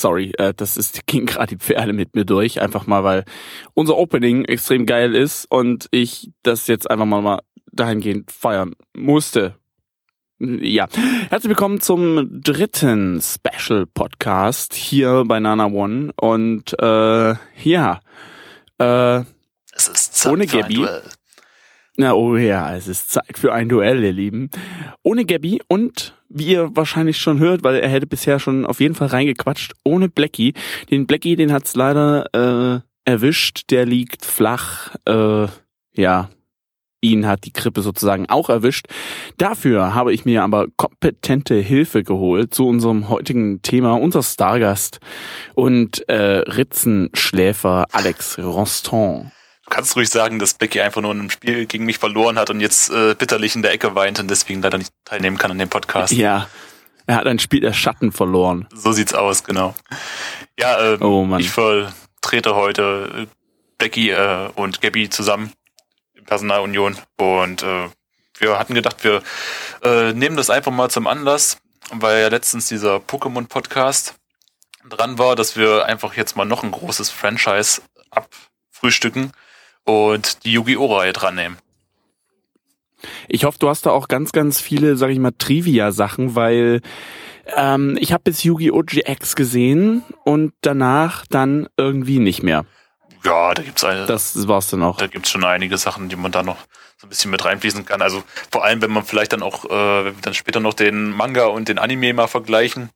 Sorry, äh, das ist, ging gerade die Pferde mit mir durch, einfach mal, weil unser Opening extrem geil ist und ich das jetzt einfach mal, mal dahingehend feiern musste. Ja, herzlich willkommen zum dritten Special Podcast hier bei Nana One und äh, ja, äh, Es ist Zeit Ohne für ein Gabi. Duell. Na, oh ja, es ist Zeit für ein Duell, ihr Lieben. Ohne Gabby und, wie ihr wahrscheinlich schon hört, weil er hätte bisher schon auf jeden Fall reingequatscht, ohne Blackie. Den Blackie, den hat's leider äh, erwischt. Der liegt flach. Äh, ja, ihn hat die Grippe sozusagen auch erwischt. Dafür habe ich mir aber kompetente Hilfe geholt zu unserem heutigen Thema, unser Stargast und äh, Ritzenschläfer Alex Ronston. Du kannst ruhig sagen, dass Becky einfach nur ein Spiel gegen mich verloren hat und jetzt äh, bitterlich in der Ecke weint und deswegen leider nicht teilnehmen kann an dem Podcast. Ja, er hat ein Spiel der Schatten verloren. So sieht's aus, genau. Ja, ähm, Oh Mann. ich vertrete heute äh, Becky äh, und Gabby zusammen in Personalunion und äh, wir hatten gedacht, wir äh, nehmen das einfach mal zum Anlass, weil ja letztens dieser Pokémon-Podcast dran war, dass wir einfach jetzt mal noch ein großes Franchise abfrühstücken und die Yu-Gi-Oh! Reihe dran nehmen. Ich hoffe, du hast da auch ganz, ganz viele, sag ich mal, Trivia-Sachen, weil ähm, ich habe bis Yu-Gi-Oh! GX gesehen und danach dann irgendwie nicht mehr. Ja, da gibt's eine, Das war's dann auch. da gibt's schon einige Sachen, die man da noch so ein bisschen mit reinfließen kann. Also vor allem, wenn man vielleicht dann auch, äh, wenn wir dann später noch den Manga und den Anime mal vergleichen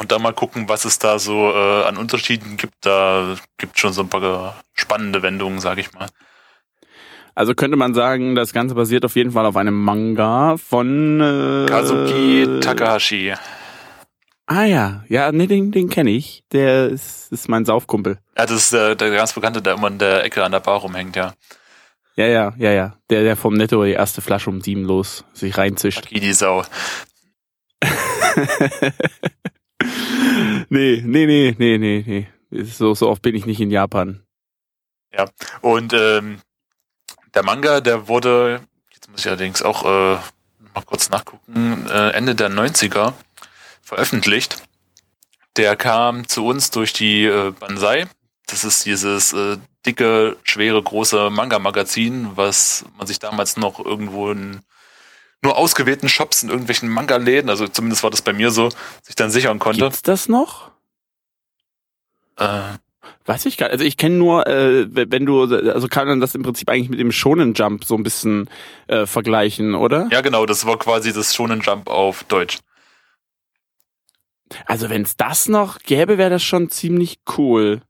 und dann mal gucken, was es da so äh, an Unterschieden gibt. Da gibt's schon so ein paar spannende Wendungen, sag ich mal. Also könnte man sagen, das Ganze basiert auf jeden Fall auf einem Manga von äh, Kazuki Takahashi. Ah ja, ja, nee, den, den kenne ich. Der ist, ist mein Saufkumpel. Ja, das ist äh, der ganz bekannte, der immer in der Ecke an der Bar rumhängt, ja. Ja, ja, ja, ja. Der, der vom Netto die erste Flasche um sieben los sich reinzischt. Aki die Sau. nee, nee, nee, nee, nee, nee. So, so oft bin ich nicht in Japan. Ja. Und ähm, der Manga, der wurde, jetzt muss ich allerdings auch äh, mal kurz nachgucken, äh, Ende der 90er veröffentlicht. Der kam zu uns durch die äh, Banzai. Das ist dieses äh, dicke, schwere, große Manga-Magazin, was man sich damals noch irgendwo in nur ausgewählten Shops in irgendwelchen Manga-Läden, also zumindest war das bei mir so, sich dann sichern konnte. Gibt's das noch? Äh, Weiß ich gar nicht. Also ich kenne nur, äh, wenn du, also kann man das im Prinzip eigentlich mit dem Shonen Jump so ein bisschen äh, vergleichen, oder? ja, genau, das war quasi das Shonen Jump auf Deutsch. Also wenn es das noch gäbe, wäre das schon ziemlich cool.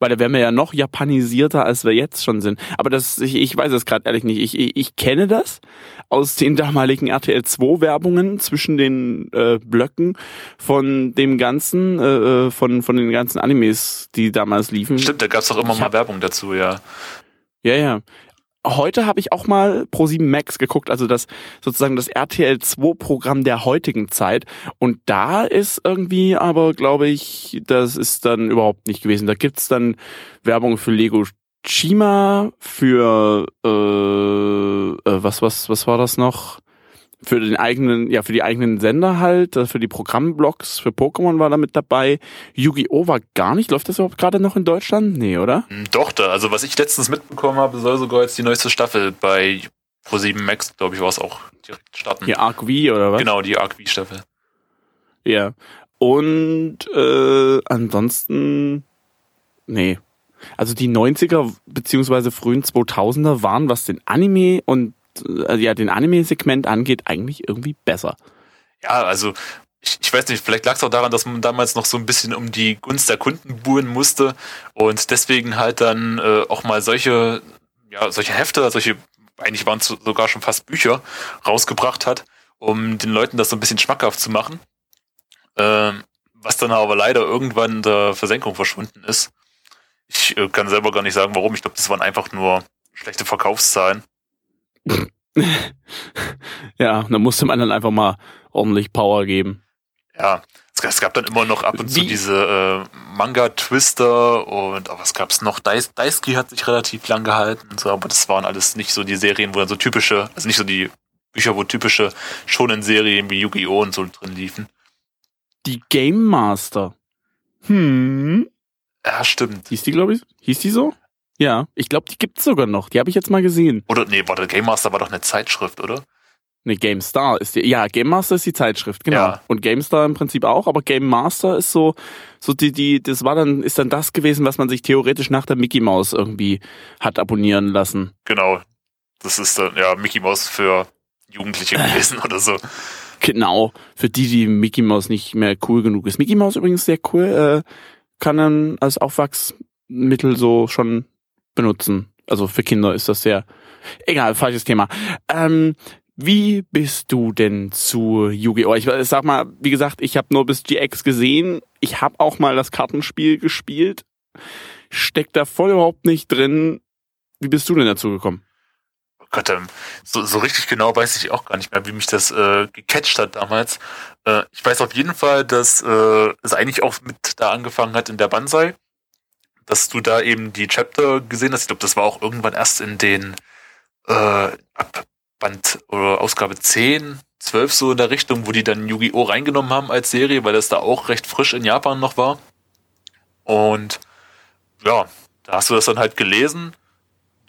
Weil da wären wir ja noch japanisierter, als wir jetzt schon sind. Aber das, ich, ich weiß es gerade ehrlich nicht. Ich, ich, ich kenne das aus den damaligen RTL 2 Werbungen zwischen den äh, Blöcken von dem ganzen, äh, äh, von, von den ganzen Animes, die damals liefen. Stimmt, da gab's doch immer Ich mal Werbung dazu, ja. Ja, ja. Heute habe ich auch mal Pro7 Max geguckt, also das sozusagen das RTL 2 Programm der heutigen Zeit und da ist irgendwie aber glaube ich, das ist dann überhaupt nicht gewesen. Da gibt's dann Werbung für Lego Chima, für äh, äh, was was was war das noch? Für den eigenen, ja, für die eigenen Sender halt, äh, für die Programmblocks, für Pokémon war da mit dabei. Yu-Gi-Oh! war gar nicht. Läuft das überhaupt gerade noch in Deutschland? Nee, oder? Hm, Doch, da. Also was ich letztens mitbekommen habe, soll sogar jetzt die neueste Staffel bei Pro7 Max, glaube ich, war es auch direkt starten. Ja, Arc V oder was? Genau, die Arc V-Staffel. Ja. Und äh, ansonsten, nee. Also die 90er beziehungsweise frühen 2000er waren, was den Anime und äh, ja den Anime-Segment angeht, eigentlich irgendwie besser. Ja, also ich, ich weiß nicht, vielleicht lag es auch daran, dass man damals noch so ein bisschen um die Gunst der Kunden buhen musste und deswegen halt dann äh, auch mal solche, ja, solche Hefte, solche, eigentlich waren es sogar schon fast Bücher, rausgebracht hat, um den Leuten das so ein bisschen schmackhaft zu machen. Ähm, was dann aber leider irgendwann in der Versenkung verschwunden ist. Ich äh, kann selber gar nicht sagen, warum. Ich glaube, das waren einfach nur schlechte Verkaufszahlen. ja, da musste man dann einfach mal ordentlich Power geben. Ja, es, es gab dann immer noch ab und zu Wie- diese äh, Manga-Twister und aber was gab's noch? Dais, Daisuke hat sich relativ lang gehalten und so, aber das waren alles nicht so die Serien, wo dann so typische, also nicht so die Bücher, wo typische Shonen-Serien wie Yu-Gi-Oh! und so drin liefen. Die Game Master. Hm. Ja, stimmt. Hieß die, glaube ich? Hieß die so? Ja, ich glaube, die gibt's sogar noch. Die habe ich jetzt mal gesehen. Oder nee, warte, Game Master war doch eine Zeitschrift, oder? Ne, Game Star ist die. Ja, Game Master ist die Zeitschrift, genau. Ja. Und Game Star im Prinzip auch, aber Game Master ist so, so die, die, das war dann, ist dann das gewesen, was man sich theoretisch nach der Mickey Mouse irgendwie hat abonnieren lassen. Genau. Das ist dann, ja, Mickey Mouse für Jugendliche gewesen oder so. Genau. Für die, die Mickey Mouse nicht mehr cool genug ist. Mickey Mouse übrigens sehr cool, äh, kann man als Aufwachsmittel so schon benutzen. Also für Kinder ist das sehr, egal, falsches Thema. Ähm, wie bist du denn zu Yu-Gi-Oh? Ich sag mal, wie gesagt, ich habe nur bis GX gesehen. Ich habe auch mal das Kartenspiel gespielt. Steckt da voll überhaupt nicht drin. Wie bist du denn dazu gekommen? Oh Gott, ähm, so, so richtig genau weiß ich auch gar nicht mehr, wie mich das äh, gecatcht hat damals. Äh, ich weiß auf jeden Fall, dass äh, es eigentlich auch mit da angefangen hat in der Banzai, dass du da eben die Chapter gesehen hast. Ich glaube, das war auch irgendwann erst in den äh, ab Band oder Ausgabe 10, 12 so in der Richtung, wo die dann Yu-Gi-Oh! reingenommen haben als Serie, weil das da auch recht frisch in Japan noch war. Und ja, da hast du das dann halt gelesen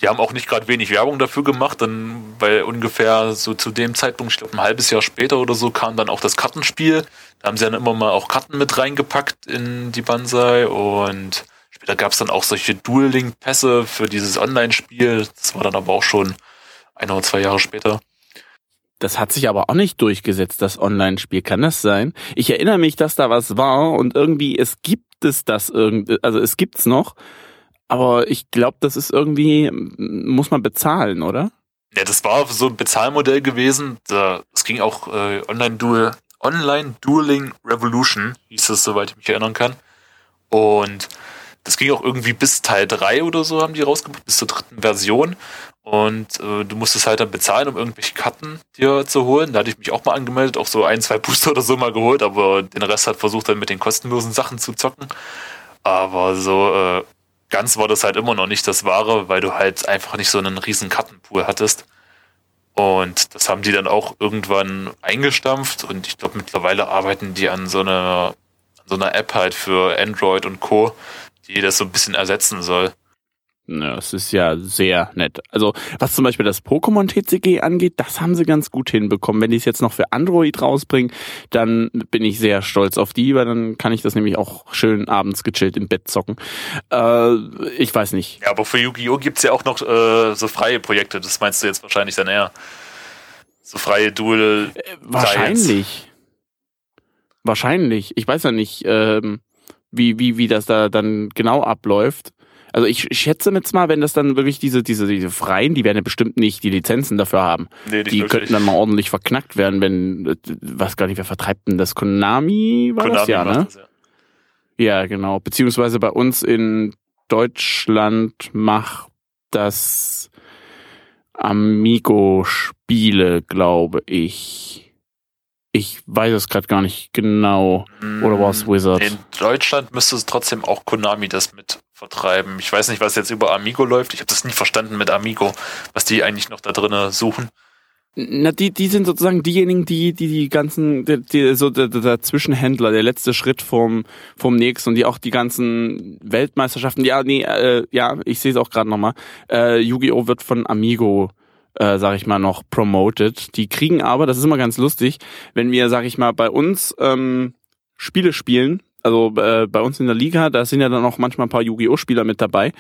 die haben auch nicht gerade wenig Werbung dafür gemacht, dann, weil ungefähr so zu dem Zeitpunkt, ich glaube ein halbes Jahr später oder so, kam dann auch das Kartenspiel. Da haben sie dann immer mal auch Karten mit reingepackt in die Banzai und später gab es dann auch solche Duel-Link-Pässe für dieses Online-Spiel. Das war dann aber auch schon ein oder zwei Jahre später. Das hat sich aber auch nicht durchgesetzt, das Online-Spiel. Kann das sein? Ich erinnere mich, dass da was war und irgendwie es gibt es das irgendwie, also es gibt's noch, aber ich glaube, das ist irgendwie, muss man bezahlen, oder? Ja, das war so ein Bezahlmodell gewesen. Da, es ging auch äh, Online-Duel, Online-Dueling Revolution, hieß es, soweit ich mich erinnern kann. Und das ging auch irgendwie bis Teil 3 oder so, haben die rausgebracht, bis zur dritten Version. Und äh, du musstest halt dann bezahlen, um irgendwelche Karten dir zu holen. Da hatte ich mich auch mal angemeldet, auch so ein, zwei Booster oder so mal geholt, aber den Rest hat versucht dann mit den kostenlosen Sachen zu zocken. Aber so äh, ganz war das halt immer noch nicht das Wahre, weil du halt einfach nicht so einen riesen Kartenpool hattest. Und das haben die dann auch irgendwann eingestampft und ich glaube mittlerweile arbeiten die an so einer, an so einer App halt für Android und Co., die das so ein bisschen ersetzen soll. Ja, es ist ja sehr nett. Also, was zum Beispiel das Pokémon TCG angeht, das haben sie ganz gut hinbekommen. Wenn die es jetzt noch für Android rausbringen, dann bin ich sehr stolz auf die, weil dann kann ich das nämlich auch schön abends gechillt im Bett zocken. Äh, ich weiß nicht. Ja, aber für Yu-Gi-Oh! gibt's ja auch noch äh, so freie Projekte, das meinst du jetzt wahrscheinlich dann eher. So freie Duel. Äh, wahrscheinlich. Wahrscheinlich. Ich weiß ja nicht, ähm, wie, wie, wie das da dann genau abläuft. Also ich schätze jetzt mal, wenn das dann wirklich diese, diese, diese Freien, die werden ja bestimmt nicht die Lizenzen dafür haben. Nee, Die wirklich. könnten dann mal ordentlich verknackt werden, wenn, äh, was gar nicht, wer vertreibt denn das? Konami war das Konami ja, macht ne? das, ja. Ja, genau. Beziehungsweise bei uns in Deutschland macht das Amigo Spiele, glaube ich. Ich weiß es gerade gar nicht genau. Oder war es Wizard? In Deutschland müsste es trotzdem auch Konami das mit vertreiben. Ich weiß nicht, was jetzt über Amigo läuft. Ich habe das nie verstanden mit Amigo, was die eigentlich noch da drinnen suchen. Na, die, die sind sozusagen diejenigen, die, die die ganzen, die, die, so der, der Zwischenhändler, der letzte Schritt vom, vom nächsten und die auch die ganzen Weltmeisterschaften, ja, nee, äh, ja, ich sehe es auch gerade nochmal, äh, Yu-Gi-Oh! wird von Amigo äh, sag ich mal, noch promoted. Die kriegen aber, das ist immer ganz lustig, wenn wir, sag ich mal, bei uns ähm, Spiele spielen, also äh, bei uns in der Liga, da sind ja dann auch manchmal ein paar Yu-Gi-Oh! Spieler mit dabei.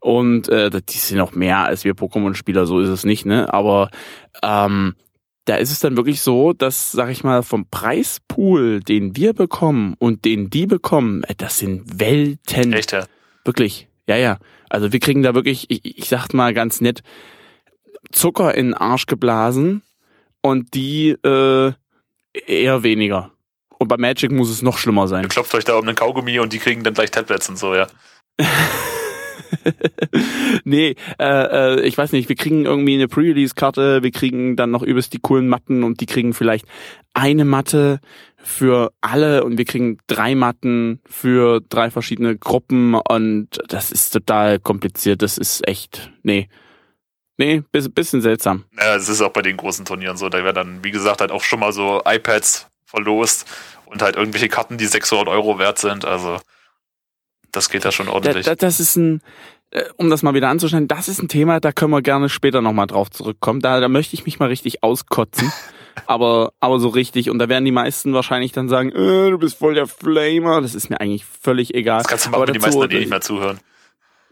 Und äh, die sind auch mehr als wir Pokémon-Spieler, so ist es nicht, ne? Aber ähm, da ist es dann wirklich so, dass, sag ich mal, vom Preispool, den wir bekommen und den die bekommen, äh, das sind Welten. Echt, ja? Wirklich. Ja, ja. Also wir kriegen da wirklich, ich, ich sag mal ganz nett, Zucker in den Arsch geblasen und die äh, eher weniger. Und bei Magic muss es noch schlimmer sein. Ihr klopft euch da um einen Kaugummi und die kriegen dann gleich Tablets und so, ja. nee, äh, äh, ich weiß nicht, wir kriegen irgendwie eine Pre-Release-Karte, wir kriegen dann noch übelst die coolen Matten und die kriegen vielleicht eine Matte für alle und wir kriegen drei Matten für drei verschiedene Gruppen und das ist total kompliziert, das ist echt, nee. Nee, bisschen seltsam. Ja, es ist auch bei den großen Turnieren so, da werden dann, wie gesagt, halt auch schon mal so iPads verlost und halt irgendwelche Karten, die 600 Euro wert sind, also das geht ja schon ordentlich. Das, das ist ein, äh, um das mal wieder anzuschneiden, das ist ein Thema, da können wir gerne später nochmal drauf zurückkommen. Da, da möchte ich mich mal richtig auskotzen. aber, aber so richtig. Und da werden die meisten wahrscheinlich dann sagen, äh, du bist voll der Flamer. Das ist mir eigentlich völlig egal. Das kannst du machen, aber wenn die meisten dann eh nicht mehr zuhören.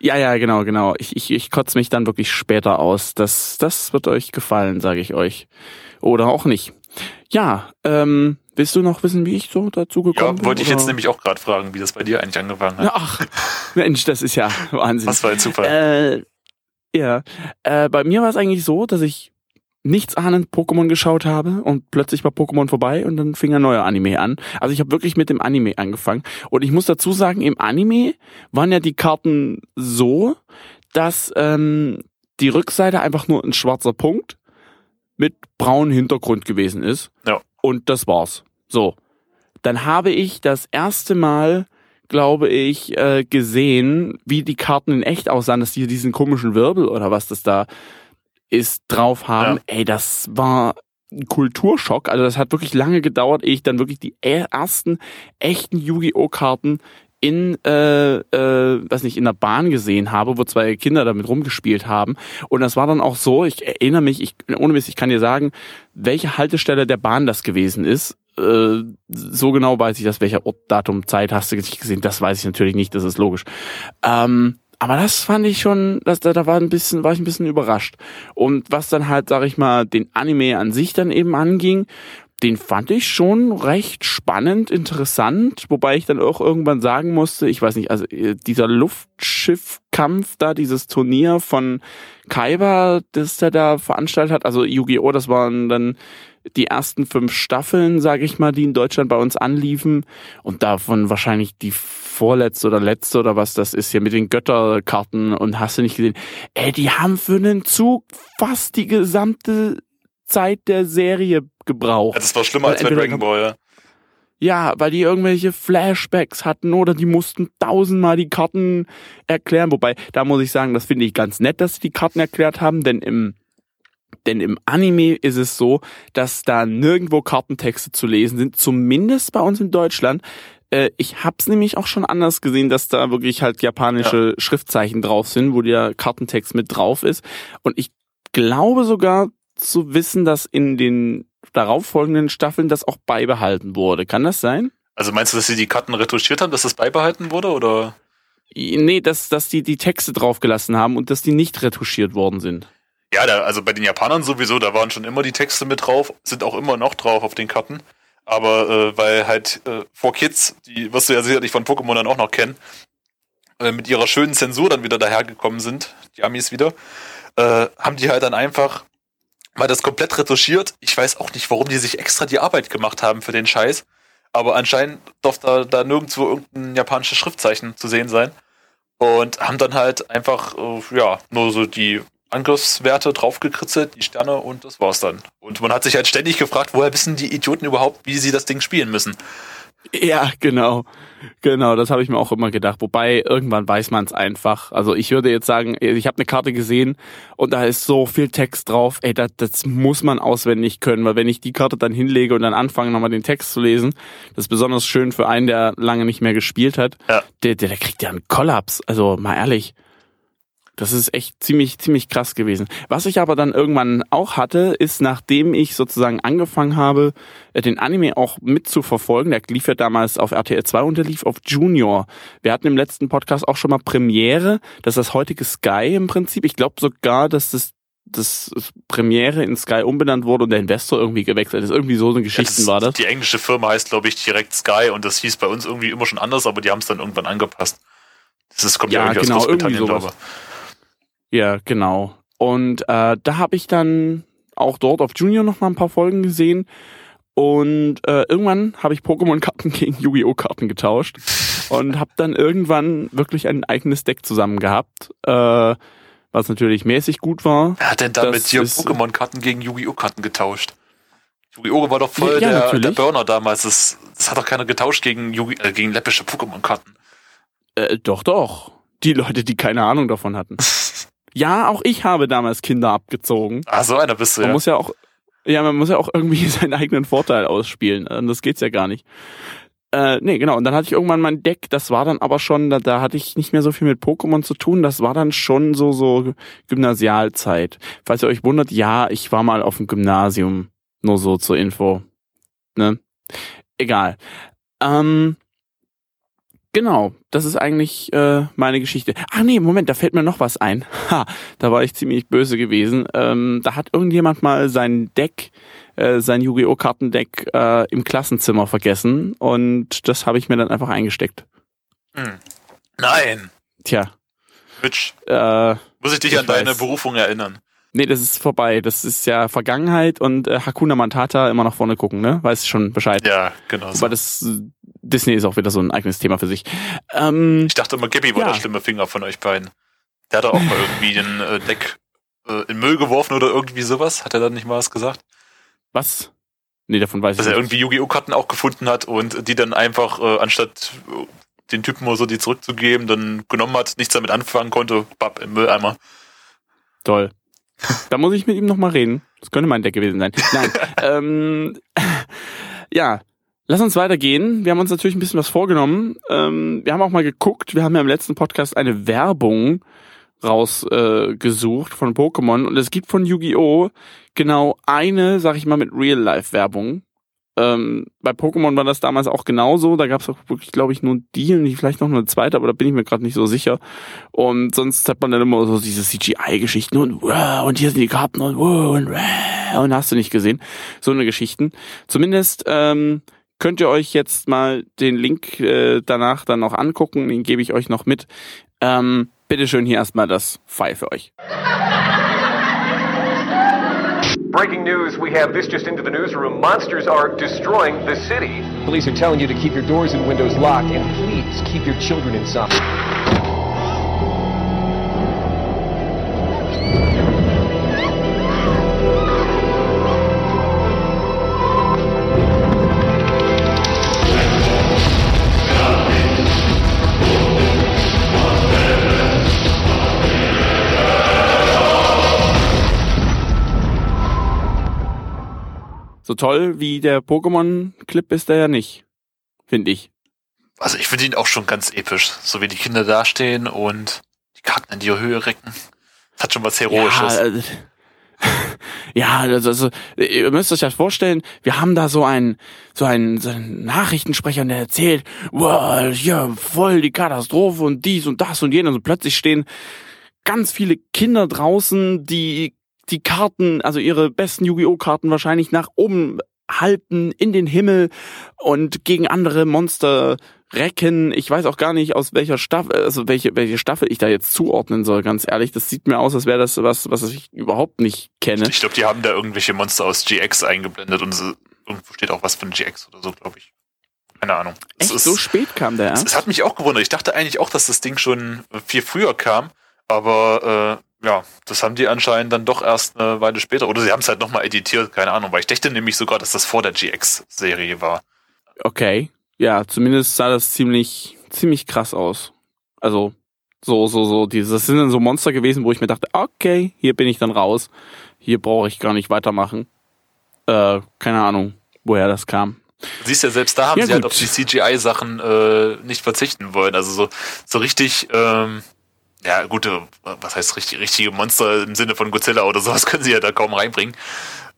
Ja, ja, genau, genau. Ich, ich, ich kotze mich dann wirklich später aus. Das, das wird euch gefallen, sage ich euch. Oder auch nicht. Ja, ähm, Willst du noch wissen, wie ich so dazu gekommen ja, bin? Ja, wollte ich jetzt nämlich auch gerade fragen, wie das bei dir eigentlich angefangen hat. Ach, Mensch, das ist ja Wahnsinn. Was war ein Zufall? Äh, ja, äh, bei mir war es eigentlich so, dass ich nichts ahnend Pokémon geschaut habe und plötzlich war Pokémon vorbei und dann fing ein neuer Anime an. Also ich habe wirklich mit dem Anime angefangen und ich muss dazu sagen, im Anime waren ja die Karten so, dass ähm, die Rückseite einfach nur ein schwarzer Punkt mit braunem Hintergrund gewesen ist. Ja und das war's. So. Dann habe ich das erste Mal, glaube ich, äh, gesehen, wie die Karten in echt aussahen, dass die diesen komischen Wirbel oder was das da ist drauf haben. Ja. Ey, das war ein Kulturschock. Also das hat wirklich lange gedauert, ehe ich dann wirklich die ersten echten Yu-Gi-Oh! Karten in, äh, äh, weiß nicht, in der Bahn gesehen habe, wo zwei Kinder damit rumgespielt haben. Und das war dann auch so, ich erinnere mich, ich, ohne Mist, ich kann dir sagen, welche Haltestelle der Bahn das gewesen ist. Äh, so genau weiß ich das, welcher Ort, Datum, Zeit hast du gesehen. Das weiß ich natürlich nicht, das ist logisch. Ähm, aber das fand ich schon, das, da, da war ein bisschen, war ich ein bisschen überrascht. Und was dann halt, sag ich mal, den Anime an sich dann eben anging, den fand ich schon recht spannend, interessant, wobei ich dann auch irgendwann sagen musste, ich weiß nicht, also äh, dieser Luftschiffkampf da, dieses Turnier von Kaiba, das er da veranstaltet hat, also Yu-Gi-Oh!, das waren dann die ersten fünf Staffeln, sage ich mal, die in Deutschland bei uns anliefen und davon wahrscheinlich die vorletzte oder letzte oder was das ist hier mit den Götterkarten und hast du nicht gesehen, ey, die haben für einen Zug fast die gesamte Zeit der Serie gebraucht. Ja, das war schlimmer als bei Dragon Ball, ja. Ja, weil die irgendwelche Flashbacks hatten oder die mussten tausendmal die Karten erklären. Wobei, da muss ich sagen, das finde ich ganz nett, dass sie die Karten erklärt haben, denn im denn im Anime ist es so, dass da nirgendwo Kartentexte zu lesen sind, zumindest bei uns in Deutschland. Äh, ich hab's nämlich auch schon anders gesehen, dass da wirklich halt japanische ja. Schriftzeichen drauf sind, wo der Kartentext mit drauf ist. Und ich glaube sogar, zu wissen, dass in den darauffolgenden Staffeln das auch beibehalten wurde. Kann das sein? Also meinst du, dass sie die Karten retuschiert haben, dass das beibehalten wurde oder? Nee, dass, dass die die Texte draufgelassen haben und dass die nicht retuschiert worden sind. Ja, da, also bei den Japanern sowieso, da waren schon immer die Texte mit drauf, sind auch immer noch drauf auf den Karten. Aber äh, weil halt äh, vor Kids, die wirst du ja sicherlich von Pokémon dann auch noch kennen, äh, mit ihrer schönen Zensur dann wieder dahergekommen sind, die Amis wieder, äh, haben die halt dann einfach war das komplett retuschiert. Ich weiß auch nicht, warum die sich extra die Arbeit gemacht haben für den Scheiß. Aber anscheinend durfte da, da nirgendwo irgendein japanisches Schriftzeichen zu sehen sein. Und haben dann halt einfach, äh, ja, nur so die Angriffswerte draufgekritzelt, die Sterne und das war's dann. Und man hat sich halt ständig gefragt, woher wissen die Idioten überhaupt, wie sie das Ding spielen müssen. Ja, genau. Genau, das habe ich mir auch immer gedacht. Wobei, irgendwann weiß man es einfach. Also ich würde jetzt sagen, ich habe eine Karte gesehen und da ist so viel Text drauf. Ey, das, das muss man auswendig können, weil wenn ich die Karte dann hinlege und dann anfange, nochmal den Text zu lesen, das ist besonders schön für einen, der lange nicht mehr gespielt hat, Ja. der, der, der kriegt ja einen Kollaps. Also mal ehrlich. Das ist echt ziemlich, ziemlich krass gewesen. Was ich aber dann irgendwann auch hatte, ist, nachdem ich sozusagen angefangen habe, äh, den Anime auch mitzuverfolgen, der lief ja damals auf RTL 2 und der lief auf Junior. Wir hatten im letzten Podcast auch schon mal Premiere, das ist das heutige Sky im Prinzip. Ich glaube sogar, dass das das Premiere in Sky umbenannt wurde und der Investor irgendwie gewechselt ist. Irgendwie so eine Geschichten das, war das. Die englische Firma heißt, glaube ich, direkt Sky und das hieß bei uns irgendwie immer schon anders, aber die haben es dann irgendwann angepasst. Das ist, kommt ja, Ja, irgendwie genau, aus Großbritannien, irgendwie glaube Ja, genau. Und äh, da habe ich dann auch dort auf Junior noch mal ein paar Folgen gesehen. Und äh, irgendwann habe ich Pokémon-Karten gegen Yu-Gi-Oh! Karten getauscht und habe dann irgendwann wirklich ein eigenes Deck zusammen gehabt, äh, was natürlich mäßig gut war. Wer hat denn damit hier Pokémon-Karten gegen Yu-Gi-Oh! Karten getauscht? Yu-Gi-Oh! war doch voll Ja, ja, der, natürlich. der Burner damals. Das, das hat doch keiner getauscht gegen, Yu äh, gegen läppische Pokémon-Karten. Äh, doch, doch. Die Leute, die keine Ahnung davon hatten. Ja, auch ich habe damals Kinder abgezogen. Ah, so einer bist du Man ja. muss ja auch, ja, man muss ja auch irgendwie seinen eigenen Vorteil ausspielen. Anders geht's ja gar nicht. Äh, nee, genau. Und dann hatte ich irgendwann mein Deck, das war dann aber schon, da, da hatte ich nicht mehr so viel mit Pokémon zu tun. Das war dann schon so, so Gymnasialzeit. Falls ihr euch wundert, ja, ich war mal auf dem Gymnasium. Nur so zur Info. Ne? Egal. Ähm, genau, das ist eigentlich äh, meine Geschichte. Ach nee, Moment, da fällt mir noch was ein. Ha, da war ich ziemlich böse gewesen. Ähm, da hat irgendjemand mal sein Deck, äh, sein Yu-Gi-Oh! Kartendeck äh, im Klassenzimmer vergessen und das habe ich mir dann einfach eingesteckt. Hm. Nein. Tja, Mitch, äh, muss ich dich Ich an deine weiß. Berufung erinnern? nee, das ist vorbei. Das ist ja Vergangenheit und äh, Hakuna Matata immer nach vorne gucken, ne? Weißt schon Bescheid. Ja, genau so. Aber das äh, Disney ist auch wieder so ein eigenes Thema für sich. Ähm, Ich dachte immer, Gabby war Ja. der schlimme Finger von euch beiden. Der hat auch mal irgendwie den äh, Deck äh, in Müll geworfen oder irgendwie sowas. Hat er dann nicht mal was gesagt? was? Nee, davon weiß Dass ich er nicht. irgendwie Yu-Gi-Oh! Karten auch gefunden hat und die dann einfach, äh, anstatt äh, den Typen oder so die zurückzugeben, dann genommen hat, nichts damit anfangen konnte, bapp, im Mülleimer. Toll. Da muss ich mit ihm noch mal reden. Das könnte mein Deck gewesen sein. Nein. ähm, ja, lass uns weitergehen. Wir haben uns natürlich ein bisschen was vorgenommen. Ähm, wir haben auch mal geguckt. Wir haben ja im letzten Podcast eine Werbung rausgesucht äh, von Pokémon und es gibt von Yu-Gi-Oh! genau eine, sag ich mal, mit Real-Life-Werbung. Ähm, bei Pokémon war das damals auch genauso. Da gab es auch wirklich, glaube ich, nur die und vielleicht noch eine zweite, aber da bin ich mir gerade nicht so sicher. Und sonst hat man dann immer so diese CGI-Geschichten und und hier sind die Karten und und und hast du nicht gesehen. So eine Geschichten. Zumindest ähm, könnt ihr euch jetzt mal den Link äh, danach dann noch angucken. Den gebe ich euch noch mit. Ähm, bitteschön hier erstmal das File für euch. Breaking news, we have this just into the newsroom. Monsters are destroying the city. Police are telling you to keep your doors and windows locked and please keep your children inside. So toll wie der Pokémon-Clip ist der ja nicht. Finde ich. Also ich finde ihn auch schon ganz episch. So wie die Kinder dastehen und die Karten in die Höhe recken. Das hat schon was Heroisches. Ja, äh, ja also, also ihr müsst euch das vorstellen, wir haben da so einen, so einen, so einen Nachrichtensprecher, der erzählt, wow, ja, voll die Katastrophe und dies und das und jenes und plötzlich stehen ganz viele Kinder draußen, die die Karten, also ihre besten Yu-Gi-Oh! Karten wahrscheinlich nach oben halten in den Himmel und gegen andere Monster recken. Ich weiß auch gar nicht, aus welcher Staffel, also welche, welche Staffel ich da jetzt zuordnen soll, ganz ehrlich. Das sieht mir aus, als wäre das was, was ich überhaupt nicht kenne. Ich glaube, die haben da irgendwelche Monster aus GX eingeblendet und so, irgendwo steht auch was von GX oder so, glaube ich. Keine Ahnung. Es Echt, ist- so spät kam der? Es, es hat mich auch gewundert. Ich dachte eigentlich auch, dass das Ding schon viel früher kam, aber äh, ja, das haben die anscheinend dann doch erst eine Weile später. Oder sie haben es halt nochmal editiert, keine Ahnung, weil ich dachte nämlich sogar, dass das vor der GX-Serie war. Okay. ja, zumindest sah das ziemlich, ziemlich krass aus. Also, so, so, so, dieses, das sind dann so Monster gewesen, wo ich mir dachte, okay, hier bin ich dann raus. Hier brauche ich gar nicht weitermachen. Äh, keine Ahnung, woher das kam. Du siehst ja, selbst da haben Ja, sie halt gut. auf die CGI-Sachen äh, nicht verzichten wollen. Also so, so richtig, ähm, ja, gute, was heißt richtig, richtige Monster im Sinne von Godzilla oder sowas können sie ja da kaum reinbringen.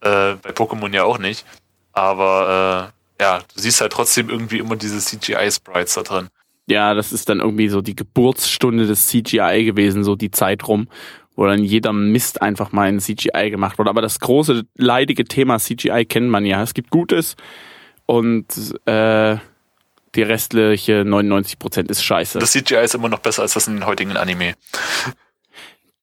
Äh, bei Pokémon ja auch nicht. Aber äh, ja, du siehst halt trotzdem irgendwie immer diese CGI-Sprites da drin. Ja, das ist dann irgendwie so die Geburtsstunde des CGI gewesen, so die Zeit rum, wo dann jeder Mist einfach mal in CGI gemacht wurde. Aber das große, leidige Thema CGI kennt man ja. Es gibt Gutes und äh, die restliche 99 Prozent ist scheiße. Das CGI ist immer noch besser als das in den heutigen Anime.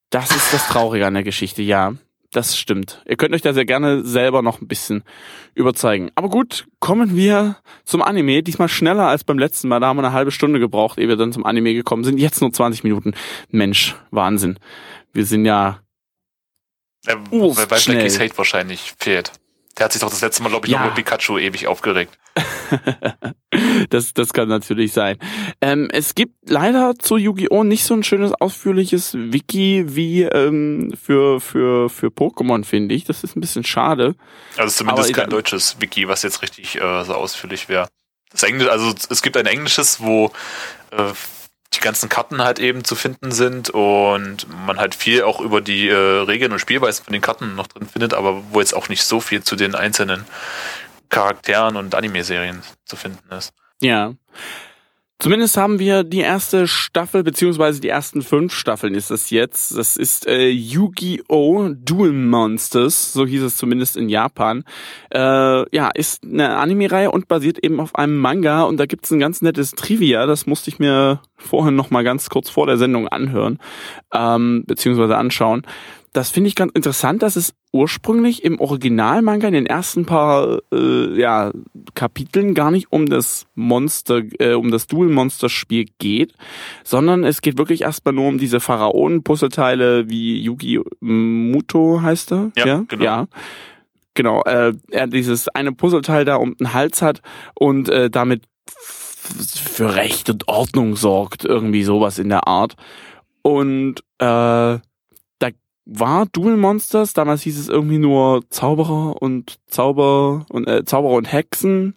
Das ist das Traurige an der Geschichte, ja. Das stimmt. Ihr könnt euch da sehr gerne selber noch ein bisschen überzeugen. Aber gut, kommen wir zum Anime. Diesmal schneller als beim letzten Mal. Da haben wir eine halbe Stunde gebraucht, ehe wir dann zum Anime gekommen sind. Jetzt nur 20 Minuten. Mensch, Wahnsinn. Wir sind ja, Äh, Uff, weil. Blackies Hate wahrscheinlich fehlt. Der hat sich doch das letzte Mal, glaube ich, Ja. noch über Pikachu ewig aufgeregt. das, das kann natürlich sein. Ähm, es gibt leider zu Yu-Gi-Oh! nicht so ein schönes, ausführliches Wiki wie ähm, für, für, für Pokémon, finde ich. Das ist ein bisschen schade. Also zumindest Aber kein egal. deutsches Wiki, was jetzt richtig äh, so ausführlich wäre. Das Englisch, also es gibt ein englisches, wo äh, die ganzen Karten halt eben zu finden sind und man halt viel auch über die äh, Regeln und Spielweisen von den Karten noch drin findet, aber wo jetzt auch nicht so viel zu den einzelnen Charakteren und Anime-Serien zu finden ist. Ja. Zumindest haben wir die erste Staffel, beziehungsweise die ersten fünf Staffeln ist das jetzt. Das ist äh, Yu-Gi-Oh! Duel Monsters, so hieß es zumindest in Japan. Äh, ja, ist eine Anime-Reihe und basiert eben auf einem Manga und da gibt's ein ganz nettes Trivia, das musste ich mir vorhin noch mal ganz kurz vor der Sendung anhören, ähm, beziehungsweise anschauen. Das finde ich ganz interessant, dass es ursprünglich im Originalmanga in den ersten paar äh, ja, Kapiteln gar nicht um das Monster, äh, um das Duel-Monster-Spiel geht, sondern es geht wirklich erstmal nur um diese Pharaonen-Puzzleteile wie Yugi Muto heißt er. Ja, genau. Ja. Genau, äh, er dieses eine Puzzleteil da um den Hals hat und äh, damit für Recht und Ordnung sorgt, irgendwie sowas in der Art. Und äh, war Duel Monsters, damals hieß es irgendwie nur Zauberer und Zauber und äh, Zauberer und Hexen.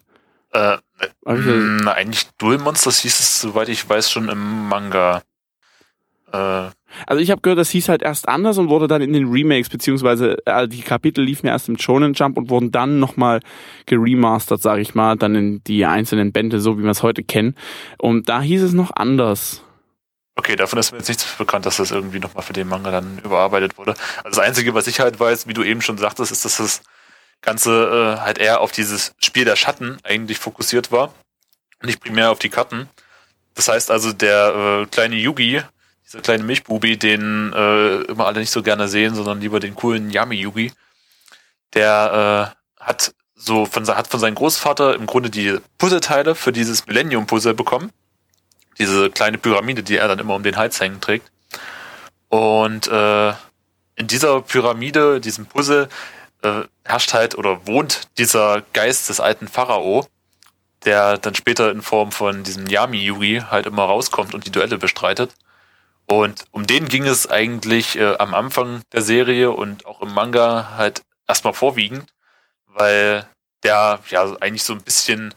Äh, mh, eigentlich Duel Monsters hieß es, soweit ich weiß, schon im Manga. Äh, Also ich habe gehört, das hieß halt erst anders und wurde dann in den Remakes, beziehungsweise äh, die Kapitel liefen erst im Shonen Jump und wurden dann nochmal geremastert, sage ich mal, dann in die einzelnen Bände, so wie wir es heute kennen. Und da hieß es noch anders. Okay, davon ist mir jetzt nichts bekannt, dass das irgendwie nochmal für den Manga dann überarbeitet wurde. Also das Einzige, was ich halt weiß, wie du eben schon sagtest, ist, dass das Ganze äh, halt eher auf dieses Spiel der Schatten eigentlich fokussiert war. Nicht primär auf die Karten. Das heißt also, der äh, kleine Yugi, dieser kleine Milchbubi, den äh, immer alle nicht so gerne sehen, sondern lieber den coolen Yami-Yugi, der äh, hat so von, hat von seinem Großvater im Grunde die Puzzleteile für dieses Millennium-Puzzle bekommen diese kleine Pyramide, die er dann immer um den Hals hängen trägt. Und äh, in dieser Pyramide, diesem Puzzle, äh, herrscht halt oder wohnt dieser Geist des alten Pharao, der dann später in Form von diesem Yami-Yugi halt immer rauskommt und die Duelle bestreitet. Und um den ging es eigentlich äh, am Anfang der Serie und auch im Manga halt erstmal vorwiegend, weil der ja eigentlich so ein bisschen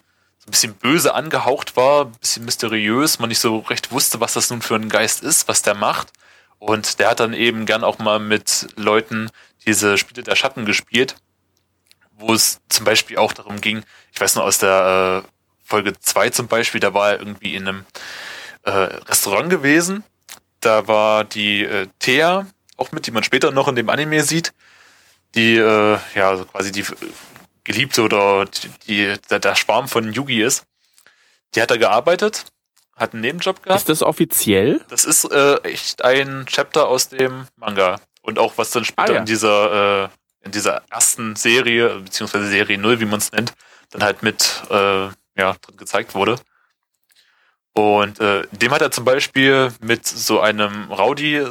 ein bisschen böse angehaucht war, ein bisschen mysteriös, man nicht so recht wusste, was das nun für ein Geist ist, was der macht. Und der hat dann eben gern auch mal mit Leuten diese Spiele der Schatten gespielt, wo es zum Beispiel auch darum ging, ich weiß noch aus der äh, Folge 2 zum Beispiel, da war er irgendwie in einem äh, Restaurant gewesen. Da war die äh, Thea auch mit, die man später noch in dem Anime sieht, die äh, ja also quasi die Geliebte oder die, der, der Schwarm von Yugi ist. Die hat da gearbeitet, hat einen Nebenjob gehabt. Ist das offiziell? Das ist äh, echt ein Chapter aus dem Manga. Und auch was dann später Ah, ja. in dieser äh, in dieser ersten Serie, beziehungsweise Serie 0, wie man es nennt, dann halt mit äh, ja, drin gezeigt wurde. Und äh, dem hat er zum Beispiel mit so einem Rowdy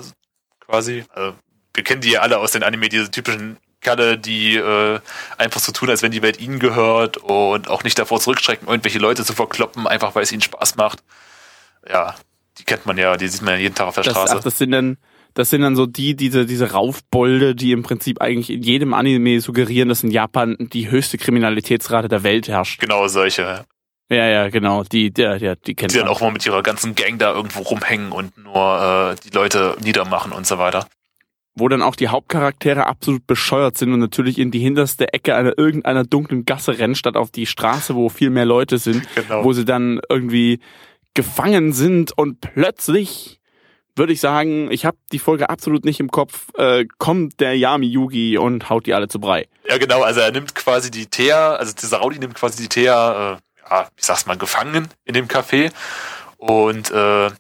quasi, also wir kennen die ja alle aus den Anime, diese typischen Kerle, die äh, einfach so tun, als wenn die Welt ihnen gehört und auch nicht davor zurückschrecken, irgendwelche Leute zu verkloppen, einfach weil es ihnen Spaß macht. Ja, die kennt man ja, die sieht man ja jeden Tag auf der Das, Straße. ach, das sind dann, das sind dann so die, diese, diese Raufbolde, die im Prinzip eigentlich in jedem Anime suggerieren, dass in Japan die höchste Kriminalitätsrate der Welt herrscht. genau solche. Ja, ja, genau. Die, der, der, die kennt Die dann man. auch mal mit ihrer ganzen Gang da irgendwo rumhängen und nur äh, die Leute niedermachen und so weiter. Wo dann auch die Hauptcharaktere absolut bescheuert sind und natürlich in die hinterste Ecke einer irgendeiner dunklen Gasse rennen, statt auf die Straße, wo viel mehr Leute sind, Genau. wo sie dann irgendwie gefangen sind und plötzlich würde ich sagen, ich habe die Folge absolut nicht im Kopf, äh, kommt der Yami Yugi und haut die alle zu Brei. Ja, genau, also er nimmt quasi die Thea, also dieser Raudi nimmt quasi die Thea, äh, ja, ich sag's mal, gefangen in dem Café. Und äh,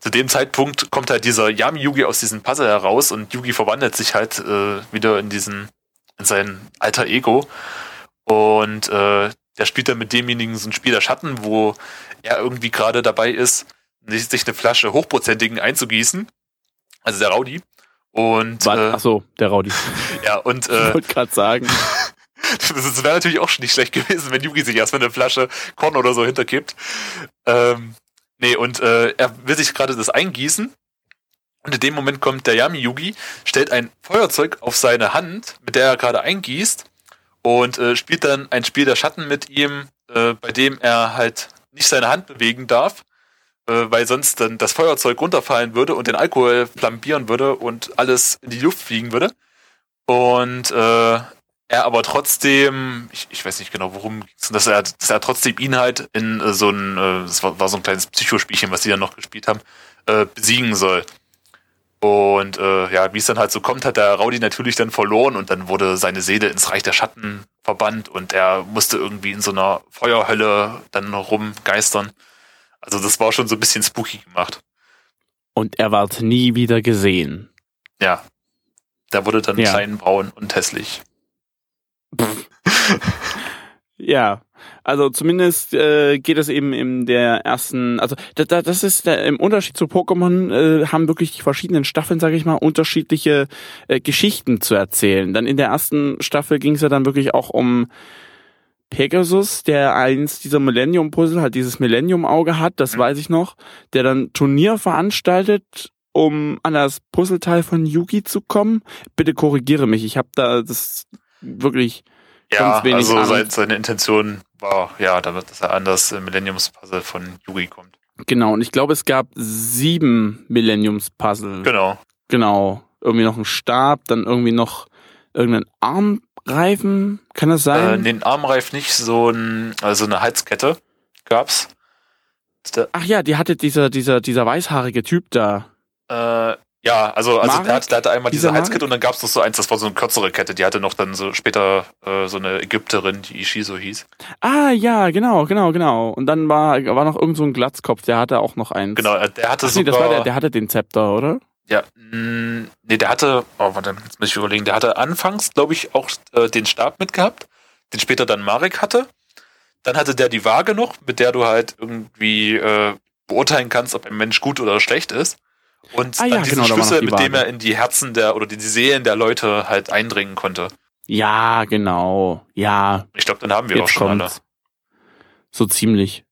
zu dem Zeitpunkt kommt halt dieser Yami Yugi aus diesem Puzzle heraus und Yugi verwandelt sich halt äh, wieder in diesen, in sein alter Ego. Und äh, der spielt dann mit demjenigen so ein Spiel der Schatten, wo er irgendwie gerade dabei ist, sich eine Flasche hochprozentigen einzugießen. Also der Raudi. Und äh, ach so, der Raudi. ja, und Ich äh, wollte gerade sagen. das wäre natürlich auch schon nicht schlecht gewesen, wenn Yugi sich erstmal eine Flasche Korn oder so hinterkippt. Ähm, nee, und äh, er will sich gerade das eingießen. Und in dem Moment kommt der Yami Yugi, stellt ein Feuerzeug auf seine Hand, mit der er gerade eingießt, und äh, spielt dann ein Spiel der Schatten mit ihm, äh, bei dem er halt nicht seine Hand bewegen darf, äh, weil sonst dann das Feuerzeug runterfallen würde und den Alkohol flambieren würde und alles in die Luft fliegen würde. Und äh, er aber trotzdem, ich, ich weiß nicht genau, worum dass er, dass er trotzdem ihn halt in äh, so ein, äh, das war, war so ein kleines Psychospielchen, was die dann noch gespielt haben, äh, besiegen soll. Und äh, ja, wie es dann halt so kommt, hat der Raudi natürlich dann verloren und dann wurde seine Seele ins Reich der Schatten verbannt und er musste irgendwie in so einer Feuerhölle dann rumgeistern. Also das war schon so ein bisschen spooky gemacht. Und er ward nie wieder gesehen. Ja. Der wurde dann Ja. klein, braun und hässlich. Ja, also zumindest äh, geht es eben in der ersten, also da, da, das ist der, im Unterschied zu Pokémon äh, haben wirklich die verschiedenen Staffeln, sage ich mal, unterschiedliche äh, Geschichten zu erzählen. Dann in der ersten Staffel ging es ja dann wirklich auch um Pegasus, der eins dieser Millennium-Puzzle, halt dieses Millennium-Auge hat, das Mhm. weiß ich noch, der dann Turnier veranstaltet, um an das Puzzleteil von Yugi zu kommen. Bitte korrigiere mich, ich habe da das wirklich Ja, Ganz wenig also sein, seine Intention war, ja, damit, dass er an das äh, Millenniums-Puzzle von Yugi kommt. Genau, und ich glaube, es gab sieben Millenniums-Puzzle. Genau. Genau. Irgendwie noch ein Stab, dann irgendwie noch irgendein Armreifen. Kann das Äh, sein? den Armreif nicht, so ein, also eine Halskette gab's. Ach ja, die hatte dieser, dieser, dieser weißhaarige Typ da. äh, ja, also, also Marek? der, hatte, der hatte einmal diese Marek? und dann gab's noch so eins, das war so eine kürzere Kette, die hatte noch dann so später äh, so eine Ägypterin, die Ishizo hieß. Ah ja, genau, genau, genau. Und dann war, war noch irgend so ein Glatzkopf, der hatte auch noch eins. Genau, äh, der hatte Ach nee, sogar, das war der, der hatte den Zepter, oder? ja, mh, nee, der hatte, oh, warte, jetzt muss ich überlegen, der hatte anfangs, glaube ich, auch äh, den Stab mitgehabt, den später dann Marek hatte. Dann hatte der die Waage noch, mit der du halt irgendwie äh, beurteilen kannst, ob ein Mensch gut oder schlecht ist. Und Ah dann ja, diesen genau, Schlüssel, mit dem er in die Herzen der oder die Seelen der Leute halt eindringen konnte. Ja, genau. Ja, Ich glaube, dann haben wir auch Jetzt schon alle. kommt's. So ziemlich.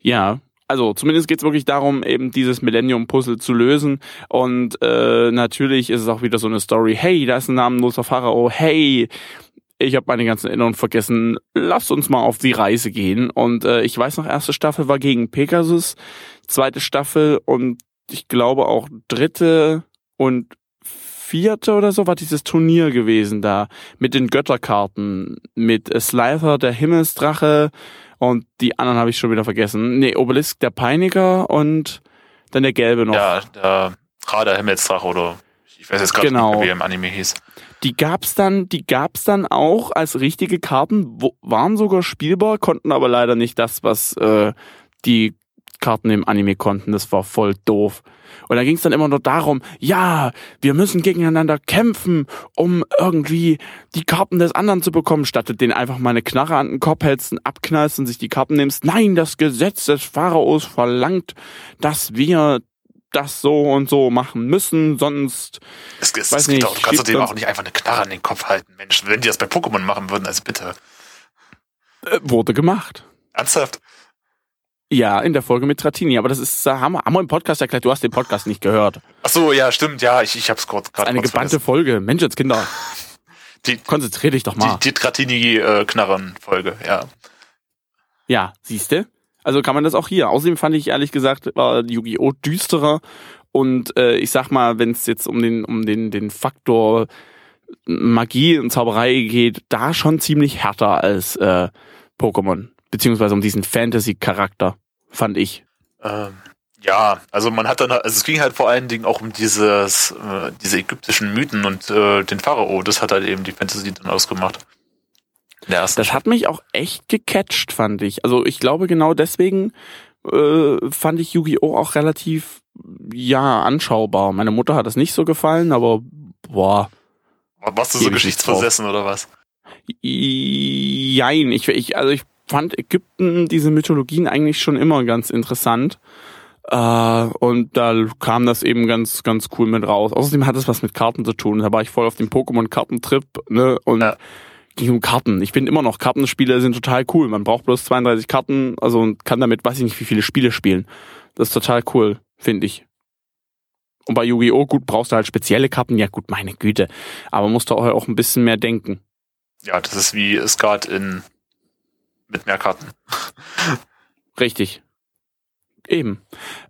Ja. Also zumindest geht's wirklich darum, eben dieses Millennium-Puzzle zu lösen. Und äh, natürlich ist es auch wieder so eine Story. Hey, da ist ein namenloser Pharao. Hey, ich habe meine ganzen Erinnerungen vergessen. Lasst uns mal auf die Reise gehen. Und äh, ich weiß noch, erste Staffel war gegen Pegasus, zweite Staffel und ich glaube auch dritte und vierte oder so war dieses Turnier gewesen da mit den Götterkarten, mit Slifer, der Himmelsdrache und die anderen habe ich schon wieder vergessen. Nee, Obelisk, der Peiniger und dann der gelbe noch. Ja, der Radar Himmelsdrache oder ich weiß jetzt gerade Genau. nicht mehr, wie er im Anime hieß. Die gab's dann, die gab's dann auch als richtige Karten, wo, waren sogar spielbar, konnten aber leider nicht das, was äh, die Karten im Anime konnten. Das war voll doof. Und da ging's dann immer nur darum, ja, wir müssen gegeneinander kämpfen, um irgendwie die Karten des anderen zu bekommen, statt du den einfach mal eine Knarre an den Kopf hältst und abknallst und sich die Karten nimmst. Nein, das Gesetz des Pharaos verlangt, dass wir das so und so machen müssen, sonst Es, es, Weiß es nicht, auch, du kannst schiebt dem auch nicht einfach eine Knarre an den Kopf halten, Mensch. Wenn die das bei Pokémon machen würden, also bitte. äh, wurde gemacht. Ernsthaft? Ja, in der Folge mit Tratini. Aber das ist, äh, haben wir, haben wir im Podcast erklärt, du hast den Podcast nicht gehört. Ach so, ja, stimmt, ja, ich, ich hab's kurz gerade Eine gebannte vergessen. Folge. Menschenskinder, Die, konzentrier dich doch mal. die, die Tratini-Knarren-Folge, ja. Ja, siehste. Also kann man das auch hier. Außerdem fand ich ehrlich gesagt, war Yu-Gi-Oh! düsterer. Und äh, ich sag mal, wenn es jetzt um den, um den, den Faktor Magie und Zauberei geht, da schon ziemlich härter als äh, Pokémon. Beziehungsweise um diesen Fantasy-Charakter, fand ich. Ähm, ja, also man hat dann, also es ging halt vor allen Dingen auch um dieses, äh, diese ägyptischen Mythen und äh, den Pharao. Das hat halt eben die Fantasy dann ausgemacht. Das hat mich auch echt gecatcht, fand ich. Also ich glaube genau deswegen äh, fand ich Yu-Gi-Oh! auch relativ, ja, anschaubar. Meine Mutter hat das nicht so gefallen, aber boah, Warst du so geschichtsversessen oder was? Jein, ich, ich, also ich fand Ägypten, diese Mythologien eigentlich schon immer ganz interessant. Äh, und da kam das eben ganz, ganz cool mit raus. Außerdem hat es was mit Karten zu tun. Da war ich voll auf dem Pokémon-Kartentrip, ne? Und Ja. ging um Karten. Ich finde immer noch, Kartenspiele sind total cool. Man braucht bloß 32 Karten, also und kann damit, weiß ich nicht, wie viele Spiele spielen. Das ist total cool, finde ich. Und bei Yu-Gi-Oh! gut, brauchst du halt spezielle Karten. Ja gut, meine Güte. Aber musst du auch, auch ein bisschen mehr denken. Ja, das ist wie Skat in mit mehr Karten. Richtig. Eben.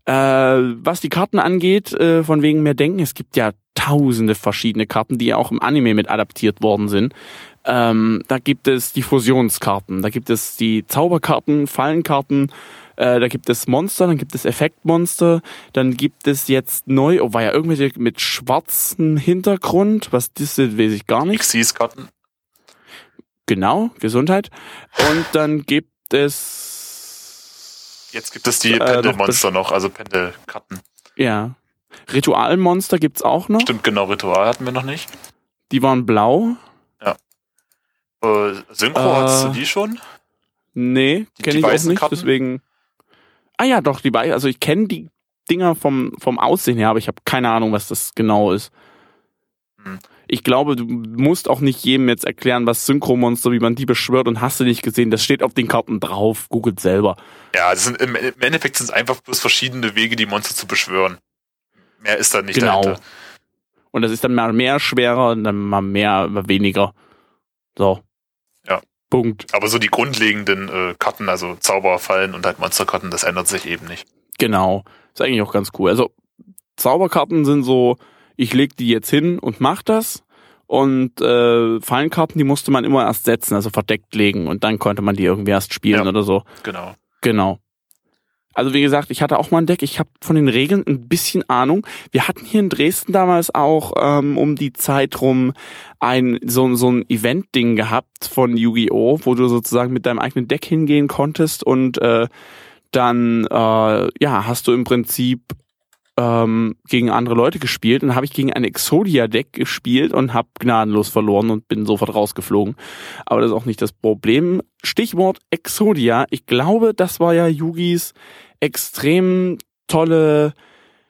Äh, was die Karten angeht, äh, von wegen mehr Denken, es gibt ja tausende verschiedene Karten, die ja auch im Anime mit adaptiert worden sind. Ähm, da gibt es die Fusionskarten, da gibt es die Zauberkarten, Fallenkarten, äh, da gibt es Monster, dann gibt es Effektmonster, dann gibt es jetzt neu, oh, war ja irgendwelche mit schwarzem Hintergrund, was das ist, weiß ich gar nicht. Xyz-Karten. Genau, Gesundheit. Und dann gibt es Jetzt gibt es die Äh, Pendelmonster noch, also Pendelkarten. Ja. Ritualmonster gibt's auch noch. Stimmt, genau, Ritual hatten wir noch nicht. Die waren blau. Äh, Synchro, Äh, hattest du die schon? Nee, kenne ich auch nicht, Karten? deswegen. Ah ja, doch, die beiden. Also ich kenne die Dinger vom, vom Aussehen her, aber ich habe keine Ahnung, was das genau ist. Hm. Ich glaube, du musst auch nicht jedem jetzt erklären, was Synchromonster, wie man die beschwört und hast du nicht gesehen. Das steht auf den Karten drauf. Googelt selber. Ja, sind, im, im Endeffekt sind es einfach bloß verschiedene Wege, die Monster zu beschwören. Mehr ist da nicht Genau. dahinter. Und das ist dann mal mehr schwerer und dann mal mehr, mal weniger. So. Ja. Punkt. Aber so die grundlegenden äh, Karten, also Zauberfallen und halt Monsterkarten, das ändert sich eben nicht. Genau. Ist eigentlich auch ganz cool. Also Zauberkarten sind so, ich leg die jetzt hin und mach das. Und äh, Fallenkarten, die musste man immer erst setzen, also verdeckt legen und dann konnte man die irgendwie erst spielen Ja. oder so. Genau. Genau. Also wie gesagt, ich hatte auch mal ein Deck, ich habe von den Regeln ein bisschen Ahnung. Wir hatten hier in Dresden damals auch ähm, um die Zeit rum ein so, so ein Event-Ding gehabt von Yu-Gi-Oh!, wo du sozusagen mit deinem eigenen Deck hingehen konntest und äh, dann äh, ja hast du im Prinzip ähm, gegen andere Leute gespielt und habe ich gegen ein Exodia-Deck gespielt und habe gnadenlos verloren und bin sofort rausgeflogen. Aber das ist auch nicht das Problem. Stichwort Exodia. Ich glaube, das war ja Yugis extrem tolle,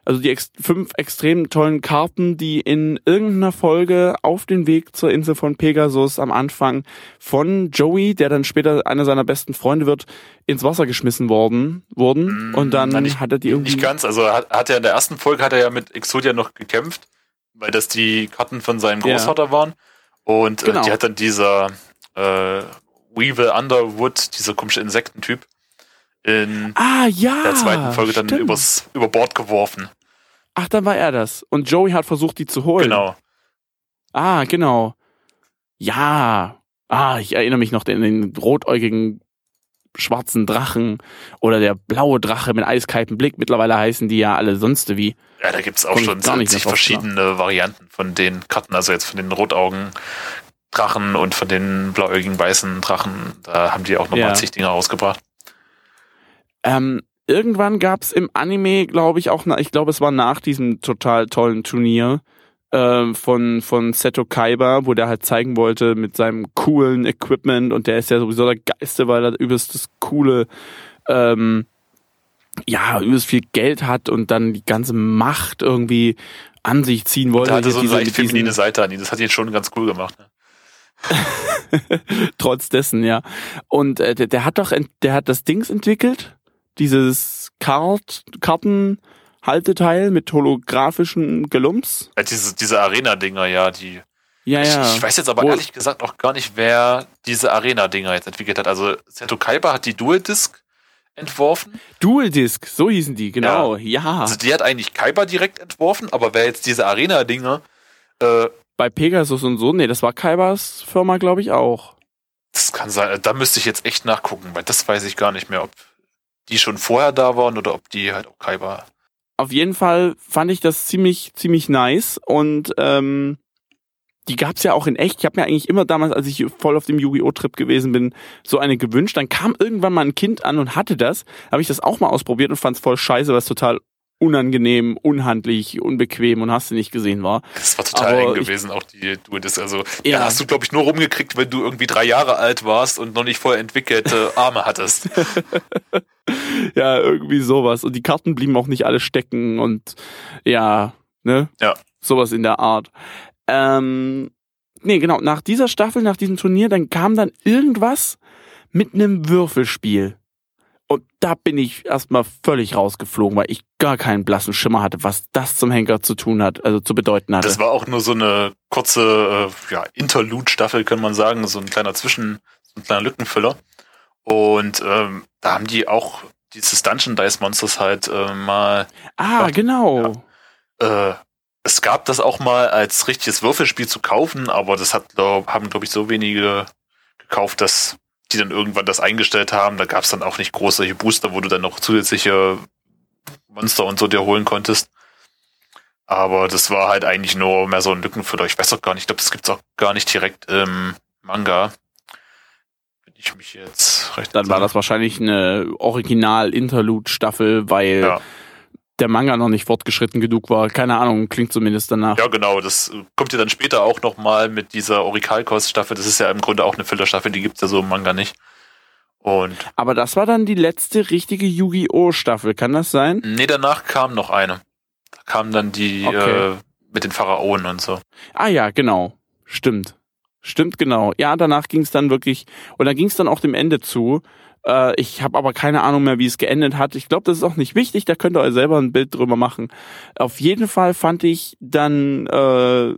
also die ex fünf extrem tollen Karten, die in irgendeiner Folge auf den Weg zur Insel von Pegasus am Anfang von Joey, der dann später einer seiner besten Freunde wird, ins Wasser geschmissen worden wurden. Und dann Mm, Na, nicht, hat er die irgendwie. Nicht ganz, also hat, hat er in der ersten Folge hat er ja mit Exodia noch gekämpft, weil das die Karten von seinem Ja. Großvater waren. Und Genau. äh, die hat dann dieser äh, Weevil Underwood, dieser komische Insektentyp, in Ah ja. der zweiten Folge dann stimmt. übers, über Bord geworfen. Ach, dann war er das. Und Joey hat versucht, die zu holen. Genau. Ah, genau. Ja. Ah, ich erinnere mich noch an den rotäugigen schwarzen Drachen oder der blaue Drache mit eiskaltem Blick. Mittlerweile heißen die ja alle sonst wie. Ja, da gibt's auch Komm ich schon gar nicht 70 mehr drauf verschiedene Varianten von den Karten, also jetzt von den rotaugen Drachen und von den blauäugigen weißen Drachen. Da haben die auch nochmal Ja. zig Dinger rausgebracht. Ähm, irgendwann gab's im Anime, glaube ich, auch, ich glaube, es war nach diesem total tollen Turnier äh, von, von Seto Kaiba, wo der halt zeigen wollte mit seinem coolen Equipment und der ist ja sowieso der Geiste, weil er übelst das coole ähm, ja, übelst viel Geld hat und dann die ganze Macht irgendwie an sich ziehen wollte. Da hatte so eine leicht feminine Seite an ihn. Das hat ihn schon ganz cool gemacht. Ne? Trotz dessen, ja. Und äh, der, der hat doch, der hat das Dings entwickelt, dieses Kart, Kartenhalteteil mit holographischen Gelumps. Ja, diese, diese Arena-Dinger, ja, die. Ja, ja. Ich, ich weiß jetzt aber Wo- ehrlich gesagt auch gar nicht, wer diese Arena-Dinger jetzt entwickelt hat. Also Seto Kaiba hat die Dual-Disc entworfen. Dual Disc, so hießen die, genau. Ja. Also die hat eigentlich Kaiba direkt entworfen, aber wer jetzt diese Arena-Dinger, äh, Bei Pegasus und so, nee, das war Kaibas Firma, glaube ich, auch. das kann sein, da müsste ich jetzt echt nachgucken, weil das weiß ich gar nicht mehr, ob die schon vorher da waren oder ob die halt auch Kaiba. Auf jeden Fall fand ich das ziemlich, ziemlich nice und ähm, die gab's ja auch in echt. Ich habe mir eigentlich immer damals, als ich voll auf dem Yu-Gi-Oh! Trip gewesen bin, so eine gewünscht. Dann kam irgendwann mal ein Kind an und hatte das. Habe ich das auch mal ausprobiert und fand's voll scheiße, was total unangenehm, unhandlich, unbequem und hast du nicht gesehen war. Das war total Aber eng ich- gewesen, auch die Dual-Disc. Also Ja. ja. hast du, glaube ich, nur rumgekriegt, wenn du irgendwie drei Jahre alt warst und noch nicht voll entwickelte Arme hattest. Ja, irgendwie sowas. Und die Karten blieben auch nicht alle stecken und ja, ne? Ja. Sowas in der Art. Ähm, nee, genau, nach dieser Staffel, nach diesem Turnier, dann kam dann irgendwas mit einem Würfelspiel. Und da bin ich erstmal völlig rausgeflogen, weil ich gar keinen blassen Schimmer hatte, was das zum Henker zu tun hat, also zu bedeuten hatte. Das war auch nur so eine kurze äh, ja, Interlude-Staffel, kann man sagen, so ein kleiner Zwischen, so ein kleiner Lückenfüller. Und ähm, da haben die auch dieses Dungeon Dice Monsters halt äh, mal. ah, Ja. genau. Äh, es gab das auch mal als richtiges Würfelspiel zu kaufen, aber das hat, glaub, haben, glaube ich, so wenige gekauft, dass die dann irgendwann das eingestellt haben. Da gab es dann auch nicht groß solche Booster, wo du dann noch zusätzliche Monster und so dir holen konntest. Aber das war halt eigentlich nur mehr so ein Lückenfüller. Ich weiß auch gar nicht, ich glaube, das gibt's auch gar nicht direkt im Manga. Wenn ich mich jetzt recht Dann war das wahrscheinlich eine Original-Interlude-Staffel, weil Ja. Der Manga noch nicht fortgeschritten genug war. Keine Ahnung, klingt zumindest danach. Ja, genau. Das äh, kommt ja dann später auch nochmal mit dieser Orikalkos-Staffel. Das ist ja im Grunde auch eine Filler-Staffel, die gibt's ja so im Manga nicht. Und Aber das war dann die letzte richtige Yu-Gi-Oh! Staffel, kann das sein? nee, danach kam noch eine. Da kam dann die Okay. äh, mit den Pharaonen und so. Ah ja, genau. Stimmt. Stimmt genau. Ja, danach ging es dann wirklich, und dann ging es dann auch dem Ende zu. Äh, ich habe aber keine Ahnung mehr, wie es geendet hat. Ich glaube, das ist auch nicht wichtig, da könnt ihr euch selber ein Bild drüber machen. Auf jeden Fall fand ich dann äh,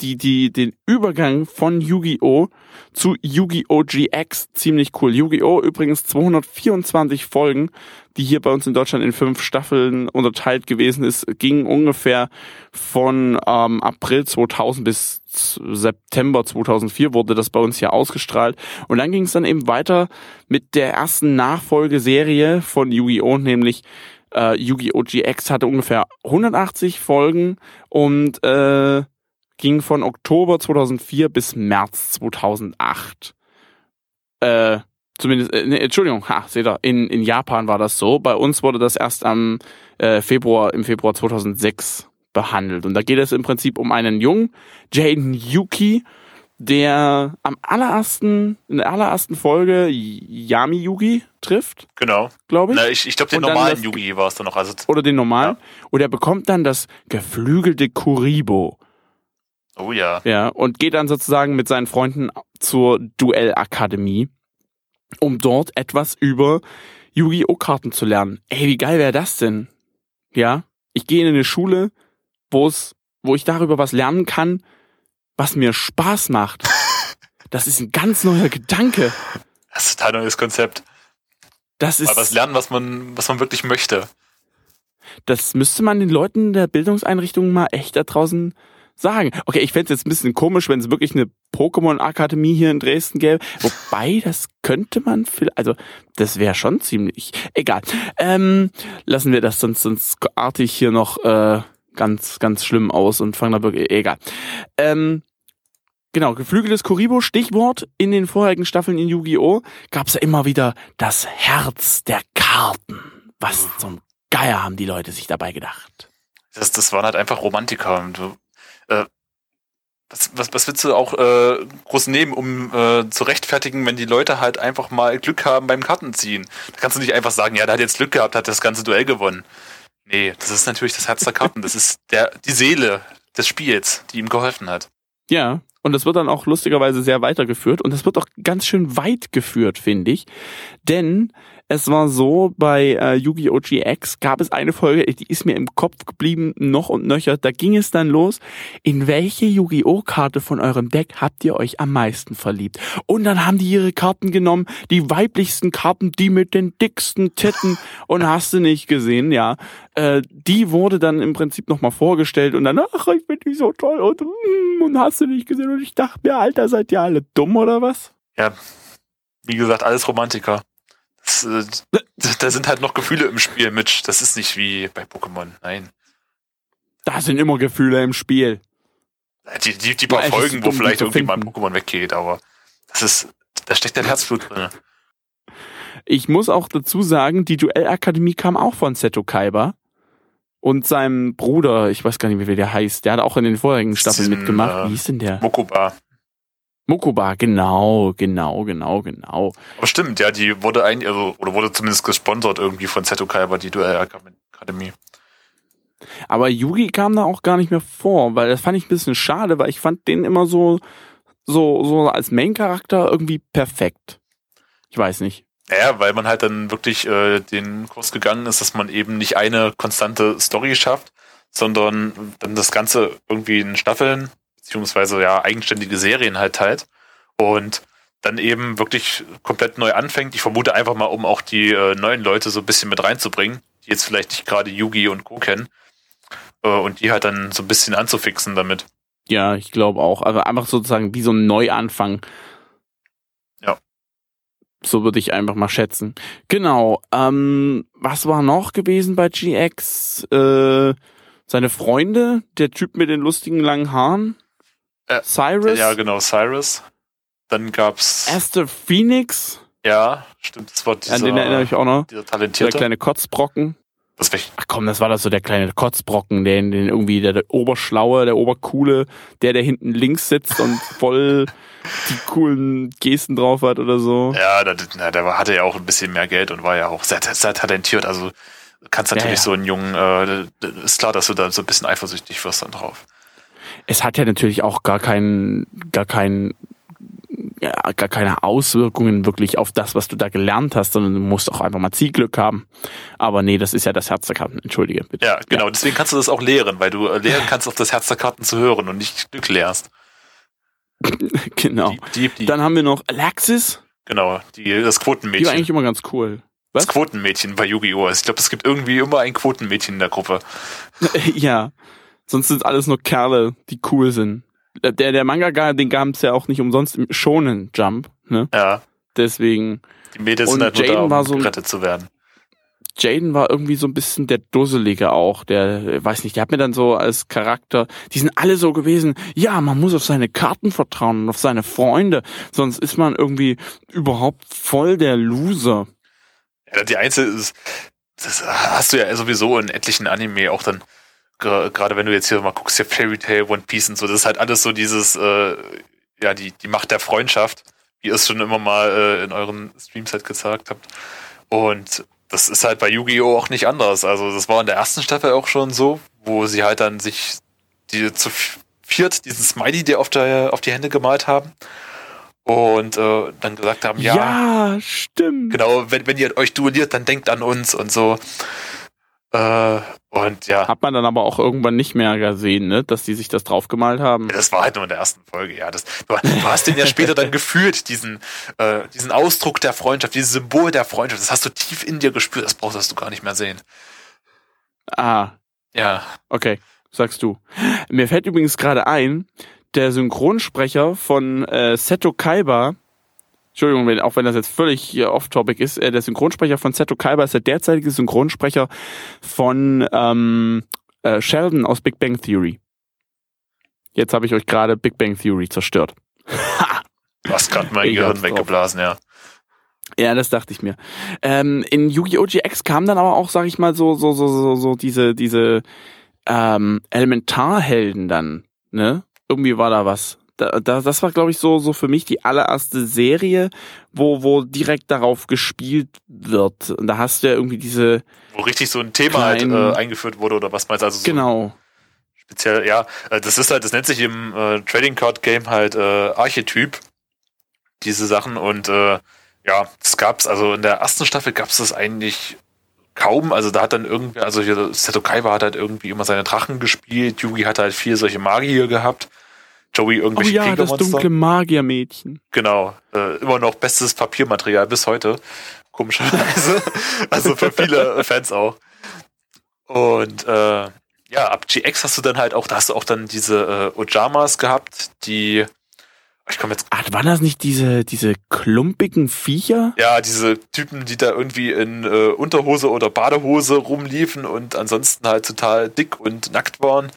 die, die, den Übergang von Yu-Gi-Oh! zu Yu-Gi-Oh! GX ziemlich cool. Yu-Gi-Oh! übrigens 224 Folgen, die hier bei uns in Deutschland in fünf Staffeln unterteilt gewesen ist, ging ungefähr von ähm, April 2000 bis September 2004 wurde das bei uns hier ausgestrahlt. Und dann ging es dann eben weiter mit der ersten Nachfolgeserie von Yu-Gi-Oh! nämlich äh, Yu-Gi-Oh! GX hatte ungefähr 180 Folgen und äh, ging von Oktober 2004 bis März 2008. Äh, zumindest, äh, nee, Entschuldigung, ha, seht ihr, in, in Japan war das so. Bei uns wurde das erst am äh, Februar, im Februar 2006 behandelt. Und da geht es im Prinzip um einen Jungen, Jaden Yuki, der am allerersten, in der allerersten Folge Yami Yugi trifft, Genau. glaube ich. Na, ich ich glaube, den normalen das- Yugi war es dann noch. Also, oder den normalen. Und er bekommt dann das geflügelte Kuribo. oh ja. Ja, und geht dann sozusagen mit seinen Freunden zur Duellakademie, um dort etwas über Yu-Gi-Oh! Karten zu lernen. Ey, wie geil wäre das denn? Ja, ich gehe in eine Schule, wo es, wo ich darüber was lernen kann, was mir Spaß macht. Das ist ein ganz neuer Gedanke. Das ist ein total neues Konzept. Das Mal was ist, lernen, was man, was man wirklich möchte. das müsste man den Leuten der Bildungseinrichtungen mal echt da draußen sagen. Okay, ich fände jetzt ein bisschen komisch, wenn es wirklich eine Pokémon-Akademie hier in Dresden gäbe. Wobei, das könnte man vielleicht, also das wäre schon ziemlich, egal. Ähm, lassen wir das sonst, sonst arte ich hier noch äh, ganz, ganz schlimm aus und fangen da wirklich, egal. Ähm, Genau, geflügeltes Kuribo, Stichwort in den vorherigen Staffeln in Yu-Gi-Oh! gab es ja immer wieder das Herz der Karten. Was zum Geier haben die Leute sich dabei gedacht? Das, das waren halt einfach Romantiker. Du, äh, was, was, was willst du auch äh, groß nehmen, um äh, zu rechtfertigen, wenn die Leute halt einfach mal Glück haben beim Kartenziehen? Da kannst du nicht einfach sagen, ja, der hat jetzt Glück gehabt, hat das ganze Duell gewonnen. Nee, das ist natürlich das Herz der Karten. Das ist der, die Seele des Spiels, die ihm geholfen hat. Ja, und das wird dann auch lustigerweise sehr weitergeführt und das wird auch ganz schön weit geführt, finde ich. Denn es war so, bei äh, Yu-Gi-Oh! GX gab es eine Folge, die ist mir im Kopf geblieben, noch und nöcher. Da ging es dann los, in welche Yu-Gi-Oh! Karte von eurem Deck habt ihr euch am meisten verliebt? Und dann haben die ihre Karten genommen, die weiblichsten Karten, die mit den dicksten Titten und hast du nicht gesehen, ja. Äh, die wurde dann im Prinzip nochmal vorgestellt und dann, ach, ich finde die so toll und, mm, und hast du nicht gesehen. Und ich dachte mir, Alter, seid ihr alle dumm oder was? Ja, wie gesagt, alles Romantiker. Äh, da sind halt noch Gefühle im Spiel, Mitch. Das ist nicht wie bei Pokémon. Nein. Da sind immer Gefühle im Spiel. Die, die, die paar Ja, Folgen, wo vielleicht irgendwie mal ein. Pokémon weggeht, aber das ist, da steckt dein Herzblut drin. Ich muss auch dazu sagen, die Duellakademie kam auch von Seto Kaiba und seinem Bruder, ich weiß gar nicht, wie der heißt, der hat auch in den vorherigen Staffeln mitgemacht. äh, Wie hieß denn der? Mokoba. Mokoba, genau, genau, genau, genau. Aber stimmt, ja, die wurde eigentlich, also, oder wurde zumindest gesponsert irgendwie von Seto Kaiba, die Duellakademie. Aber Yugi kam da auch gar nicht mehr vor, weil das fand ich ein bisschen schade, weil ich fand den immer so, so, so als Main-Charakter irgendwie perfekt. Ich weiß nicht. Naja, weil man halt dann wirklich äh, den Kurs gegangen ist, dass man eben nicht eine konstante Story schafft, sondern dann das Ganze irgendwie in Staffeln, beziehungsweise ja eigenständige Serien halt teilt und dann eben wirklich komplett neu anfängt. Ich vermute einfach mal, um auch die äh, neuen Leute so ein bisschen mit reinzubringen, die jetzt vielleicht nicht gerade Yugi und Co. kennen äh, und die halt dann so ein bisschen anzufixen damit. Ja, ich glaube auch. Also einfach sozusagen wie so ein Neuanfang. Ja. So würde ich einfach mal schätzen. Genau. Ähm, was war noch gewesen bei GX? Äh, seine Freunde, der Typ mit den lustigen langen Haaren. Äh, Cyrus. Ja, genau, Cyrus. Dann gab's, Aster Phoenix. ja, stimmt, das war dieser, An den erinnere ich auch noch. dieser Der talentierte. kleine Kotzbrocken. Das war ich, Ach komm, das war das so der kleine Kotzbrocken, den, den irgendwie der, der Oberschlaue, der Obercoole, der, der hinten links sitzt und voll die coolen Gesten drauf hat oder so. Ja, da, na, der hatte ja auch ein bisschen mehr Geld und war ja auch sehr, sehr talentiert. Also kannst Ja, natürlich ja. so einen Jungen, äh, ist klar, dass du da so ein bisschen eifersüchtig wirst dann drauf. Es hat ja natürlich auch gar keinen, gar keinen, ja, gar keine Auswirkungen wirklich auf das, was du da gelernt hast, sondern du musst auch einfach mal Zielglück haben. Aber nee, das ist ja das Herz der Karten. Entschuldige, bitte. Ja, genau. Deswegen kannst du das auch lehren, weil du äh, lehren kannst, auf das Herz der Karten zu hören und nicht Glück lehrst. Genau. Die, die, die, Dann haben wir noch Alexis. genau, die, das Die war Quotenmädchen. eigentlich immer ganz cool. Das Was? Quotenmädchen bei Yu-Gi-Oh! Ich glaube, es gibt irgendwie immer ein Quotenmädchen in der Gruppe. ja. Sonst sind alles nur Kerle, die cool sind. Der, der Manga, den gab es ja auch nicht umsonst im Shonen Jump, ne? Ja, Deswegen, die Mädels Und sind halt Jaden da, um war so ein- gerettet zu werden. Jaden war irgendwie so ein bisschen der Dusselige auch, der, äh, weiß nicht, der hat mir dann so als Charakter, die sind alle so gewesen, ja, man muss auf seine Karten vertrauen und auf seine Freunde, sonst ist man irgendwie überhaupt voll der Loser. Ja, die Einzel ist, das hast du ja sowieso in etlichen Anime auch dann, gerade wenn du jetzt hier mal guckst, ja Fairy Tail, One Piece und so, das ist halt alles so dieses, äh, ja, die, die Macht der Freundschaft, wie ihr es schon immer mal äh, in euren Streams halt gezeigt habt. Und das ist halt bei Yu-Gi-Oh! auch nicht anders. Also das war in der ersten Staffel auch schon so, wo sie halt dann sich die zu viert diesen Smiley, der auf, der, auf die Hände gemalt haben. Und äh, dann gesagt haben, ja, Ja, stimmt. Genau, wenn, wenn ihr euch duelliert, dann denkt an uns und so. Äh, und ja, Hat man dann aber auch irgendwann nicht mehr gesehen, ne, dass die sich das draufgemalt haben. das war halt nur in der ersten Folge, ja. Das, du, du hast den ja später dann gefühlt, diesen, äh, diesen Ausdruck der Freundschaft, dieses Symbol der Freundschaft. Das hast du tief in dir gespürt, das brauchst du gar nicht mehr sehen. Ah, Ja. Okay, sagst du. Mir fällt übrigens gerade ein, der Synchronsprecher von äh, Seto Kaiba, Entschuldigung, wenn, auch wenn das jetzt völlig hier off-topic ist, äh, der Synchronsprecher von Seto Kaiba ist der derzeitige Synchronsprecher von ähm, äh, Sheldon aus Big Bang Theory. Jetzt habe ich euch gerade Big Bang Theory zerstört. Du hast gerade mein Ich Gehirn hab's drauf. weggeblasen, ja. Ja, das dachte ich mir. Ähm, in Yu-Gi-Oh! GX kam dann aber auch, sag ich mal, so, so, so, so, so diese, diese ähm, Elementarhelden dann, ne? irgendwie war da was. Da, da, das war, glaube ich, so, so für mich die allererste Serie, wo, wo direkt darauf gespielt wird. Und da hast du ja irgendwie diese. Wo richtig so ein Thema halt äh, eingeführt wurde oder was meinst du? Also so Genau. speziell, ja, äh, das ist halt, das nennt sich im äh, Trading Card Game halt äh, Archetyp, diese Sachen und äh, ja, das gab's, also in der ersten Staffel gab's das eigentlich kaum, also da hat dann irgendwie, also hier Seto Kaiba hat halt irgendwie immer seine Drachen gespielt, Yugi hat halt viel solche Magier gehabt, Joey Oh irgendwelche ja, das dunkle Magiermädchen. Genau, äh, immer noch bestes Papiermaterial bis heute, komischerweise. also für viele Fans auch. Und äh, ja, ab GX hast du dann halt auch, da hast du auch dann diese äh, Ojamas gehabt, die, ich komme jetzt, Ah, waren das nicht diese, diese klumpigen Viecher? ja, diese Typen, die da irgendwie in äh, Unterhose oder Badehose rumliefen und ansonsten halt total dick und nackt waren.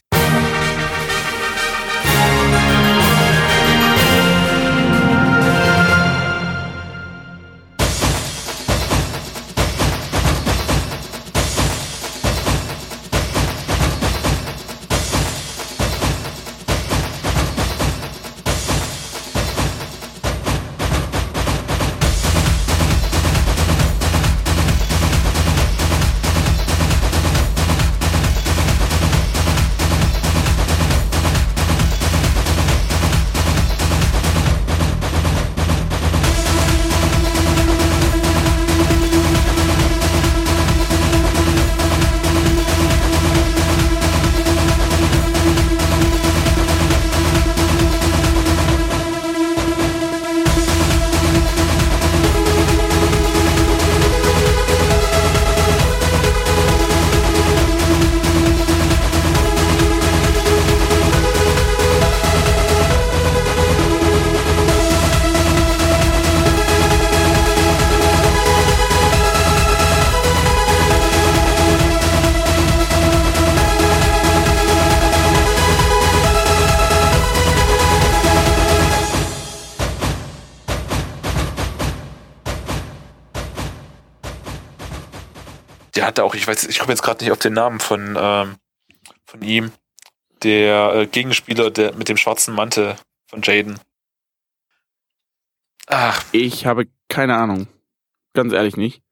Weiß, ich komme jetzt gerade nicht auf den Namen von, ähm, von ihm, der äh, Gegenspieler der, mit dem schwarzen Mantel von Jaden. Ach, Ich habe keine Ahnung. Ganz ehrlich nicht.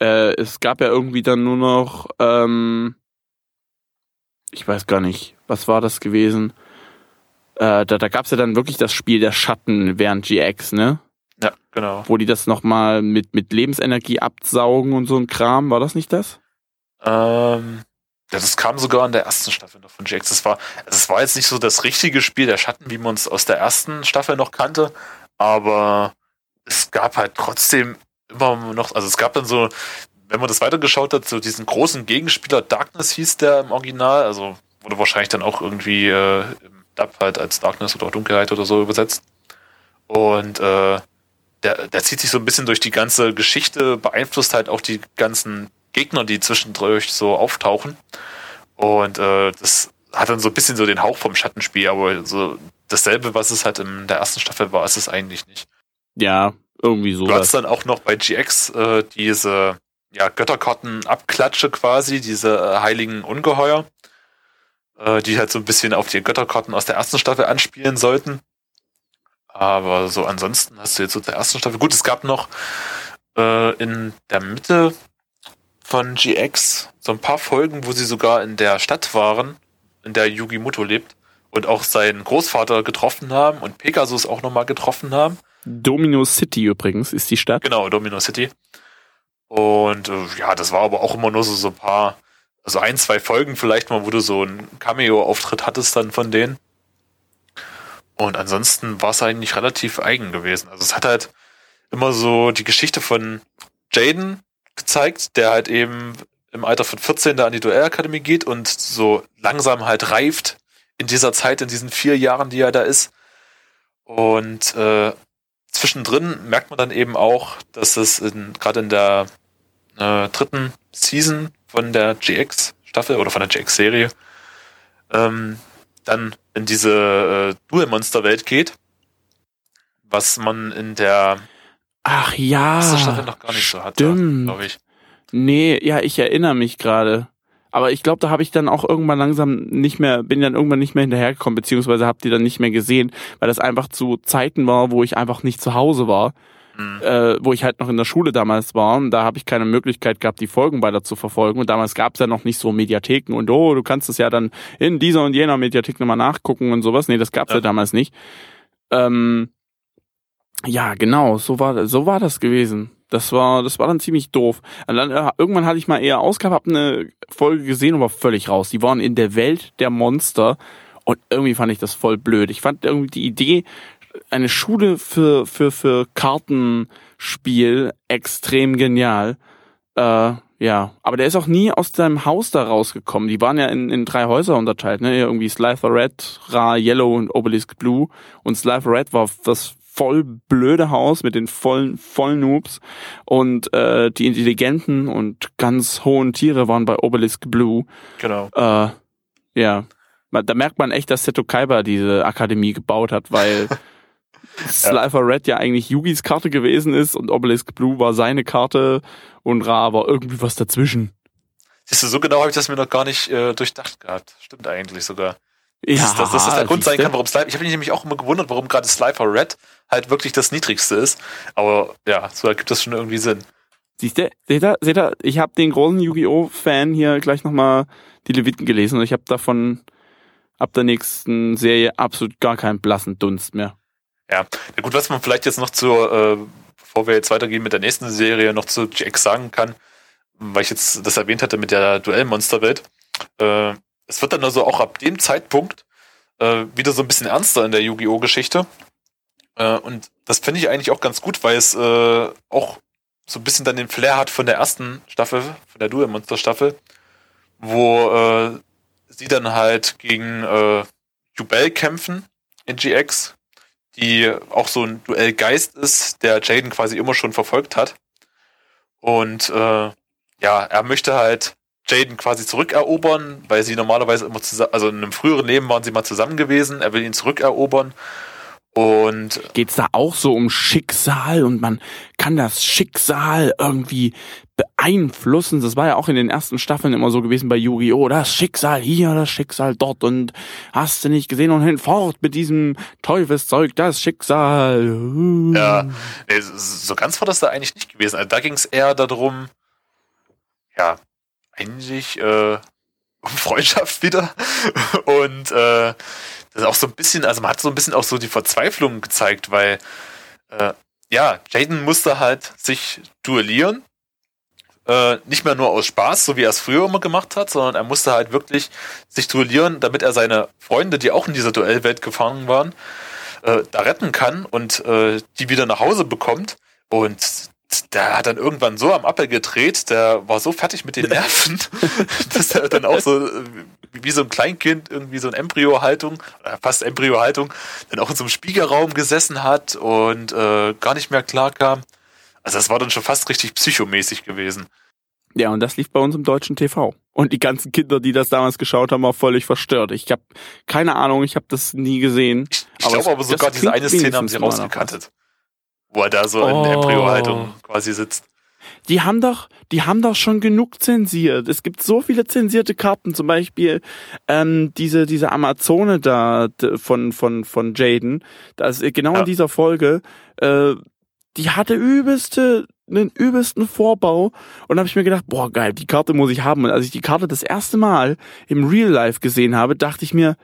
Äh, es gab ja irgendwie dann nur noch, ähm, ich weiß gar nicht, was war das gewesen? Äh, da da gab es ja dann wirklich das Spiel der Schatten während GX, ne? Ja, genau. Wo die das nochmal mit, mit Lebensenergie absaugen und so ein Kram. War das nicht das? Ähm, das kam sogar in der ersten Staffel noch von GX. Das war, also es war jetzt nicht so das richtige Spiel der Schatten, wie man es aus der ersten Staffel noch kannte, aber es gab halt trotzdem immer noch, also es gab dann so, wenn man das weitergeschaut hat, so diesen großen Gegenspieler Darkness hieß der im Original, also wurde wahrscheinlich dann auch irgendwie äh, im Dub halt als Darkness oder Dunkelheit oder so übersetzt. Und äh, der, der zieht sich so ein bisschen durch die ganze Geschichte, beeinflusst halt auch die ganzen Gegner, die zwischendurch so auftauchen. Und äh, das hat dann so ein bisschen so den Hauch vom Schattenspiel, aber so dasselbe, was es halt in der ersten Staffel war, ist es eigentlich nicht. Ja, irgendwie so. Du hast dann auch noch bei GX äh, diese ja, Götterkarten-Abklatsche quasi, diese äh, heiligen Ungeheuer, äh, die halt so ein bisschen auf die Götterkarten aus der ersten Staffel anspielen sollten. Aber so ansonsten hast du jetzt so der ersten Staffel. Gut, es gab noch äh, in der Mitte von GX so ein paar Folgen, wo sie sogar in der Stadt waren, in der Yugi Muto lebt und auch seinen Großvater getroffen haben und Pegasus auch nochmal getroffen haben. Domino City übrigens ist die Stadt. Genau, Domino City. Und äh, ja, das war aber auch immer nur so, so ein paar, also ein, zwei Folgen vielleicht mal, wo du so einen Cameo-Auftritt hattest dann von denen. Und ansonsten war es eigentlich relativ eigen gewesen. Also es hat halt immer so die Geschichte von Jaden gezeigt, der halt eben im Alter von 14 da an die Duellakademie geht und so langsam halt reift in dieser Zeit, in diesen vier Jahren, die er da ist. Und äh, zwischendrin merkt man dann eben auch, dass es gerade in der äh, dritten Season von der GX-Staffel oder von der GX-Serie ähm, dann in diese äh, Dual-Monster-Welt geht, was man in der Ach ja. Staffel noch gar nicht so hatte, glaube ich. Nee, ja, ich erinnere mich gerade. Aber ich glaube, da habe ich dann auch irgendwann langsam nicht mehr, bin dann irgendwann nicht mehr hinterhergekommen, beziehungsweise habe die dann nicht mehr gesehen, weil das einfach zu Zeiten war, wo ich einfach nicht zu Hause war. Mhm. Äh, wo ich halt noch in der Schule damals war und da habe ich keine Möglichkeit gehabt, die Folgen weiter zu verfolgen und damals gab es ja noch nicht so Mediatheken und oh, du kannst es ja dann in dieser und jener Mediathek nochmal nachgucken und sowas. Nee, das gab's ja, ja damals nicht. Ähm, ja, genau, so war, so war das gewesen. Das war, das war dann ziemlich doof. Und dann, äh, irgendwann hatte ich mal eher Ausgabe, hab eine Folge gesehen und war völlig raus. Die waren in der Welt der Monster und irgendwie fand ich das voll blöd. Ich fand irgendwie die Idee, eine Schule für, für, für Kartenspiel extrem genial. Äh, ja, aber der ist auch nie aus seinem Haus da rausgekommen. Die waren ja in, in drei Häuser unterteilt, ne? Irgendwie Slifer Red, Ra Yellow und Obelisk Blue. Und Slifer Red war das voll blöde Haus mit den vollen, vollen Noobs und äh, die intelligenten und ganz hohen Tiere waren bei Obelisk Blue. Genau. Äh, ja, da merkt man echt, dass Seto Kaiba diese Akademie gebaut hat, weil Slifer. Red ja eigentlich Yugis Karte gewesen ist und Obelisk Blue war seine Karte und Ra war irgendwie was dazwischen. Siehst du, so genau habe ich das mir noch gar nicht äh, durchdacht gehabt. Stimmt eigentlich sogar. Ja, dass, dass, dass das der Grund sein kann, warum Slifer. Ich habe mich nämlich auch immer gewundert, warum gerade Slifer Red halt wirklich das niedrigste ist. Aber ja, so ergibt das schon irgendwie Sinn. Siehst du, seht ihr, seht ihr, ich habe den großen Yu-Gi-Oh! Fan hier gleich nochmal die Leviten gelesen und ich habe davon ab der nächsten Serie absolut gar keinen blassen Dunst mehr. Ja, ja gut, was man vielleicht jetzt noch zur, äh, bevor wir jetzt weitergehen mit der nächsten Serie, noch zu GX sagen kann, weil ich jetzt das erwähnt hatte mit der Duellmonsterwelt. Äh, es wird dann also auch ab dem Zeitpunkt äh, wieder so ein bisschen ernster in der Yu-Gi-Oh! Geschichte. Äh, und das finde ich eigentlich auch ganz gut, weil es äh, auch so ein bisschen dann den Flair hat von der ersten Staffel, von der Duel Monster Staffel, wo äh, sie dann halt gegen äh, Jubel kämpfen in GX, die auch so ein Duellgeist ist, der Jaden quasi immer schon verfolgt hat. Und äh, ja, er möchte halt Jaden quasi zurückerobern, weil sie normalerweise immer zusammen, also in einem früheren Leben waren sie mal zusammen gewesen. Er will ihn zurückerobern und geht's da auch so um Schicksal und man kann das Schicksal irgendwie beeinflussen? Das war ja auch in den ersten Staffeln immer so gewesen bei Yu-Gi-Oh! Das Schicksal hier, das Schicksal dort und hast du nicht gesehen und hinfort mit diesem Teufelszeug, das Schicksal. Ja, so ganz war das da eigentlich nicht gewesen. Also da ging's eher darum, ja, eigentlich äh, um Freundschaft wieder und äh, das ist auch so ein bisschen, also man hat so ein bisschen auch so die Verzweiflung gezeigt, weil äh, ja, Jaden musste halt sich duellieren. Äh, nicht mehr nur aus Spaß, so wie er es früher immer gemacht hat, sondern er musste halt wirklich sich duellieren, damit er seine Freunde, die auch in dieser Duellwelt gefangen waren, äh, da retten kann und äh, die wieder nach Hause bekommt. Und der hat dann irgendwann so am Appel gedreht, der war so fertig mit den Nerven, dass er dann auch so äh, wie so ein Kleinkind irgendwie so ein Embryo-Haltung, fast Embryo-Haltung, dann auch in so einem Spiegelraum gesessen hat und äh, gar nicht mehr klar kam. Also das war dann schon fast richtig psychomäßig gewesen. Ja, und das lief bei uns im deutschen TV. Und die ganzen Kinder, die das damals geschaut haben, waren völlig verstört. Ich habe keine Ahnung, ich habe das nie gesehen. Ich, ich glaube aber sogar diese eine Szene haben sie rausgekattet. Wo er da so oh. in Embryo-Haltung quasi sitzt die haben doch, die haben doch schon genug zensiert. Es gibt so viele zensierte Karten, zum Beispiel ähm, diese diese Amazone da von von von Jaden. Das genau ja. in dieser Folge. Äh, die hatte übelste einen übelsten Vorbau und habe ich mir gedacht, boah geil, die Karte muss ich haben. Und als ich die Karte das erste Mal im Real Life gesehen habe, dachte ich mir,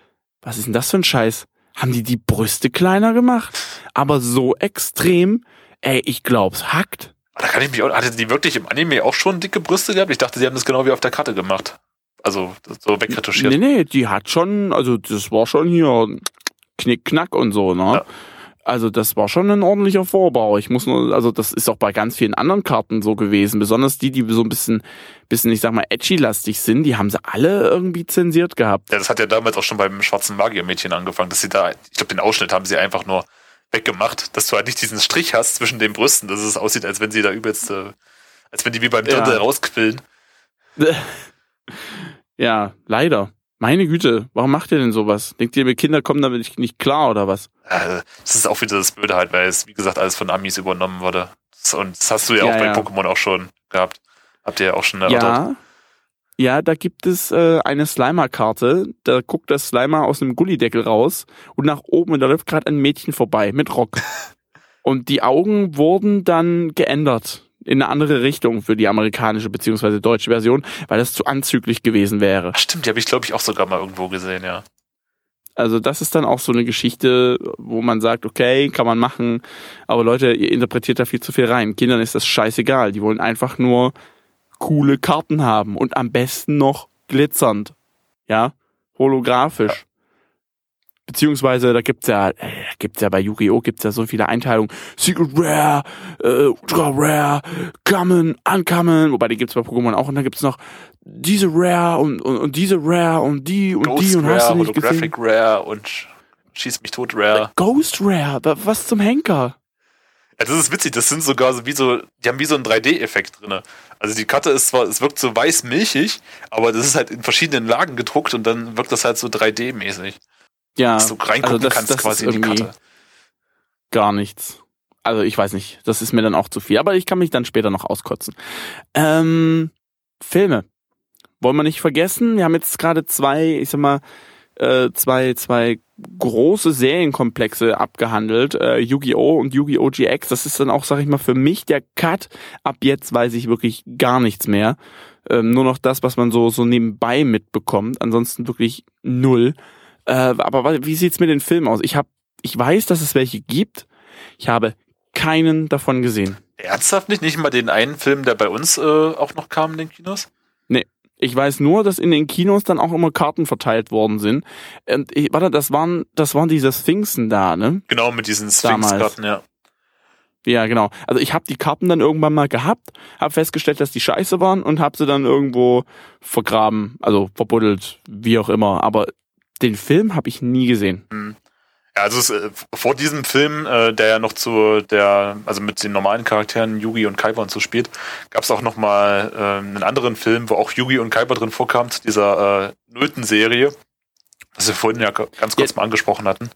was ist denn das für ein Scheiß? Haben die die Brüste kleiner gemacht? Aber so extrem, ey, ich glaub's hackt. Da kann ich mich auch, hatte die wirklich im Anime auch schon dicke Brüste gehabt? Ich dachte, sie haben das genau wie auf der Karte gemacht. Also so wegretuschiert. Nee, nee, die hat schon, also das war schon hier Knick, Knack und so, ne? Ja. Also das war schon ein ordentlicher Vorbau. Ich muss nur, also das ist auch bei ganz vielen anderen Karten so gewesen. Besonders die, die so ein bisschen, bisschen, ich sag mal, edgy-lastig sind, die haben sie alle irgendwie zensiert gehabt. Ja, das hat ja damals auch schon beim schwarzen Magiermädchen angefangen, dass sie da, ich glaube, den Ausschnitt haben sie einfach nur weggemacht, dass du halt nicht diesen Strich hast zwischen den Brüsten, dass es aussieht, als wenn sie da übelst, äh, als wenn die wie beim Dirndl ja. rausquillen. Ja, leider. Meine Güte, warum macht ihr denn sowas? Denkt ihr, Kinder kommen damit nicht klar oder was? Ja, das ist auch wieder das Blöde halt, weil es, wie gesagt, alles von Amis übernommen wurde. Und das hast du ja, ja auch bei ja. Pokémon auch schon gehabt. Habt ihr ja auch schon erörtert. Ja, Ja, da gibt es äh, eine Slimer-Karte. Da guckt der Slimer aus einem Gullideckel raus und nach oben und da läuft gerade ein Mädchen vorbei mit Rock. und die Augen wurden dann geändert in eine andere Richtung für die amerikanische beziehungsweise deutsche Version, weil das zu anzüglich gewesen wäre. Ach, stimmt, die habe ich glaube ich auch sogar mal irgendwo gesehen, ja. Also das ist dann auch so eine Geschichte, wo man sagt, okay, kann man machen, aber Leute, ihr interpretiert da viel zu viel rein. Kindern ist das scheißegal, die wollen einfach nur coole Karten haben und am besten noch glitzernd, ja, holographisch. Beziehungsweise da gibt's ja, äh, gibt's ja bei Yu-Gi-Oh! gibt's ja so viele Einteilungen. Secret Rare, äh, Ultra Rare, Common, Uncommon, wobei die gibt's bei Pokémon auch und dann gibt's noch diese Rare und, und, und diese Rare und die und Ghost die und hast Rare, du nicht gesehen. Holographic Rare und Schieß mich tot Rare. Ghost Rare, wa- was zum Henker? Ja, das ist witzig, das sind sogar so wie so, die haben wie so einen 3D-Effekt drinne. Also die Karte ist zwar, es wirkt so weiß-milchig, aber das ist halt in verschiedenen Lagen gedruckt und dann wirkt das halt so 3D-mäßig. Ja, Dass du reingucken also das- kannst das quasi in die irgendwie- Karte. gar nichts. Also ich weiß nicht, das ist mir dann auch zu viel, aber ich kann mich dann später noch auskotzen. Ähm, Filme. Wollen wir nicht vergessen, wir haben jetzt gerade zwei, ich sag mal, äh, zwei, zwei große Serienkomplexe abgehandelt, äh, Yu-Gi-Oh! und Yu-Gi-Oh! GX. Das ist dann auch, sag ich mal, für mich der Cut. Ab jetzt weiß ich wirklich gar nichts mehr. Ähm, nur noch das, was man so, so nebenbei mitbekommt. Ansonsten wirklich null. Äh, aber wie sieht's mit den Filmen aus? Ich hab, ich weiß, dass es welche gibt. Ich habe keinen davon gesehen. Ernsthaft nicht? Nicht mal den einen Film, der bei uns äh, auch noch kam in den Kinos? Ich weiß nur, dass in den Kinos dann auch immer Karten verteilt worden sind. Und ich, warte, das waren, das waren diese Sphinxen da, ne? Genau, mit diesen. Sphinx-Karten, ja. Ja, genau. Also ich habe die Karten dann irgendwann mal gehabt, habe festgestellt, dass die scheiße waren und habe sie dann irgendwo vergraben, also verbuddelt, wie auch immer. Aber den Film habe ich nie gesehen. Ja, also es, äh, vor diesem Film, äh, der ja noch zu der, also mit den normalen Charakteren Yugi und Kaiba und so spielt, gab es auch noch mal äh, einen anderen Film, wo auch Yugi und Kaiba drin vorkam, zu dieser äh, nullten Serie, was wir vorhin ja ganz kurz Ja. mal angesprochen hatten.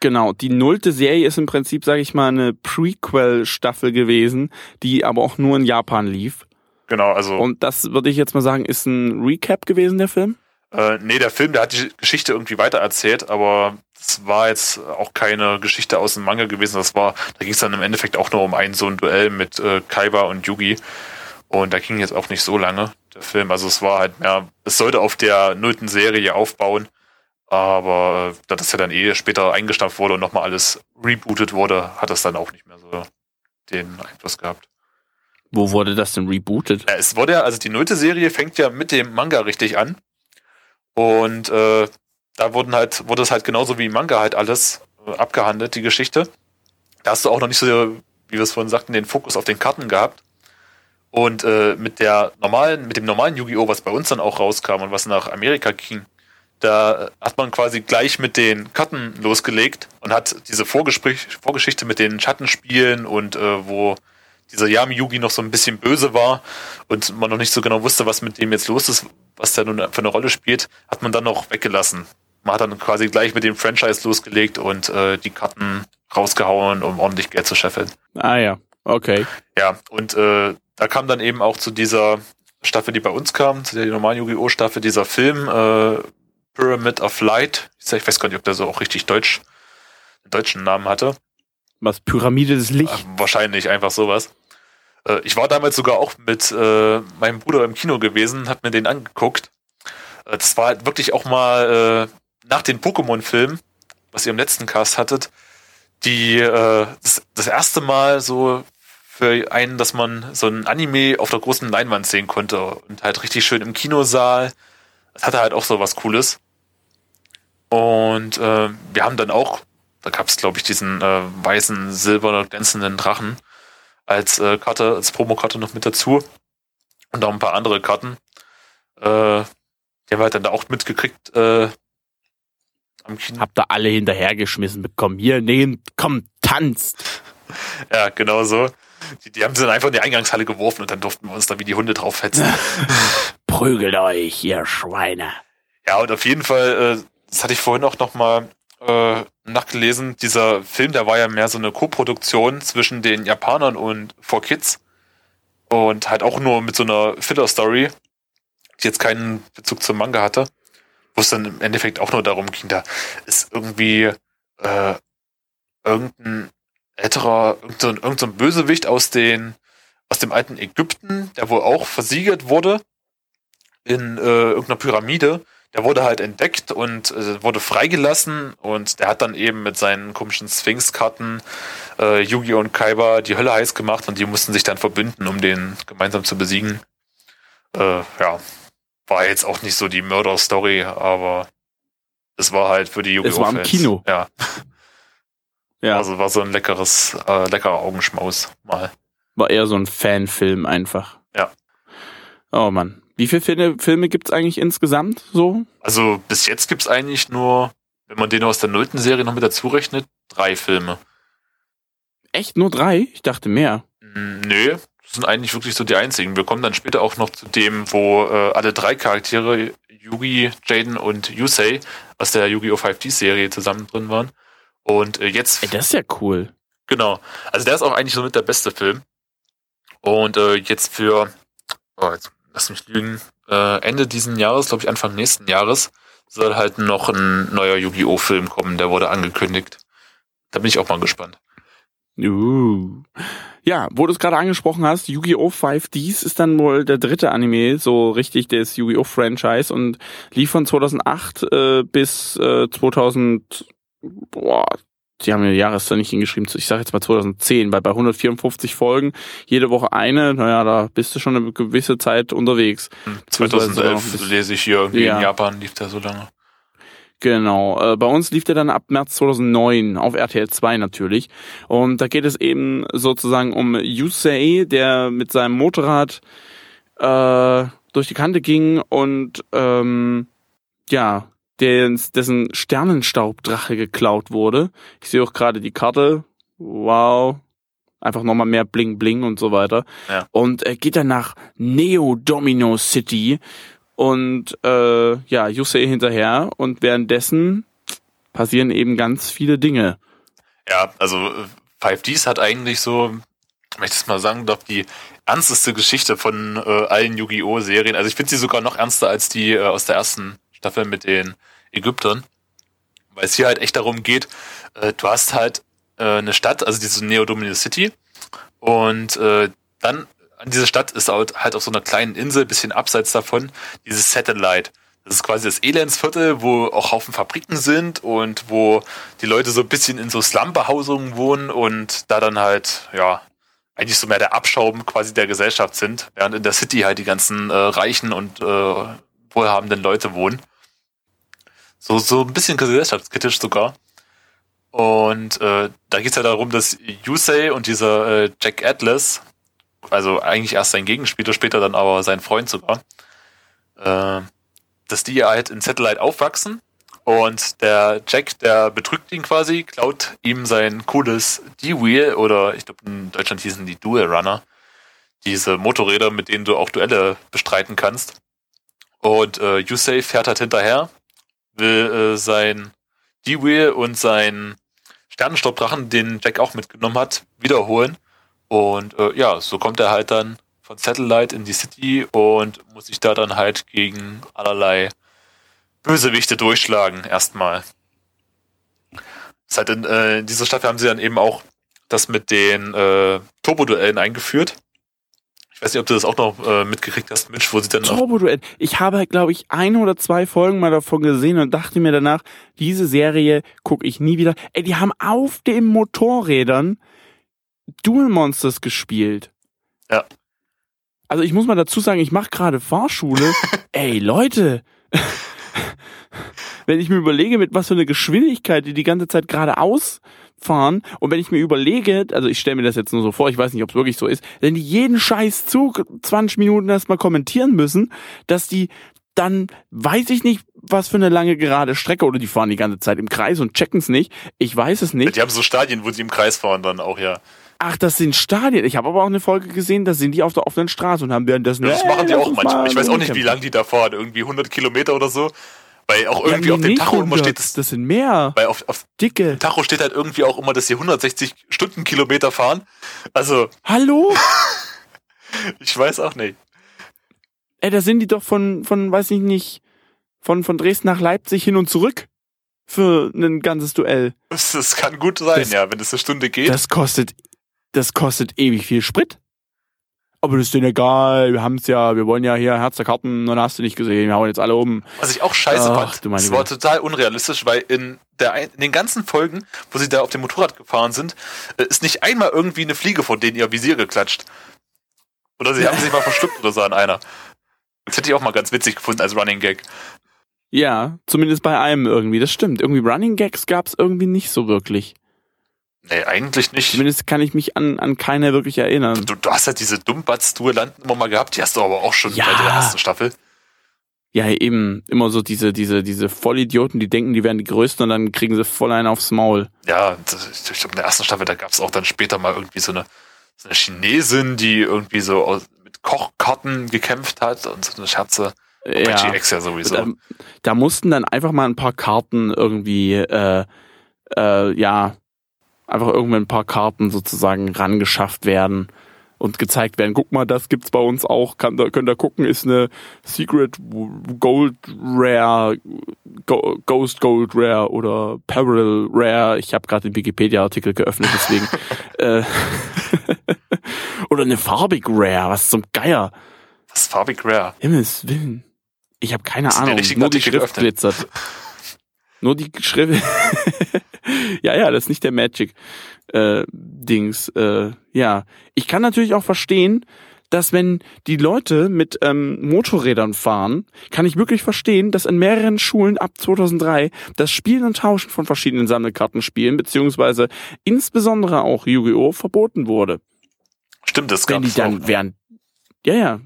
Genau, die nullte Serie ist im Prinzip, sage ich mal, eine Prequel-Staffel gewesen, die aber auch nur in Japan lief. Genau, also Und das würde ich jetzt mal sagen, ist ein Recap gewesen, der Film. Äh, nee, der Film, der hat die Geschichte irgendwie weitererzählt, aber es war jetzt auch keine Geschichte aus dem Manga gewesen. Das war, da ging es dann im Endeffekt auch nur um ein so ein Duell mit äh, Kaiba und Yugi. Und da ging jetzt auch nicht so lange, der Film. Also es war halt mehr, es sollte auf der nullten Serie aufbauen. Aber äh, da das ja dann eh später eingestampft wurde und nochmal alles rebootet wurde, hat das dann auch nicht mehr so den Einfluss gehabt. Wo wurde das denn rebootet? Ja, es wurde ja, also die nullte Serie fängt ja mit dem Manga richtig an. Und äh, da wurden halt, wurde es halt genauso wie im Manga halt alles äh, abgehandelt, die Geschichte. Da hast du auch noch nicht so, wie wir es vorhin sagten, den Fokus auf den Karten gehabt. Und äh, mit der normalen, mit dem normalen Yu-Gi-Oh!, was bei uns dann auch rauskam und was nach Amerika ging, da hat man quasi gleich mit den Karten losgelegt und hat diese Vorgespräch, Vorgeschichte mit den Schattenspielen und äh, wo dieser Yami Yugi noch so ein bisschen böse war und man noch nicht so genau wusste, was mit dem jetzt los ist, was der nun für eine Rolle spielt, hat man dann noch weggelassen. Man hat dann quasi gleich mit dem Franchise losgelegt und äh, die Karten rausgehauen, um ordentlich Geld zu scheffeln. Ah ja, okay. Ja, und äh, da kam dann eben auch zu dieser Staffel, die bei uns kam, zu der normalen Yu-Gi-Oh! Staffel, dieser Film äh, Pyramid of Light. Ich weiß gar nicht, ob der so auch richtig deutsch, einen deutschen Namen hatte. Was Pyramide des Äh, Lichts? wahrscheinlich einfach sowas. Äh, ich war damals sogar auch mit äh, meinem Bruder im Kino gewesen, hab mir den angeguckt. Äh, das war halt wirklich auch mal äh, nach dem Pokémon-Film, was ihr im letzten Cast hattet, die äh, das, das erste Mal so für einen, dass man so ein Anime auf der großen Leinwand sehen konnte und halt richtig schön im Kinosaal. Das hatte halt auch so was Cooles. Und äh, wir haben dann auch, da gab es glaube ich diesen äh, weißen, silber glänzenden Drachen als äh, Karte, als Promokarte noch mit dazu. Und auch ein paar andere Karten. Äh, die haben wir halt dann da auch mitgekriegt äh, am Kino. Habt ihr alle hinterhergeschmissen bekommen. Hier, nehmt, komm, tanzt. Ja, genau so. Die, die haben sie dann einfach in die Eingangshalle geworfen und dann durften wir uns da wie die Hunde draufhetzen. Prügelt euch, ihr Schweine. Ja, und auf jeden Fall, äh, das hatte ich vorhin auch nochmal äh, nachgelesen, dieser Film, der war ja mehr so eine Co-Produktion zwischen den Japanern und 4Kids. Und halt auch nur mit so einer Filler-Story. die jetzt keinen Bezug zum Manga hatte, wo es dann im Endeffekt auch nur darum ging, da ist irgendwie äh, irgendein älterer, irgendein, irgendein Bösewicht aus den aus dem alten Ägypten, der wohl auch versiegelt wurde in äh, irgendeiner Pyramide. Der wurde halt entdeckt und äh, wurde freigelassen und der hat dann eben mit seinen komischen Sphinx-Karten äh, Yugi und Kaiba die Hölle heiß gemacht und die mussten sich dann verbünden, um den gemeinsam zu besiegen. Äh, ja, war jetzt auch nicht so die Mörder-Story, aber es war halt für die Yu-Gi-Oh! Es war im. Kino. Ja, Ja, also war so ein leckeres, äh, leckerer Augenschmaus mal. war eher so ein Fanfilm einfach. Ja. Oh Mann. Wie viele Filme, Filme gibt's eigentlich insgesamt so? Also bis jetzt gibt's eigentlich nur, wenn man den aus der nullten Serie noch mit dazu rechnet, drei Filme. Echt nur drei? Ich dachte mehr. Mm, Nö, das sind eigentlich wirklich so die einzigen. Wir kommen dann später auch noch zu dem, wo äh, alle drei Charaktere, Yugi, Jaden und Yusei, aus der Yu-Gi-Oh! 5D-Serie zusammen drin waren. Und äh, jetzt, Ey, das ist ja cool. genau, also der ist auch eigentlich so mit der beste Film. Und äh, jetzt für, oh, jetzt lass mich lügen, äh, Ende diesen Jahres, glaube ich Anfang nächsten Jahres, soll halt noch ein neuer Yu-Gi-Oh! Film kommen, der wurde angekündigt. Da bin ich auch mal gespannt. Uh. Ja, wo du es gerade angesprochen hast, Yu-Gi-Oh! 5Ds ist dann wohl der dritte Anime, so richtig des Yu-Gi-Oh! Franchise und lief von 2008 äh, bis äh, 2000, boah, die haben die Jahreszahl nicht hingeschrieben, ich sage jetzt mal 2010, weil bei 154 Folgen, jede Woche eine, naja, da bist du schon eine gewisse Zeit unterwegs. Hm, Beziehungsweise sogar noch ein 2011 bisschen- lese ich hier irgendwie Ja. in Japan lief der so lange. Genau, äh, bei uns lief der dann ab März 2009 auf RTL 2 natürlich. Und da geht es eben sozusagen um Yusei, der mit seinem Motorrad äh, durch die Kante ging und ähm, ja, dens, dessen Sternenstaubdrache geklaut wurde. Ich sehe auch gerade die Karte. Wow. Einfach nochmal mehr Bling Bling und so weiter. Ja. Und er geht dann nach Neo Domino City und äh, ja, Yusei hinterher und währenddessen passieren eben ganz viele Dinge. Ja, also äh, 5Ds hat eigentlich so, wenn ich das mal sagen darf, die ernsteste Geschichte von äh, allen Yu-Gi-Oh! Serien. Also ich finde sie sogar noch ernster als die äh, aus der ersten Staffel mit den Ägyptern. Weil es hier halt echt darum geht, äh, du hast halt äh, eine Stadt, also diese Neo-Domino City und äh, dann an dieser Stadt ist halt, halt auf so einer kleinen Insel, bisschen abseits davon, dieses Satellite. Das ist quasi das Elendsviertel, wo auch Haufen Fabriken sind und wo die Leute so ein bisschen in so Slumbehausungen wohnen und da dann halt, ja, eigentlich so mehr der Abschaum quasi der Gesellschaft sind, während in der City halt die ganzen äh, reichen und äh, wohlhabenden Leute wohnen. So, so ein bisschen gesellschaftskritisch sogar. Und äh, da geht's ja darum, dass Yusei und dieser äh, Jack Atlas, also eigentlich erst sein Gegenspieler, später dann aber sein Freund sogar, äh, dass die halt in Satellite aufwachsen und der Jack, der betrügt ihn quasi, klaut ihm sein cooles D-Wheel oder ich glaube in Deutschland hießen die Dual Runner, diese Motorräder, mit denen du auch Duelle bestreiten kannst. Und äh, Yusei fährt halt hinterher, will äh, sein D-Wheel und sein Sternenstaubdrachen, den Jack auch mitgenommen hat, wiederholen. Und äh, ja, so kommt er halt dann von Satellite in die City und muss sich da dann halt gegen allerlei Bösewichte durchschlagen, erstmal. Das halt in, äh, in dieser Staffel haben sie dann eben auch das mit den äh, Turbo-Duellen eingeführt. Ich weiß nicht, ob du das auch noch äh, mitgekriegt hast, Mitch, wo sie dann auch, Turbo-Duell. Ich habe, glaube ich, ein oder zwei Folgen mal davon gesehen und dachte mir danach, diese Serie gucke ich nie wieder. Ey, die haben auf den Motorrädern Dual Monsters gespielt. Ja. Also ich muss mal dazu sagen, ich mache gerade Fahrschule. Ey, Leute. wenn ich mir überlege, mit was für eine Geschwindigkeit die die ganze Zeit geradeaus fahren und wenn ich mir überlege, also ich stelle mir das jetzt nur so vor, ich weiß nicht, ob es wirklich so ist, wenn die jeden scheiß Zug 20 Minuten erstmal kommentieren müssen, dass die dann weiß ich nicht, was für eine lange gerade Strecke oder die fahren die ganze Zeit im Kreis und checken es nicht. Ich weiß es nicht. die haben so Stadien, wo sie im Kreis fahren dann auch, ja. Ach, das sind Stadien. Ich habe aber auch eine Folge gesehen, da sind die auf der offenen Straße und haben währenddessen. Das Hey, machen die auch manchmal. mal Ich weiß auch nicht, wie rumcampen. lang die da fahren. Irgendwie 100 Kilometer oder so. Weil auch irgendwie ja, auf dem Tacho immer 100, steht, das, das sind mehr. weil auf, auf Dicke. Tacho steht halt irgendwie auch immer, dass sie 160 Stundenkilometer fahren. Also, Hallo? ich weiß auch nicht. Ey, da sind die doch von, von, weiß ich nicht, von, von Dresden nach Leipzig hin und zurück für ein ganzes Duell. Das, das kann gut sein, Das- ja, wenn es eine Stunde geht. Das kostet, das kostet ewig viel Sprit. Aber das ist denen egal, wir haben's ja, wir wollen ja hier Herz der Karten, dann hast du nicht gesehen, wir hauen jetzt alle um. Was ich auch scheiße Ach, fand. Das war total unrealistisch, weil in, der, in den ganzen Folgen, wo sie da auf dem Motorrad gefahren sind, äh, ist nicht einmal irgendwie eine Fliege von denen ihr Visier geklatscht. Oder sie haben sich mal verschluckt oder so an einer. Das hätte ich auch mal ganz witzig gefunden als Running Gag. Ja, zumindest bei einem irgendwie, das stimmt. Irgendwie Running Gags gab's irgendwie nicht so wirklich. Nee, eigentlich nicht. Zumindest kann ich mich an, an keine wirklich erinnern. Du, du hast ja diese Dummbatz-Duellanten immer mal gehabt, die hast du aber auch schon Ja. bei der ersten Staffel. Ja, eben, immer so diese, diese, diese Vollidioten, die denken, die wären die Größten und dann kriegen sie voll einen aufs Maul. Ja, ich glaube, in der ersten Staffel, da gab es auch dann später mal irgendwie so eine, so eine Chinesin, die irgendwie so aus, mit Kochkarten gekämpft hat und so eine Scherze. Bei Ja. GX ja sowieso. Da, da mussten dann einfach mal ein paar Karten irgendwie, äh, äh, ja, einfach irgendwann ein paar Karten sozusagen rangeschafft werden und gezeigt werden. Guck mal, das gibt's bei uns auch. Kann, da, könnt ihr gucken, ist eine Secret Gold Rare, Go, Ghost Gold Rare oder Peril Rare. Ich habe gerade den Wikipedia-Artikel geöffnet, deswegen. äh, oder eine farbig Rare, was zum Geier. Was ist farbig rare? Himmels Willen. Ich habe keine Ahnung. Nur die Schrift geöffnet? glitzert. Nur die Schrift. ja, ja, das ist nicht der Magic äh, Dings. Äh, ja, ich kann natürlich auch verstehen, dass wenn die Leute mit ähm, Motorrädern fahren, kann ich wirklich verstehen, dass in mehreren Schulen ab 2003 das Spielen und Tauschen von verschiedenen Sammelkartenspielen beziehungsweise insbesondere auch Yu-Gi-Oh verboten wurde. Stimmt, das Wenn gab die dann während, ja, ja,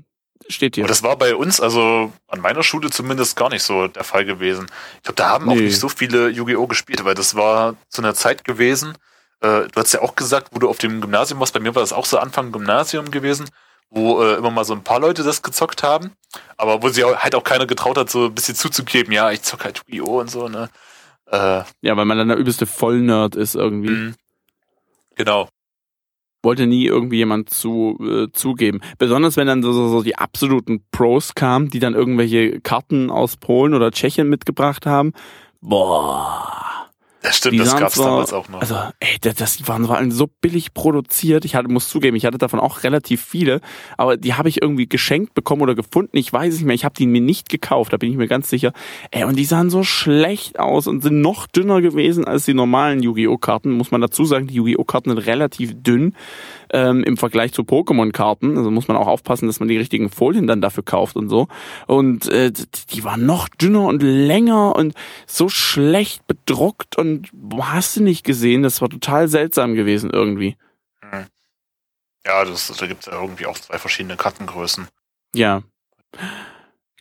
steht hier. Aber das war bei uns, also an meiner Schule zumindest gar nicht so der Fall gewesen. Ich glaube, da haben auch Nee. nicht so viele Yu-Gi-Oh! gespielt, weil das war zu einer Zeit gewesen. Äh, du hast ja auch gesagt, wo du auf dem Gymnasium warst, bei mir war das auch so Anfang Gymnasium gewesen, wo äh, immer mal so ein paar Leute das gezockt haben, aber wo auch- halt auch keiner getraut hat, so ein bisschen zuzugeben, ja, ich zock halt Yu-Gi-Oh! und so, ne? Äh, Ja, weil man dann der übelste Vollnerd ist irgendwie. mh. genau. Wollte nie irgendwie jemand zu, äh, zugeben. Besonders wenn dann so, so, so die absoluten Pros kamen, die dann irgendwelche Karten aus Polen oder Tschechien mitgebracht haben. Boah. Das stimmt, Die das gab's zwar- damals auch noch. Also, ey, das, das waren vor allem so billig produziert. Ich hatte, muss zugeben, ich hatte davon auch relativ viele, aber die habe ich irgendwie geschenkt bekommen oder gefunden. Ich weiß es nicht mehr. Ich habe die mir nicht gekauft, da bin ich mir ganz sicher. Ey, und die sahen so schlecht aus und sind noch dünner gewesen als die normalen Yu-Gi-Oh! Karten. Muss man dazu sagen, die Yu-Gi-Oh! Karten sind relativ dünn ähm, im Vergleich zu Pokémon-Karten. Also muss man auch aufpassen, dass man die richtigen Folien dann dafür kauft und so. Und äh, die- waren noch dünner und länger und so schlecht bedruckt und hast du nicht gesehen? Das war total seltsam gewesen irgendwie. ja, das, da gibt's ja irgendwie auch zwei verschiedene Kartengrößen. Ja.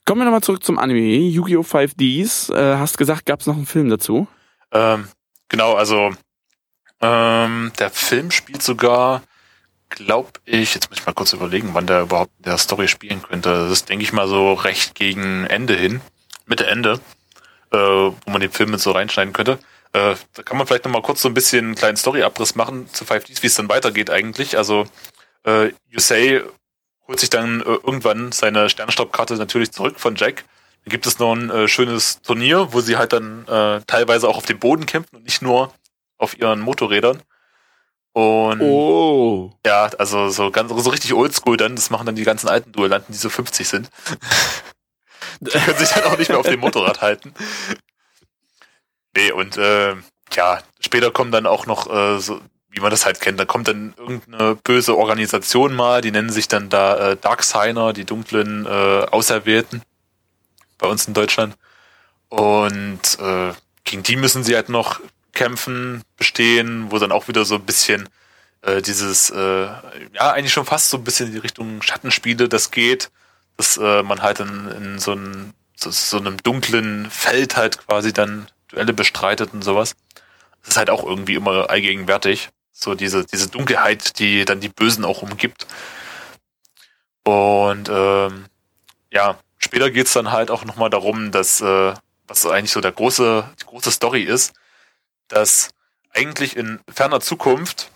Kommen wir nochmal zurück zum Anime. Yu-Gi-Oh! 5Ds. Äh, hast gesagt, gab es noch einen Film dazu? Ähm, genau, also ähm, der Film spielt sogar, glaub ich, jetzt muss ich mal kurz überlegen, wann der überhaupt in der Story spielen könnte. Das ist, denke ich mal, so recht gegen Ende hin, Mitte Ende, äh, wo man den Film mit so reinschneiden könnte. Äh, da kann man vielleicht noch mal kurz so ein bisschen einen kleinen Story-Abriss machen zu 5Ds, wie es dann weitergeht eigentlich. Also äh, Yusei holt sich dann äh, irgendwann seine Sternstaubkarte natürlich zurück von Jack. Da gibt es noch ein äh, schönes Turnier, wo sie halt dann äh, teilweise auch auf dem Boden kämpfen und nicht nur auf ihren Motorrädern. Und Oh. ja, also so ganz so richtig oldschool dann, das machen dann die ganzen alten Duellanten, die so 50 sind. die können sich dann auch nicht mehr auf dem Motorrad halten. Nee, und äh, ja, später kommen dann auch noch, äh, so, wie man das halt kennt, da kommt dann irgendeine böse Organisation mal, die nennen sich dann da äh, Darksigner, die dunklen äh, Auserwählten bei uns in Deutschland. Und äh, gegen die müssen sie halt noch kämpfen, bestehen, wo dann auch wieder so ein bisschen äh, dieses, äh, ja, eigentlich schon fast so ein bisschen in die Richtung Schattenspiele das geht, dass äh, man halt in, in so, ein, so, so einem dunklen Feld halt quasi dann Duelle bestreitet und sowas. Das ist halt auch irgendwie immer allgegenwärtig. So diese, diese Dunkelheit, die dann die Bösen auch umgibt. Und ähm, ja, später geht's dann halt auch nochmal darum, dass, äh, was eigentlich so der große, die große Story ist, dass eigentlich in ferner Zukunft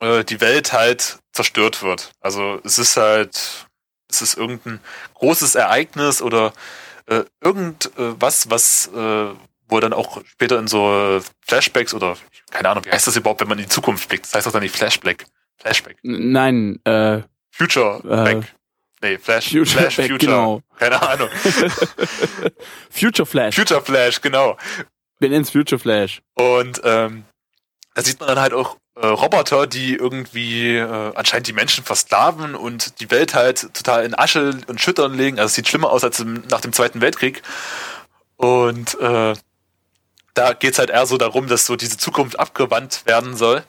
äh, die Welt halt zerstört wird. Also es ist halt es ist irgendein großes Ereignis oder äh, irgendwas, was äh, wo dann auch später in so Flashbacks oder keine Ahnung, wie heißt das überhaupt, wenn man in die Zukunft blickt? Das heißt doch dann nicht Flashback. Flashback. Nein, äh, Future Äh, Back. Nee, Flash, Future Flash Back, Future. genau. Keine Ahnung. Future Flash. Future Flash, genau. Wir nennen's Future Flash. Und ähm, da sieht man dann halt auch äh, Roboter, die irgendwie äh, anscheinend die Menschen versklaven und die Welt halt total in Asche und Schüttern legen. Also es sieht schlimmer aus als im, nach dem Zweiten Weltkrieg. Und äh, da geht's halt eher so darum, dass so diese Zukunft abgewandt werden soll.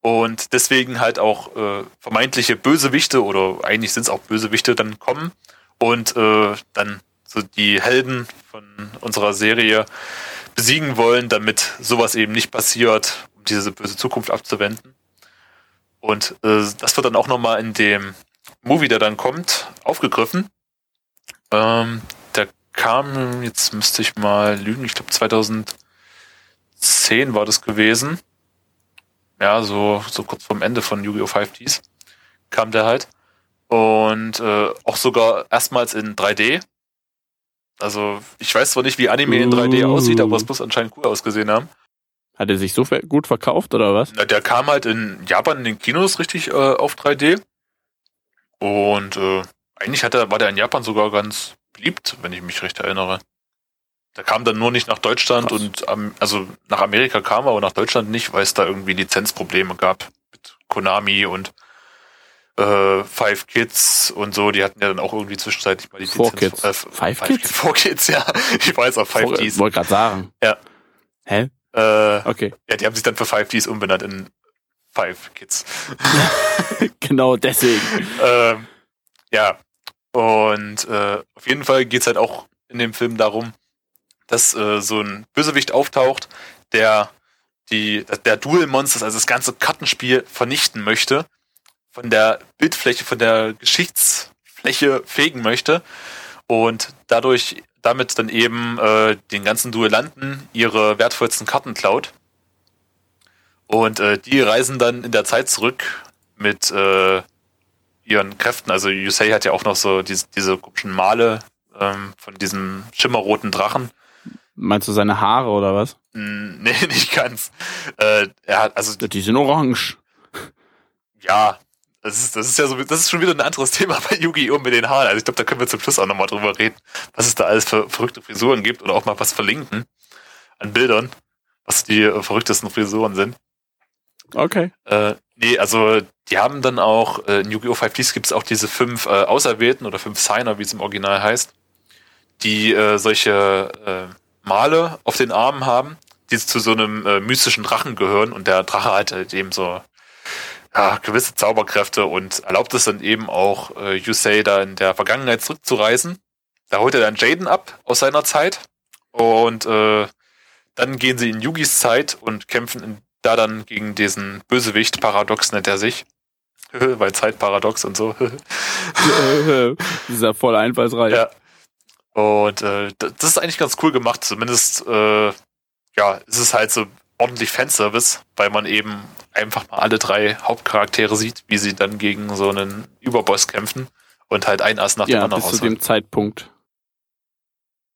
Und deswegen halt auch äh, vermeintliche Bösewichte oder eigentlich sind es auch Bösewichte dann kommen und äh, dann so die Helden von unserer Serie besiegen wollen, damit sowas eben nicht passiert, um diese böse Zukunft abzuwenden. Und äh, das wird dann auch nochmal in dem Movie, der dann kommt, aufgegriffen. Ähm, der kam, jetzt müsste ich mal lügen, ich glaube 2010 war das gewesen. Ja, so, so kurz vorm Ende von Yu-Gi-Oh! 5Ds kam der halt. Und äh, auch sogar erstmals in 3D. Also ich weiß zwar nicht, wie Anime in 3D Uh. aussieht, aber es muss anscheinend cool ausgesehen haben. Hat er sich so gut verkauft oder was? Na, der kam halt in Japan in den Kinos richtig äh, auf 3D. Und äh, eigentlich hat er, war der in Japan sogar ganz beliebt, wenn ich mich recht erinnere. Der kam dann nur nicht nach Deutschland Krass. und ähm, also nach Amerika kam er, aber nach Deutschland nicht, weil es da irgendwie Lizenzprobleme gab mit Konami und äh, Five Kids und so. Die hatten ja dann auch irgendwie zwischenzeitlich mal die Four Lizenz. Kids. Äh, Five Kids? Four Kids, ja. Ich weiß auch Five Vor- Ds. Wollte gerade sagen. Ja. Hä? Äh, Okay. ja, die haben sich dann für Five Ds umbenannt in Five Kids. genau deswegen. ähm, ja, und äh, auf jeden Fall geht's halt auch in dem Film darum, dass äh, so ein Bösewicht auftaucht, der die, der Duel Monsters, also das ganze Kartenspiel vernichten möchte, von der Bildfläche, von der Geschichtsfläche fegen möchte und dadurch damit dann eben äh, den ganzen Duellanten ihre wertvollsten Karten klaut. Und äh, die reisen dann in der Zeit zurück mit äh, ihren Kräften. Also Yusei hat ja auch noch so diese, diese komischen Male ähm, von diesem schimmerroten Drachen. Meinst du seine Haare oder was? Nee, nicht ganz. Äh, er hat, also Die sind orange. ja, das ist, das ist ja so, das ist schon wieder ein anderes Thema bei Yu-Gi-Oh! mit den Haaren. Also ich glaube, da können wir zum Schluss auch nochmal drüber reden, was es da alles für verrückte Frisuren gibt oder auch mal was verlinken an Bildern, was die äh, verrücktesten Frisuren sind. Okay. Äh, nee, also die haben dann auch, äh, in Yu-Gi-Oh! 5Ds gibt es auch diese fünf äh, Auserwählten oder fünf Signer, wie es im Original heißt, die äh, solche äh, Male auf den Armen haben, die zu so einem äh, mystischen Drachen gehören und der Drache hat halt eben so ja, gewisse Zauberkräfte und erlaubt es dann eben auch äh, Yusei da in der Vergangenheit zurückzureisen. Da holt er dann Jaden ab aus seiner Zeit und äh, dann gehen sie in Yugis Zeit und kämpfen in, da dann gegen diesen Bösewicht, Paradox nennt er sich. Weil Zeitparadox und so. das ist ja voll einfallsreich. ja. Und äh, das ist eigentlich ganz cool gemacht. Zumindest, äh, ja, es ist halt so ordentlich Fanservice, weil man eben einfach mal alle drei Hauptcharaktere sieht, wie sie dann gegen so einen Überboss kämpfen und halt ein Ass nach dem Ja, anderen bis zu dem Zeitpunkt.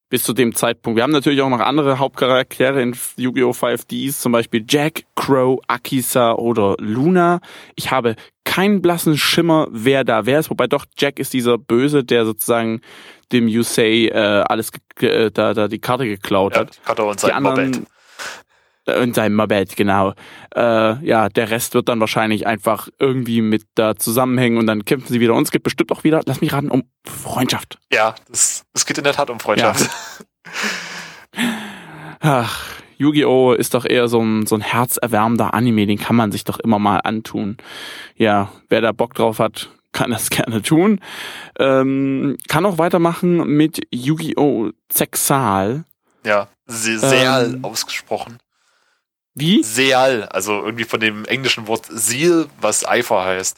Bis zu dem Zeitpunkt. Wir haben natürlich auch noch andere Hauptcharaktere in Yu-Gi-Oh! 5Ds, zum Beispiel Jack, Crow, Akisa oder Luna. Ich habe keinen blassen Schimmer, wer da wer ist, wobei doch Jack ist dieser Böse, der sozusagen dem Yusei äh, alles äh, da, da die Karte geklaut Ja, hat. die Cutter und Die anderen in seinem Moped, genau. Äh, ja, der Rest wird dann wahrscheinlich einfach irgendwie mit da zusammenhängen und dann kämpfen sie wieder. Und es gibt bestimmt auch wieder, lass mich raten, um Freundschaft. Ja, das, es geht in der Tat um Freundschaft. Ach, Yu-Gi-Oh! ist doch eher so ein, so ein herzerwärmender Anime, den kann man sich doch immer mal antun. Ja, wer da Bock drauf hat, kann das gerne tun. Ähm, kann auch weitermachen mit Yu-Gi-Oh! Zexal. Ja, Se Seal Ähm. ausgesprochen. Wie? Seal, also irgendwie von dem englischen Wort Seal, was Eifer heißt.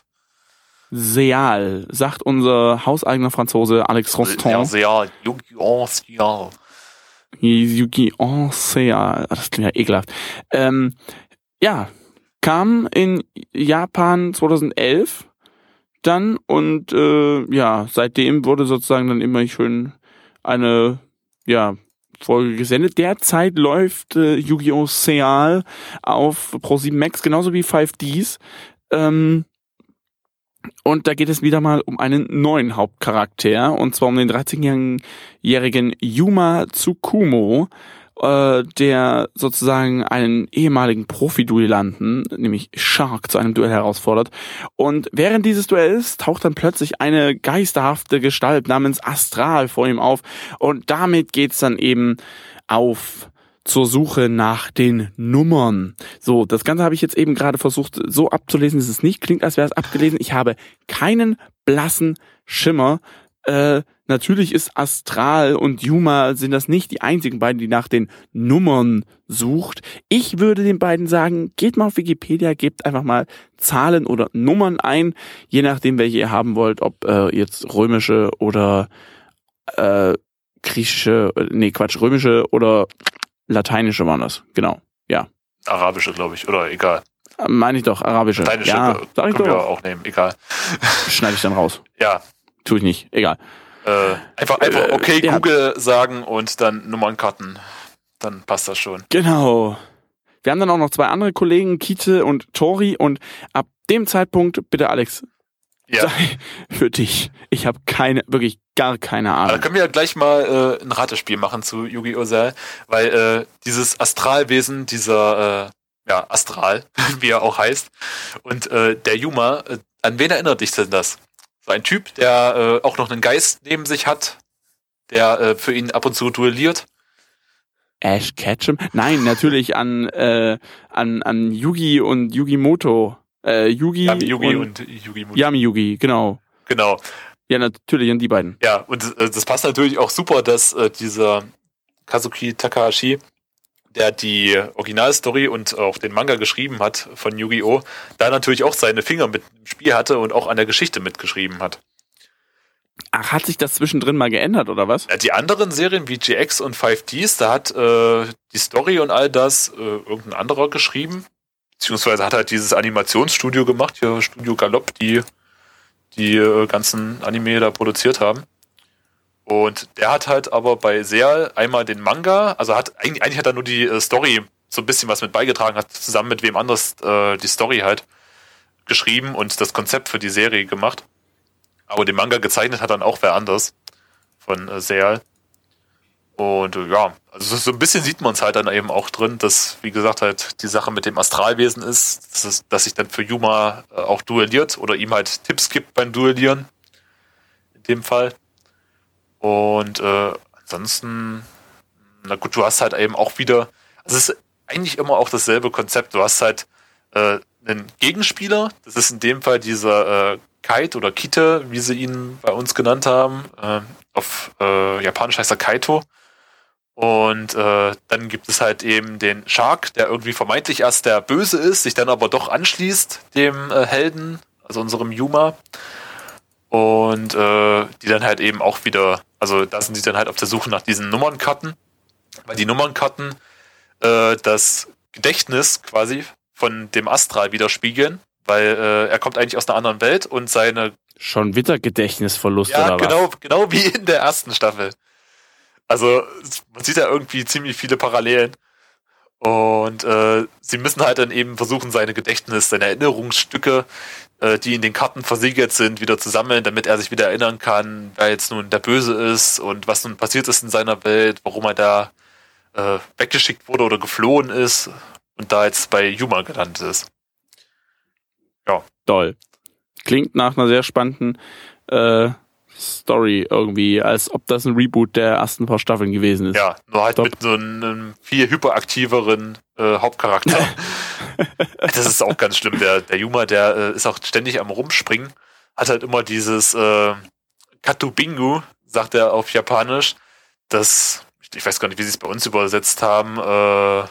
Seal, sagt unser hauseigener Franzose Alex Ja, Roston. Seal, Yu-Gi-Oh! Seal. Yu-Gi-Oh! Seal. Das klingt ja ekelhaft. Ähm, ja, kam in Japan 2011. dann und äh, ja, seitdem wurde sozusagen dann immer schön eine ja Folge gesendet. Derzeit läuft äh, Yu-Gi-Oh! Seal auf Pro7 Max, genauso wie 5Ds. Ähm, und da geht es wieder mal um einen neuen Hauptcharakter, und zwar um den 13-jährigen Yuma Tsukumo, äh, der sozusagen einen ehemaligen Profi-Duellanten, nämlich Shark, zu einem Duell herausfordert. Und während dieses Duells taucht dann plötzlich eine geisterhafte Gestalt namens Astral vor ihm auf. Und damit geht's dann eben auf zur Suche nach den Nummern. So, das Ganze habe ich jetzt eben gerade versucht so abzulesen, dass es nicht klingt, als wäre es abgelesen. Ich habe keinen blassen Schimmer. Äh, natürlich ist Astral und Yuma sind das nicht die einzigen beiden, die nach den Nummern sucht. Ich würde den beiden sagen, geht mal auf Wikipedia, gebt einfach mal Zahlen oder Nummern ein, je nachdem, welche ihr haben wollt, ob äh, jetzt römische oder äh, griechische, äh, nee, Quatsch, römische oder lateinische waren das. Genau, ja. Arabische, glaube ich, oder egal. Meine ich doch, arabische. Lateinische ja, äh, sag ich können wir doch. auch nehmen, egal. Schneide ich dann raus. Ja, Tue ich nicht, egal. äh, einfach, einfach Äh, okay, ja. Google sagen und dann Nummernkarten. Dann passt das schon. Genau. Wir haben dann auch noch zwei andere Kollegen, Kite und Tori. Und ab dem Zeitpunkt, bitte Alex, Ja. sei für dich. Ich habe keine, wirklich gar keine da Ahnung. können wir ja gleich mal äh, ein Ratespiel machen zu Yu-Gi-Oh! Weil äh, dieses Astralwesen, dieser äh, ja, Astral, wie er auch heißt, und äh, der Yuma, äh, an wen erinnert dich denn das? So ein Typ, der äh, auch noch einen Geist neben sich hat, der äh, für ihn ab und zu duelliert. Ash Ketchum? Nein, natürlich an, äh, an, an Yugi und Yugimoto. Äh, Yugi, Yami Yugi und, und, Yugi Muto. Yami Yugi, genau. Genau. Ja, natürlich an die beiden. Ja, und äh, das passt natürlich auch super, dass äh, dieser Kazuki Takahashi, der die Originalstory und auch den Manga geschrieben hat von Yu-Gi-Oh!, da natürlich auch seine Finger mit im Spiel hatte und auch an der Geschichte mitgeschrieben hat. Ach, hat sich das zwischendrin mal geändert, oder was? Ja, die anderen Serien wie GX und 5Ds, da hat äh, die Story und all das äh, irgendein anderer geschrieben. Beziehungsweise hat halt dieses Animationsstudio gemacht, hier Studio Galopp, die die äh, ganzen Anime da produziert haben. Und der hat halt aber bei Seal einmal den Manga, also hat eigentlich, eigentlich hat er nur die äh, Story so ein bisschen was mit beigetragen, hat zusammen mit wem anders äh, die Story halt geschrieben und das Konzept für die Serie gemacht. Aber den Manga gezeichnet hat dann auch wer anders von äh, Seal. Und äh, ja, also so- ein bisschen sieht man es halt dann eben auch drin, dass, wie gesagt, halt die Sache mit dem Astralwesen ist, dass, es, dass sich dann für Yuma äh, auch duelliert oder ihm halt Tipps gibt beim Duellieren. In dem Fall. Und äh, ansonsten, na gut, du hast halt eben auch wieder, also es ist eigentlich immer auch dasselbe Konzept. Du hast halt äh, einen Gegenspieler, das ist in dem Fall dieser äh, Kite oder Kite, wie sie ihn bei uns genannt haben. Äh, auf äh, Japanisch heißt er Kaito. Und äh, dann gibt es halt eben den Shark, der irgendwie vermeintlich erst der Böse ist, sich dann aber doch anschließt dem äh, Helden, also unserem Yuma. Und äh, die dann halt eben auch wieder, also da sind sie dann halt auf der Suche nach diesen Nummernkarten, weil die Nummernkarten äh, das Gedächtnis quasi von dem Astral widerspiegeln, weil äh, er kommt eigentlich aus einer anderen Welt und seine Schon wieder Gedächtnisverlust ja, oder was? genau, genau wie in der ersten Staffel. Also man sieht da irgendwie ziemlich viele Parallelen. Und äh, sie müssen halt dann eben versuchen, seine Gedächtnis, seine Erinnerungsstücke, äh, die in den Karten versiegelt sind, wieder zu sammeln, damit er sich wieder erinnern kann, wer jetzt nun der Böse ist und was nun passiert ist in seiner Welt, warum er da äh, weggeschickt wurde oder geflohen ist und da jetzt bei Yuma gelandet ist. Doll. Klingt nach einer sehr spannenden äh, Story irgendwie, als ob das ein Reboot der ersten paar Staffeln gewesen ist. Ja, nur halt Top. mit so einem viel hyperaktiveren äh, Hauptcharakter. das ist auch ganz schlimm. Der, der Yuma, der äh, ist auch ständig am Rumspringen, hat halt immer dieses äh, Katubingu, sagt er auf Japanisch. Das, ich weiß gar nicht, wie sie es bei uns übersetzt haben. Äh, oh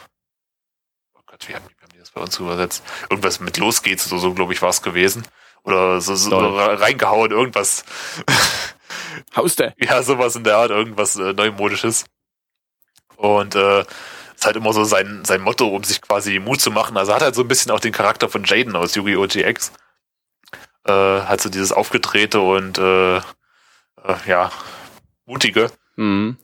Gott, wie haben, wie haben die das bei uns übersetzt? Irgendwas mit Los geht's oder so, glaube ich, war es gewesen. Oder so, so reingehauen, irgendwas. Hauste. Ja, sowas in der Art, irgendwas äh, Neumodisches. Und äh, ist halt immer so sein, sein Motto, um sich quasi Mut zu machen. Also hat halt so ein bisschen auch den Charakter von Jaden aus Yu-Gi-Oh! GX. äh, halt so dieses aufgedrehte und äh, äh, ja, mutige. Mhm.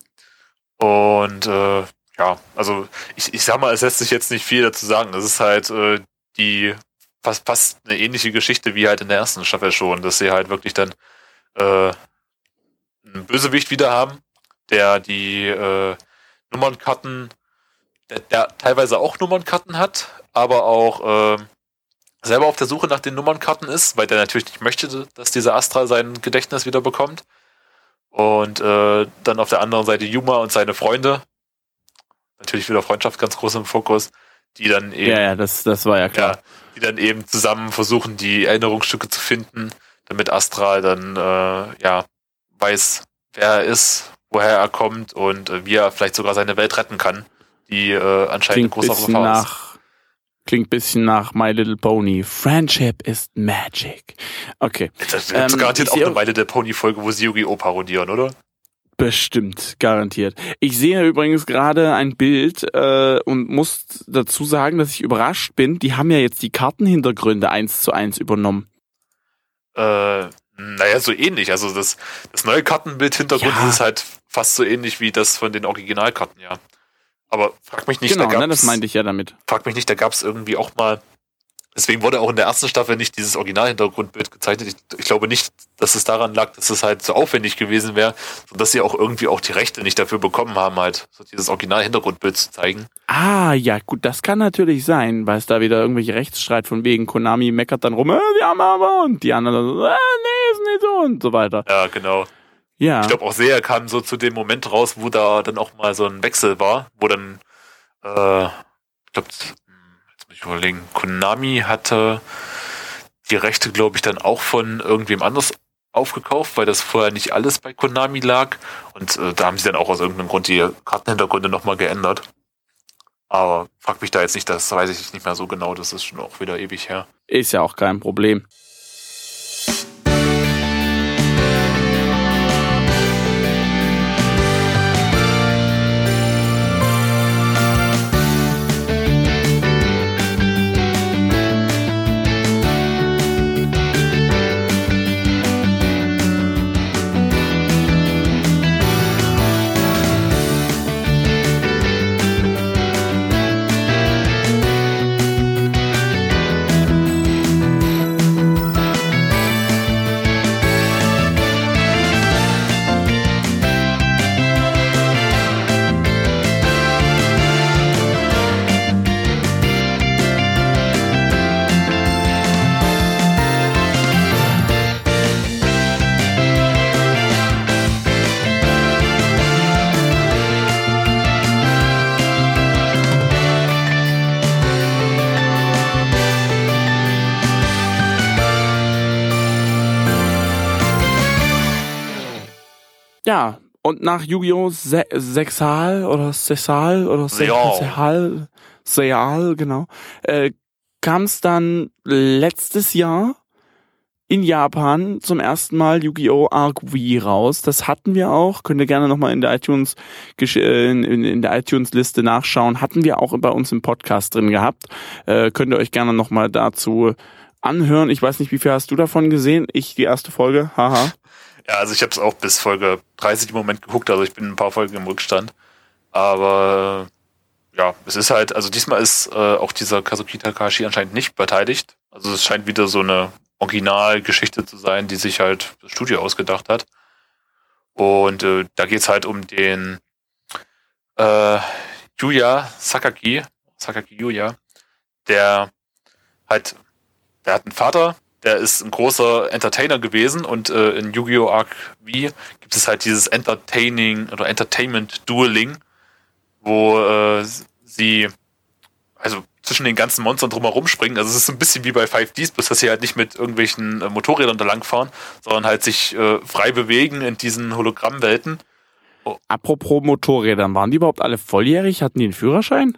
Und äh, ja, also ich, ich sag mal, es lässt sich jetzt nicht viel dazu sagen. Das ist halt äh, die fast, fast eine ähnliche Geschichte wie halt in der ersten Staffel schon, dass sie halt wirklich dann äh, einen Bösewicht wieder haben, der die äh, Nummernkarten, der, der teilweise auch Nummernkarten hat, aber auch äh, selber auf der Suche nach den Nummernkarten ist, weil der natürlich nicht möchte, dass dieser Astra sein Gedächtnis wieder bekommt. Und äh, dann auf der anderen Seite Yuma und seine Freunde. Natürlich wieder Freundschaft ganz groß im Fokus, die dann eben. Ja, ja, das, das war ja klar. Ja, die dann eben zusammen versuchen, die Erinnerungsstücke zu finden, damit Astral dann äh, ja weiß, wer er ist, woher er kommt und äh, wie er vielleicht sogar seine Welt retten kann, die äh, anscheinend Klingt eine große bisschen Gefahr ist. nach, klingt bisschen nach My Little Pony. Friendship is magic. Okay. Das Ähm, ist garantiert auch eine Weile der Pony-Folge, wo sie Yu-Gi-Oh! parodieren, oder? Bestimmt, garantiert. Ich sehe übrigens gerade ein Bild äh, und muss dazu sagen, dass ich überrascht bin. Die haben ja jetzt die Kartenhintergründe eins zu eins übernommen. Äh, naja, so ähnlich. Also das, das neue Kartenbild-Hintergrund Ja. ist halt fast so ähnlich wie das von den Originalkarten, ja. Aber frag mich nicht, genau, da ne, gab's, das meinte ich ja damit. frag mich nicht, da gab es irgendwie auch mal. Deswegen wurde auch in der ersten Staffel nicht dieses Originalhintergrundbild gezeichnet. Ich, ich glaube nicht, dass es daran lag, dass es halt so aufwendig gewesen wäre, sondern dass sie auch irgendwie auch die Rechte nicht dafür bekommen haben, halt so dieses Originalhintergrundbild zu zeigen. Ah, ja, gut, das kann natürlich sein, weil es da wieder irgendwelche Rechtsstreit von wegen Konami meckert dann rum, äh, wir haben aber und die anderen so, äh, nee, ist nicht so und so weiter. Ja, genau. Ja. Ich glaube auch sehr kam so zu dem Moment raus, wo da dann auch mal so ein Wechsel war, wo dann, äh, ich glaube, überlegen, Konami hatte die Rechte, glaube ich, dann auch von irgendwem anders aufgekauft, weil das vorher nicht alles bei Konami lag. Und äh, da haben sie dann auch aus irgendeinem Grund die Kartenhintergründe nochmal geändert. Aber frag mich da jetzt nicht, das weiß ich nicht mehr so genau, das ist schon auch wieder ewig her. Ist ja auch kein Problem. Nach Yu-Gi-Oh! Se Sexal oder Sexal oder. Sexal, Seal, genau, äh, kam es dann letztes Jahr in Japan zum ersten Mal Yu-Gi-Oh! Arc V raus. Das hatten wir auch. Könnt ihr gerne nochmal in der iTunes in, in der iTunes-Liste nachschauen. Hatten wir auch bei uns im Podcast drin gehabt. Äh, könnt ihr euch gerne nochmal dazu anhören. Ich weiß nicht, wie viel hast du davon gesehen? Ich die erste Folge. Haha. Ja, also ich habe es auch bis Folge 30 im Moment geguckt, also ich bin ein paar Folgen im Rückstand. Aber ja, es ist halt, also diesmal ist äh, auch dieser Kazuki Takashi anscheinend nicht beteiligt. Also es scheint wieder so eine Originalgeschichte zu sein, die sich halt das Studio ausgedacht hat. Und äh, da geht's halt um den äh, Yuya Sakaki, Sakaki Yuya, der halt, der hat einen Vater, der ist ein großer Entertainer gewesen und äh, in Yu-Gi-Oh! Arc V gibt es halt dieses Entertaining oder Entertainment Dueling, wo äh, sie also zwischen den ganzen Monstern drumherum springen. Also es ist so ein bisschen wie bei 5Ds, bloß dass sie halt nicht mit irgendwelchen äh, Motorrädern da langfahren, sondern halt sich äh, frei bewegen in diesen Hologrammwelten. Apropos Motorrädern, waren die überhaupt alle volljährig? Hatten die einen Führerschein?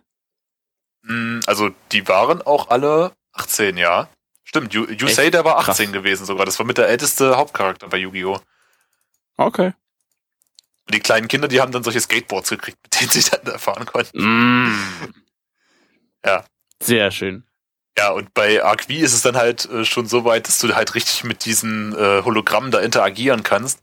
Mm, Also die waren auch alle 18, ja. Stimmt, Yu- Yusei, der war Krass. 18 gewesen sogar. Das war mit der älteste Hauptcharakter bei Yu-Gi-Oh! Okay. Und die kleinen Kinder, die haben dann solche Skateboards gekriegt, mit denen sie dann da fahren konnten. Mm. Ja. Sehr schön. Ja, und bei V ist es dann halt äh, schon so weit, dass du halt richtig mit diesen äh, Hologrammen da interagieren kannst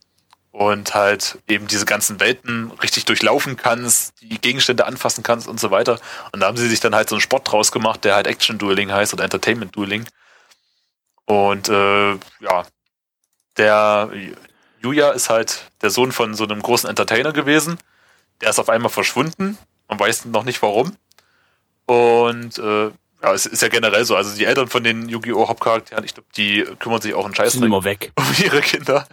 und halt eben diese ganzen Welten richtig durchlaufen kannst, die Gegenstände anfassen kannst und so weiter. Und da haben sie sich dann halt so einen Sport draus gemacht, der halt Action Dueling heißt oder Entertainment Dueling. Und äh, ja, der Yuya ist halt der Sohn von so einem großen Entertainer gewesen. Der ist auf einmal verschwunden. Man weiß noch nicht warum. Und äh, ja, es ist ja generell so. Also die Eltern von den Yu-Gi-Oh! Hauptcharakteren, ich glaube, die kümmern sich auch einen Scheiß Sind immer weg. um ihre Kinder.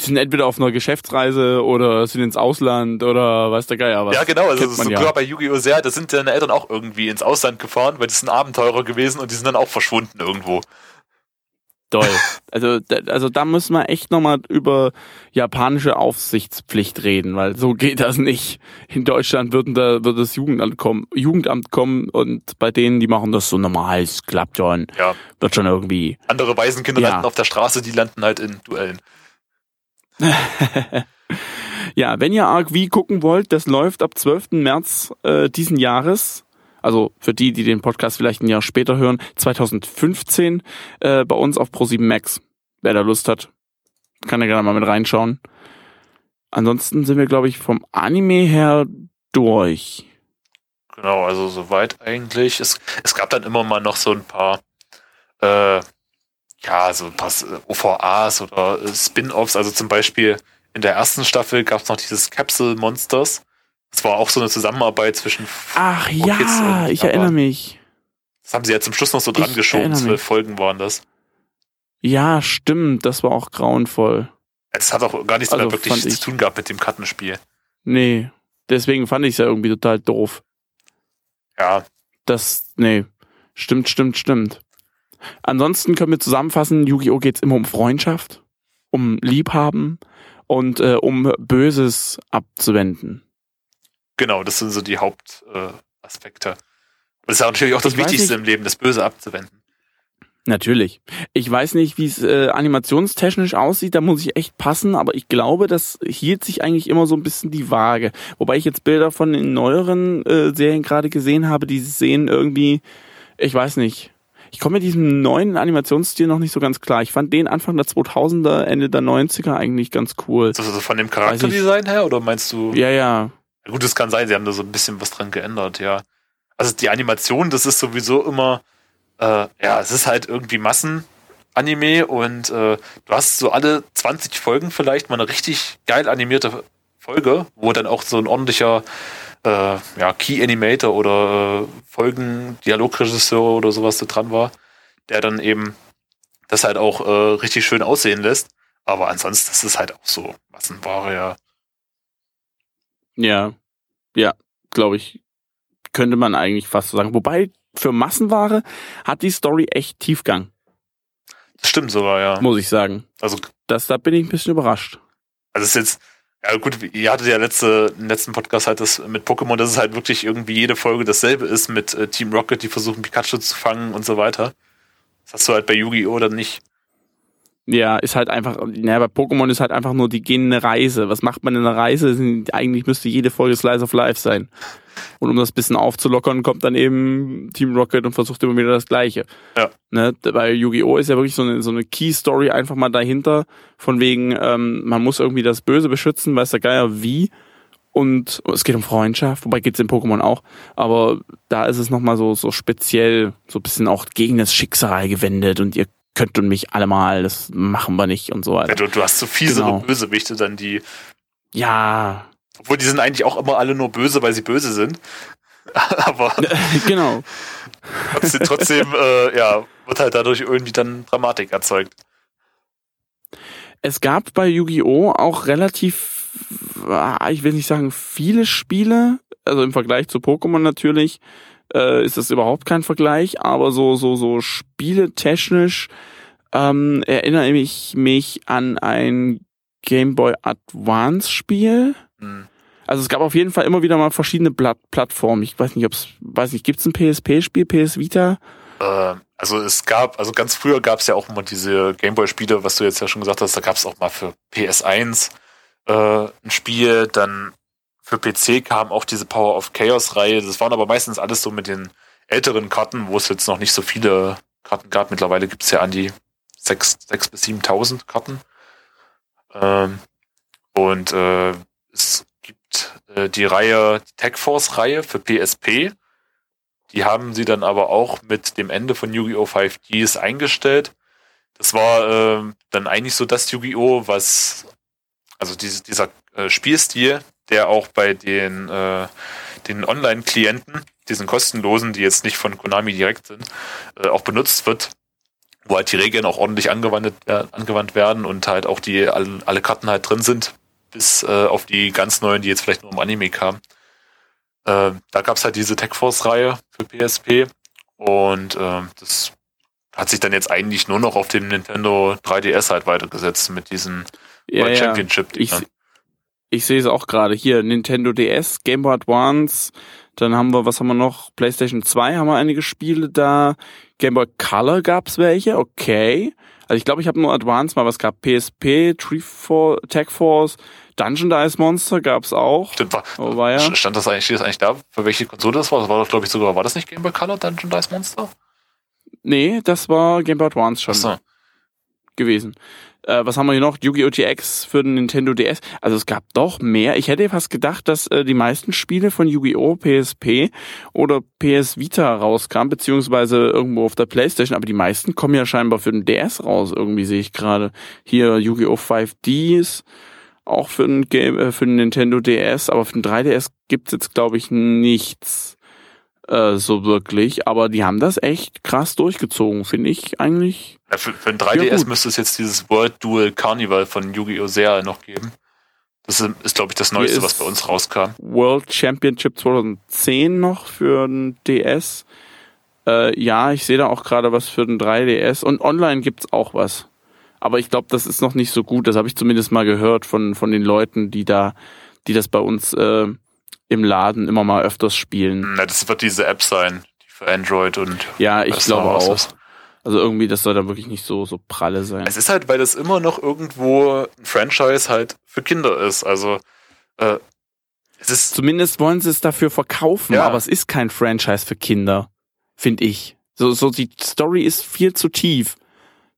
Die sind entweder auf einer Geschäftsreise oder sind ins Ausland oder weiß der Geier was. Ja, genau. Also Kennt man sogar ja. bei Yu-Gi-Oh! sehr, da sind deine Eltern auch irgendwie ins Ausland gefahren, weil das sind Abenteurer gewesen und die sind dann auch verschwunden irgendwo. Toll. Also, da- also da müssen wir echt nochmal über japanische Aufsichtspflicht reden, weil so geht das nicht. In Deutschland würden da, wird das Jugendamt kommen, Jugendamt kommen und bei denen, die machen das so normal, es klappt schon, Ja. wird schon irgendwie. Andere Waisenkinder Ja. landen auf der Straße, die landen halt in Duellen. Ja, wenn ihr Arc V gucken wollt, das läuft ab 12. März äh, diesen Jahres. Also für die, die den Podcast vielleicht ein Jahr später hören, 2015 äh, bei uns auf Pro7 Max. Wer da Lust hat, kann ja gerne mal mit reinschauen. Ansonsten sind wir, glaube ich, vom Anime her durch. Genau, also soweit eigentlich. Es, es gab dann immer mal noch so ein paar, äh, ja, so ein paar OVAs oder äh, Spin-Offs. Also zum Beispiel in der ersten Staffel gab es noch dieses Capsule Monsters. Das war auch so eine Zusammenarbeit zwischen. Ach Kids ja, und ich erinnere mich. Das haben sie ja zum Schluss noch so dran Ich geschoben. Zwölf. Folgen waren das. Ja, stimmt, das war auch grauenvoll. Es hat auch gar nichts Also mehr wirklich zu tun gehabt mit dem Kartenspiel. Nee, deswegen fand ich es ja irgendwie total doof. Ja, Das, nee, stimmt, stimmt, stimmt. Ansonsten können wir zusammenfassen, Yu-Gi-Oh! geht's immer um Freundschaft, um Liebhaben und äh, um Böses abzuwenden. genau, das sind so die Hauptaspekte. Äh, das ist ja natürlich auch das Ich Wichtigste im Leben, das Böse abzuwenden. Natürlich. Ich weiß nicht, wie es äh, animationstechnisch aussieht, da muss ich echt passen, aber ich glaube, das hielt sich eigentlich immer so ein bisschen die Waage. Wobei ich jetzt Bilder von den neueren äh, Serien gerade gesehen habe, die sehen irgendwie, ich weiß nicht. Ich komme mit diesem neuen Animationsstil noch nicht so ganz klar. Ich fand den Anfang der 2000er, Ende der 90er eigentlich ganz cool. Also so von dem Charakterdesign her oder meinst du? Ja, ja. Gut, das kann sein, sie haben da so ein bisschen was dran geändert, ja. Also die Animation, das ist sowieso immer, äh, ja, es ist halt irgendwie Massenanime und äh, du hast so alle 20 Folgen vielleicht mal eine richtig geil animierte Folge, wo dann auch so ein ordentlicher äh, ja, Key Animator oder äh, Folgen Dialogregisseur oder sowas da dran war, der dann eben das halt auch äh, richtig schön aussehen lässt. Aber ansonsten ist es halt auch so Massenware, ja. Ja. Ja, glaube ich, könnte man eigentlich fast so sagen. Wobei, für Massenware hat die Story echt Tiefgang, Das stimmt sogar, ja. muss ich sagen. Also Das, da bin ich ein bisschen überrascht. Also es ist jetzt, ja gut, ihr hattet ja letzte, im letzten Podcast halt das mit Pokémon, dass es halt wirklich irgendwie jede Folge dasselbe ist mit äh, Team Rocket, die versuchen Pikachu zu fangen und so weiter. Das hast du halt bei Yu-Gi-Oh! dann nicht. Ja, ist halt einfach, ja, bei Pokémon ist halt einfach nur, die gehen eine Reise. Was macht man in einer Reise? Eigentlich müsste jede Folge Slice of Life sein. Und um das bisschen aufzulockern, kommt dann eben Team Rocket und versucht immer wieder das Gleiche. Ja. Ne, bei Yu-Gi-Oh! ist ja wirklich so eine, so eine Key-Story einfach mal dahinter, von wegen, ähm, man muss irgendwie das Böse beschützen, weiß der Geier wie. Und es geht um Freundschaft, wobei geht's in Pokémon auch. Aber da ist es nochmal so, so speziell, so ein bisschen auch gegen das Schicksal gewendet und ihr könnt und mich alle mal, das machen wir nicht und so Ja, weiter. du, du hast so fiesere Genau. Bösewichte dann, die, Ja, obwohl die sind eigentlich auch immer alle nur böse, weil sie böse sind. Aber genau. trotzdem, trotzdem äh, ja, wird halt dadurch irgendwie dann Dramatik erzeugt. Es gab bei Yu-Gi-Oh! auch relativ, ah, ich will nicht sagen viele Spiele, also im Vergleich zu Pokémon natürlich, äh, ist das überhaupt kein Vergleich, aber so, so, so spieletechnisch ähm, erinnere ich mich an ein Game Boy Advance Spiel. Hm. Also es gab auf jeden Fall immer wieder mal verschiedene Plat Plattformen. Ich weiß nicht, ob es, weiß nicht, gibt es ein PSP-Spiel, PS Vita? Äh, also es gab, also ganz früher gab es ja auch immer diese Gameboy-Spiele, was du jetzt ja schon gesagt hast, da gab es auch mal für PS1 äh, ein Spiel, dann für PC kam auch diese Power of Chaos-Reihe. Das waren aber meistens alles so mit den älteren Karten, wo es jetzt noch nicht so viele Karten gab. Mittlerweile gibt es ja an die 6, 6 bis 7.000 Karten. Ähm, und äh, es gibt äh, die Reihe, die Tech Force Reihe für PSP. Die haben sie dann aber auch mit dem Ende von Yu-Gi-Oh! 5Ds eingestellt. Das war äh, dann eigentlich so das Yu-Gi-Oh! was, also diese, dieser äh, Spielstil, der auch bei den, äh, den Online-Klienten, diesen kostenlosen, die jetzt nicht von Konami direkt sind, äh, auch benutzt wird, wo halt die Regeln auch ordentlich angewandt, äh, angewandt werden und halt auch die alle, alle Karten halt drin sind, bis äh, auf die ganz neuen, die jetzt vielleicht nur im Anime kamen. Äh, da gab's halt diese Tech Force-Reihe für PSP und äh, das hat sich dann jetzt eigentlich nur noch auf dem Nintendo 3DS halt weitergesetzt mit diesen Ja, World ja. Championship. Ich, ich sehe es auch gerade hier. Nintendo DS, Game Boy Advance, dann haben wir, was haben wir noch? PlayStation 2 haben wir einige Spiele da. Game Boy Color gab's welche, okay. Also ich glaube, ich habe nur Advance mal was gehabt. PSP, Tree For Tech Force, Dungeon Dice Monster gab's auch. Stimmt, war, Oh, war ja. Stand das eigentlich, steht das eigentlich da, für welche Konsole das war? Das war doch, glaube ich, sogar, war das nicht Game Boy Color Dungeon Dice Monster? Nee, das war Game Boy Advance schon Achso. gewesen. Äh, was haben wir hier noch? Yu-Gi-Oh! GX für den Nintendo DS. Also es gab doch mehr. Ich hätte fast gedacht, dass äh, die meisten Spiele von Yu-Gi-Oh! PSP oder PS Vita rauskamen, beziehungsweise irgendwo auf der Playstation, aber die meisten kommen ja scheinbar für den DS raus, irgendwie sehe ich gerade. Hier Yu-Gi-Oh! 5Ds, auch für den, Game, äh, für den Nintendo DS, aber für den 3DS gibt's jetzt, glaube ich, nichts äh, so wirklich. Aber die haben das echt krass durchgezogen, finde ich eigentlich. Ja, für, für ein Ja, 3DS gut. müsste es jetzt dieses World Duel Carnival von Yu-Gi-Oh! Serial noch geben. Das ist, ist glaube ich, das Neueste, was bei uns rauskam. World Championship 2010 noch für den DS. Äh, ja, ich sehe da auch gerade was für den 3DS und online gibt's auch was. Aber ich glaube, das ist noch nicht so gut. Das habe ich zumindest mal gehört von von den Leuten, die da, die das bei uns äh, im Laden immer mal öfters spielen. Na, das wird diese App sein, die für Android und Ja, ich glaube auch. ist. Also irgendwie, das soll dann wirklich nicht so so pralle sein. Es ist halt, weil das immer noch irgendwo ein Franchise halt für Kinder ist. Also äh, es ist Zumindest wollen sie es dafür verkaufen, Ja. aber es ist kein Franchise für Kinder, finde ich. So, so die Story ist viel zu tief.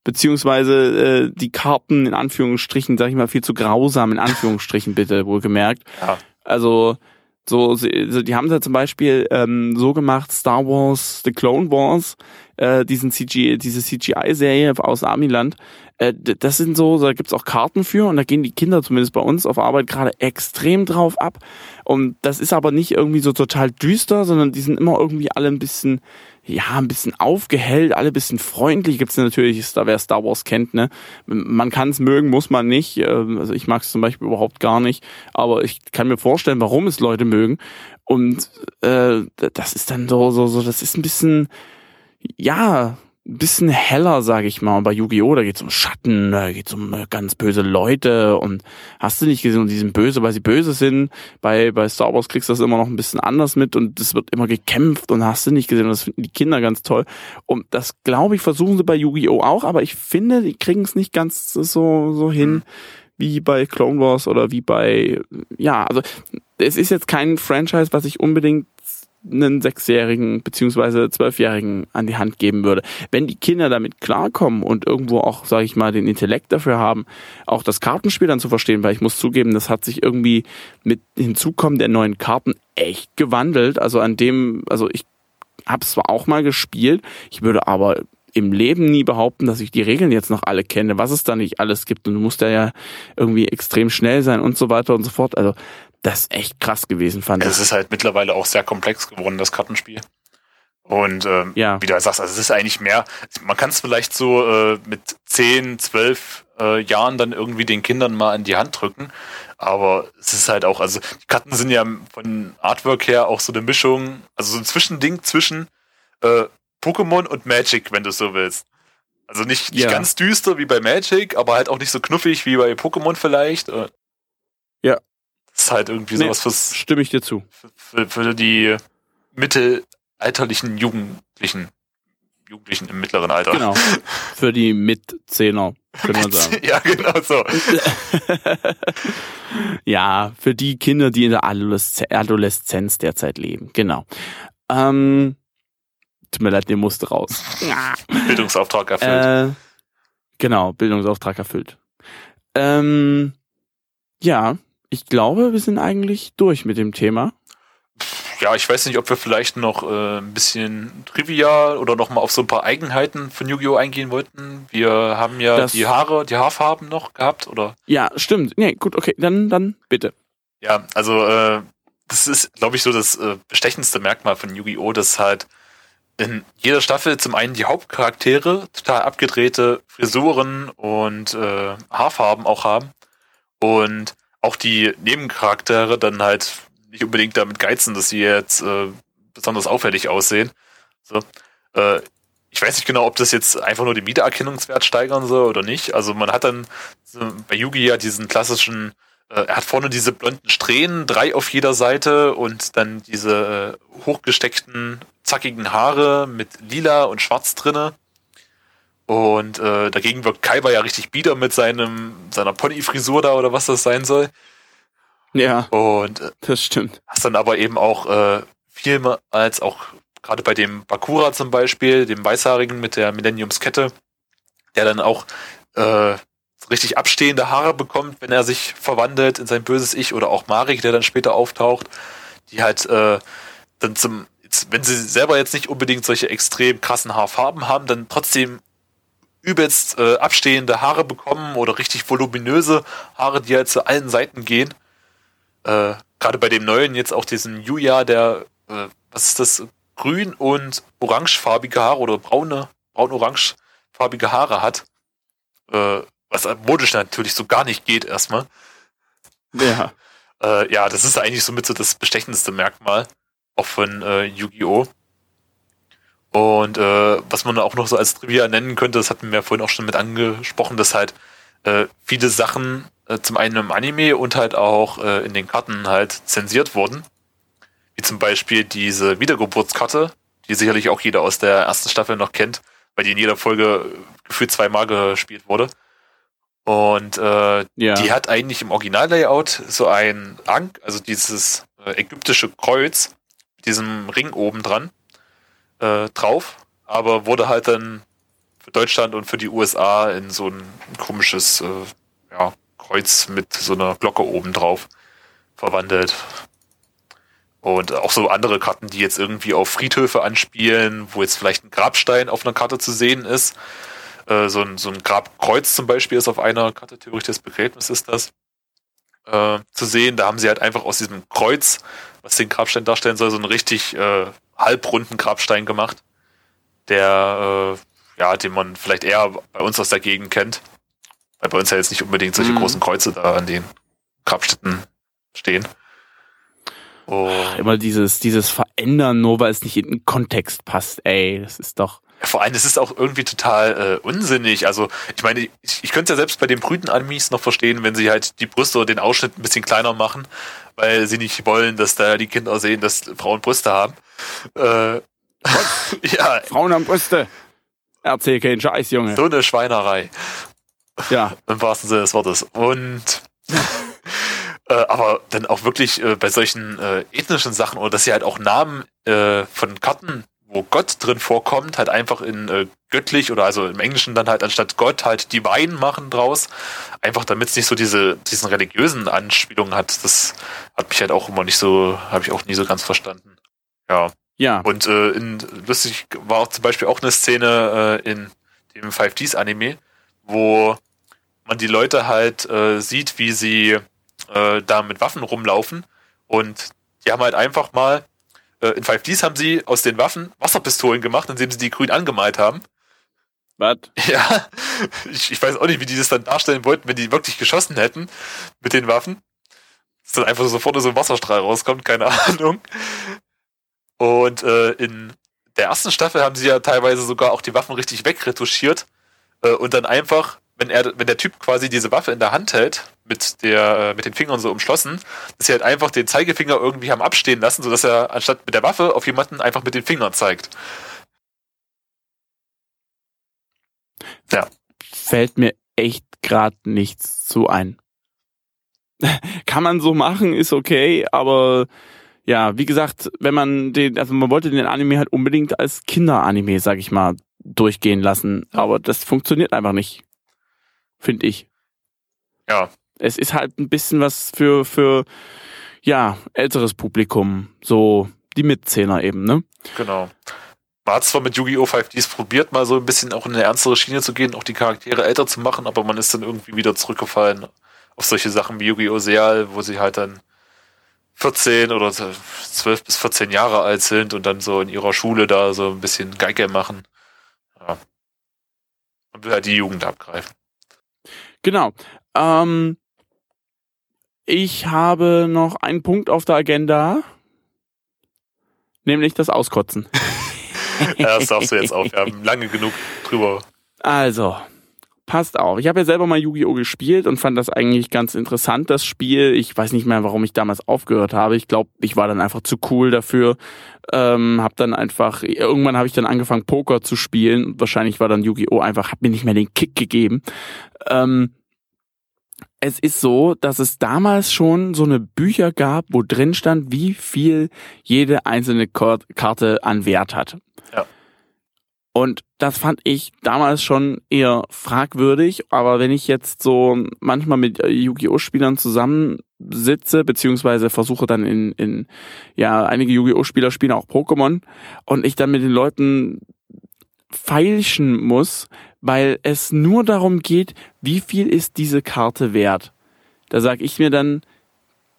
Beziehungsweise äh, die Karten in Anführungsstrichen, sag ich mal, viel zu grausam in Anführungsstrichen, bitte, wohlgemerkt. ja, Also so, sie- die haben da zum Beispiel ähm, so gemacht, Star Wars, The Clone Wars, äh, diesen CG, diese CGI-Serie aus Amiland. Äh, das sind so, da gibt's auch Karten für und da gehen die Kinder zumindest bei uns auf Arbeit gerade extrem drauf ab. Und das ist aber nicht irgendwie so total düster, sondern die sind immer irgendwie alle ein bisschen, ja, ein bisschen aufgehellt, alle ein bisschen freundlich. Gibt's natürlich, da wer Star Wars kennt, ne? Man kann es mögen, muss man nicht. Ähm, Also ich mag es zum Beispiel überhaupt gar nicht. Aber ich kann mir vorstellen, warum es Leute mögen. Und äh, das ist dann so, so, so, das ist ein bisschen, ja, bisschen heller, sage ich mal. Und bei Yu-Gi-Oh! da geht's um Schatten, da geht's um äh, ganz böse Leute und hast du nicht gesehen, und die sind böse, weil sie böse sind. Bei, bei Star Wars kriegst du das immer noch ein bisschen anders mit und es wird immer gekämpft und hast du nicht gesehen. Und das finden die Kinder ganz toll. Und das, glaube ich, versuchen sie bei Yu-Gi-Oh! auch, aber ich finde, die kriegen es nicht ganz so, so hin. Wie bei Clone Wars oder wie bei, ja, also es ist jetzt kein Franchise, was ich unbedingt einen Sechsjährigen beziehungsweise Zwölfjährigen an die Hand geben würde. Wenn die Kinder damit klarkommen und irgendwo auch, sage ich mal, den Intellekt dafür haben, auch das Kartenspiel dann zu verstehen, weil ich muss zugeben, das hat sich irgendwie mit Hinzukommen der neuen Karten echt gewandelt. Also an dem, also ich habe zwar auch mal gespielt, ich würde aber im Leben nie behaupten, dass ich die Regeln jetzt noch alle kenne, was es da nicht alles gibt. Und du musst da ja irgendwie extrem schnell sein und so weiter und so fort. Also das ist echt krass gewesen, fand es ich. ist halt mittlerweile auch sehr komplex geworden, das Kartenspiel. Und ähm, Ja. wie du halt sagst, also es ist eigentlich mehr, man kann es vielleicht so äh, mit 10, 12 äh, Jahren dann irgendwie den Kindern mal in die Hand drücken. Aber es ist halt auch, also die Karten sind ja von Artwork her auch so eine Mischung, also so ein Zwischending zwischen äh, Pokémon und Magic, wenn du so willst. Also nicht, nicht Ja. ganz düster wie bei Magic, aber halt auch nicht so knuffig wie bei Pokémon vielleicht. Ja. Das ist halt irgendwie Nee. sowas fürs Stimme ich dir zu. für, für die mittelalterlichen Jugendlichen. Jugendlichen im mittleren Alter. Genau. Für die Mitzehner, könnte man sagen. ja, genau so. ja, für die Kinder, die in der Adoleszenz, Adoleszenz derzeit leben. Genau. Ähm, tut mir leid, der musste raus. Bildungsauftrag erfüllt. Äh, genau, Bildungsauftrag erfüllt. Ähm, ja, ich glaube, wir sind eigentlich durch mit dem Thema. ja, ich weiß nicht, ob wir vielleicht noch äh, ein bisschen Trivia oder noch mal auf so ein paar Eigenheiten von Yu-Gi-Oh! eingehen wollten. Wir haben ja Das- die Haare, die Haarfarben noch gehabt, oder? Ja, stimmt. Nee, gut, okay, dann, dann bitte. Ja, also äh, das ist, glaube ich, so das äh, bestechendste Merkmal von Yu-Gi-Oh!, dass halt in jeder Staffel zum einen die Hauptcharaktere total abgedrehte Frisuren und äh, Haarfarben auch haben und auch die Nebencharaktere dann halt nicht unbedingt damit geizen, dass sie jetzt äh, besonders auffällig aussehen. So, äh, ich weiß nicht genau, ob das jetzt einfach nur den Wiedererkennungswert steigern soll oder nicht. Also man hat dann bei Yugi ja diesen klassischen äh, er hat vorne diese blonden Strähnen, drei auf jeder Seite und dann diese äh, hochgesteckten, zackigen Haare mit lila und schwarz drinne. Und äh, dagegen wirkt Kaiba ja richtig bieder mit seinem, seiner Pony-Frisur da oder was das sein soll. Ja, Und äh, das stimmt. hast dann aber eben auch äh, viel mehr als auch gerade bei dem Bakura zum Beispiel, dem Weißhaarigen mit der Millenniumskette, der dann auch äh, richtig abstehende Haare bekommt, wenn er sich verwandelt in sein böses Ich oder auch Marik, der dann später auftaucht, die halt äh, dann zum, wenn sie selber jetzt nicht unbedingt solche extrem krassen Haarfarben haben, dann trotzdem übelst äh, abstehende Haare bekommen oder richtig voluminöse Haare, die halt zu allen Seiten gehen. Äh, Gerade bei dem neuen jetzt auch diesen Yuya, der, äh, was ist das, grün und orangefarbige Haare oder braune, braun-orangefarbige Haare hat. Äh, was modisch natürlich so gar nicht geht erstmal. Ja. Äh, ja, das ist eigentlich somit so das bestechendste Merkmal, auch von äh, Yu-Gi-Oh! Und äh, was man auch noch so als Trivia nennen könnte, das hatten wir ja vorhin auch schon mit angesprochen, dass halt äh, viele Sachen äh, zum einen im Anime und halt auch äh, in den Karten halt zensiert wurden. Wie zum Beispiel diese Wiedergeburtskarte, die sicherlich auch jeder aus der ersten Staffel noch kennt, weil die in jeder Folge gefühlt zweimal gespielt wurde. Und äh, Ja. die hat eigentlich im Originallayout so ein Ankh, also dieses äh, ägyptische Kreuz mit diesem Ring oben dran äh, drauf, aber wurde halt dann für Deutschland und für die USA in so ein komisches äh, ja, Kreuz mit so einer Glocke oben drauf verwandelt. Und auch so andere Karten, die jetzt irgendwie auf Friedhöfe anspielen, wo jetzt vielleicht ein Grabstein auf einer Karte zu sehen ist. Äh, so, ein, so ein Grabkreuz zum Beispiel ist auf einer Karte, theoretisch das Begräbnis ist das, äh, zu sehen. Da haben sie halt einfach aus diesem Kreuz, was den Grabstein darstellen soll, so einen richtig äh, halbrunden Grabstein gemacht, der, äh, ja, den man vielleicht eher bei uns aus der Gegend kennt. Weil bei uns ja jetzt nicht unbedingt solche Mhm. großen Kreuze da an den Grabstätten stehen. Und Immer dieses, dieses Verändern, nur weil es nicht in den Kontext passt, ey, das ist doch. Ja, vor allem, es ist auch irgendwie total äh, unsinnig. Also, ich meine, ich, ich könnte ja selbst bei den Brüten-Animes noch verstehen, wenn sie halt die Brüste oder den Ausschnitt ein bisschen kleiner machen, weil sie nicht wollen, dass da die Kinder sehen, dass Frauen Brüste haben. Äh, ja, Frauen am Brüste. Erzähl keinen Scheiß, Junge. so eine Schweinerei, Ja. im wahrsten Sinne des Wortes. Und äh, aber dann auch wirklich äh, bei solchen äh, ethnischen Sachen oder dass sie halt auch Namen äh, von Karten, wo Gott drin vorkommt, halt einfach in äh, göttlich oder also im Englischen dann halt anstatt Gott halt Divine machen draus. Einfach damit es nicht so diese diesen religiösen Anspielungen hat. Das hat mich halt auch immer nicht so, habe ich auch nie so ganz verstanden. Ja. Ja. Und äh, in, lustig war auch zum Beispiel auch eine Szene äh, in dem 5Ds Anime, wo man die Leute halt äh, sieht, wie sie äh, da mit Waffen rumlaufen und die haben halt einfach mal äh, in 5Ds haben sie aus den Waffen Wasserpistolen gemacht, indem sie die grün angemalt haben. Was? Ja, ich, ich weiß auch nicht, wie die das dann darstellen wollten, wenn die wirklich geschossen hätten mit den Waffen. Dass dann einfach so vorne so ein Wasserstrahl rauskommt, keine Ahnung. Und äh, in der ersten Staffel haben sie ja teilweise sogar auch die Waffen richtig wegretuschiert äh, und dann einfach, wenn er, wenn der Typ quasi diese Waffe in der Hand hält, mit der, äh, mit den Fingern so umschlossen, dass sie halt einfach den Zeigefinger irgendwie haben abstehen lassen, sodass er anstatt mit der Waffe auf jemanden einfach mit den Fingern zeigt. Ja. Fällt mir echt grad nichts zu ein. Kann man so machen, ist okay, aber ja, wie gesagt, wenn man den, also man wollte den Anime halt unbedingt als Kinderanime, sag ich mal, durchgehen lassen. Aber das funktioniert einfach nicht. Finde ich. Ja. Es ist halt ein bisschen was für, für, ja, älteres Publikum. So, die Mitzehner eben, ne? Genau. Man hat zwar mit Yu-Gi-Oh! 5Ds probiert, mal so ein bisschen auch in eine ernstere Schiene zu gehen, auch die Charaktere älter zu machen, aber man ist dann irgendwie wieder zurückgefallen auf solche Sachen wie Yu-Gi-Oh! Seal, wo sie halt dann 14 oder 12 bis 14 Jahre alt sind und dann so in ihrer Schule da so ein bisschen Geige machen. Ja. Und will halt die Jugend abgreifen. Genau. Ähm, ich habe noch einen Punkt auf der Agenda, nämlich das Auskotzen. ja, das darfst du jetzt auch. Wir haben lange genug drüber. Also, passt auf. Ich habe ja selber mal Yu-Gi-Oh! gespielt und fand das eigentlich ganz interessant, das Spiel. Ich weiß nicht mehr, warum ich damals aufgehört habe. Ich glaube, ich war dann einfach zu cool dafür. Ähm, hab dann einfach, irgendwann habe ich dann angefangen, Poker zu spielen. Wahrscheinlich war dann Yu-Gi-Oh! einfach, hat mir nicht mehr den Kick gegeben. Ähm, es ist so, dass es damals schon so eine Bücher gab, wo drin stand, wie viel jede einzelne Karte an Wert hat. Und das fand ich damals schon eher fragwürdig, aber wenn ich jetzt so manchmal mit Yu-Gi-Oh! Spielern zusammensitze, beziehungsweise versuche dann in, in ja, einige Yu-Gi-Oh! Spieler spielen auch Pokémon und ich dann mit den Leuten feilschen muss, weil es nur darum geht, wie viel ist diese Karte wert. Da sag ich mir dann,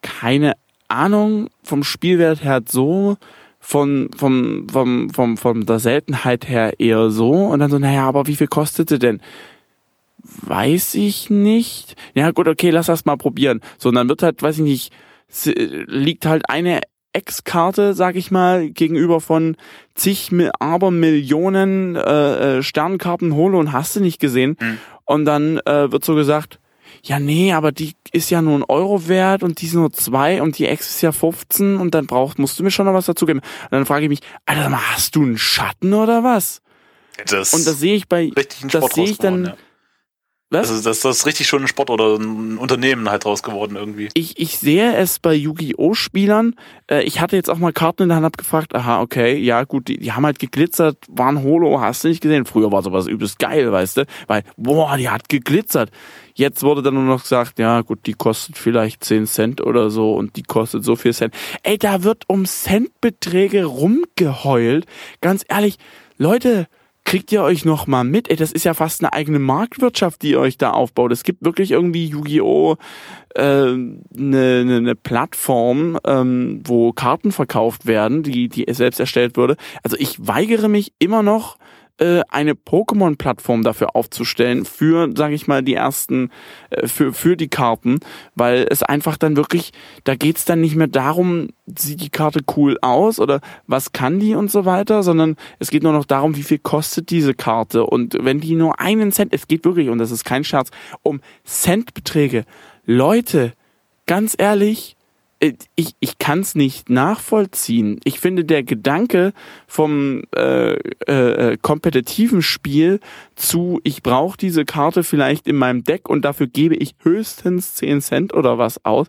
keine Ahnung, vom Spielwert her so, von, vom, vom, vom, von der Seltenheit her eher so. Und dann so, naja, aber wie viel kostet sie denn? Weiß ich nicht. Ja gut, okay, lass das mal probieren. So, und dann wird halt, weiß ich nicht, liegt halt eine Ex-Karte, sag ich mal, gegenüber von zig, aber Millionen äh, äh, Sternkarten Holo und hast du nicht gesehen. Mhm. Und dann äh, wird so gesagt, ja nee, aber die ist ja nur ein Euro wert und die ist nur zwei und die Ex ist ja 15 und dann brauchst, musst du mir schon noch was dazugeben. Und dann frage ich mich, Alter, hast du einen Schatten oder was? Das und das sehe ich bei, das sehe ich dann, ja. Was? Also das, das ist richtig schon ein Sport oder ein Unternehmen halt draus geworden irgendwie. Ich, ich sehe es bei Yu-Gi-Oh! Spielern. Äh, ich hatte jetzt auch mal Karten in der Hand, hab gefragt, aha, okay, ja gut, die, die haben halt geglitzert, waren Holo, hast du nicht gesehen. Früher war sowas übelst geil, weißt du? Weil, boah, die hat geglitzert. Jetzt wurde dann nur noch gesagt, ja gut, die kostet vielleicht 10 Cent oder so und die kostet so viel Cent. Ey, da wird um Centbeträge rumgeheult. Ganz ehrlich, Leute, kriegt ihr euch noch mal mit? Ey, das ist ja fast eine eigene Marktwirtschaft, die ihr euch da aufbaut. Es gibt wirklich irgendwie Yu-Gi-Oh! eine äh, ne, ne, ne Plattform, ähm, wo Karten verkauft werden, die, die selbst erstellt wurde. Also ich weigere mich immer noch, äh, eine Pokémon-Plattform dafür aufzustellen für, sage ich mal, die ersten, äh, für, für die Karten, weil es einfach dann wirklich, da geht's dann nicht mehr darum, sieht die Karte cool aus oder was kann die und so weiter, sondern es geht nur noch darum, wie viel kostet diese Karte und wenn die nur einen Cent, es geht wirklich, und das ist kein Scherz, um Centbeträge. Leute, ganz ehrlich, ich, ich kann es nicht nachvollziehen. Ich finde, der Gedanke vom äh, äh, kompetitiven Spiel zu, ich brauche diese Karte vielleicht in meinem Deck und dafür gebe ich höchstens 10 Cent oder was aus,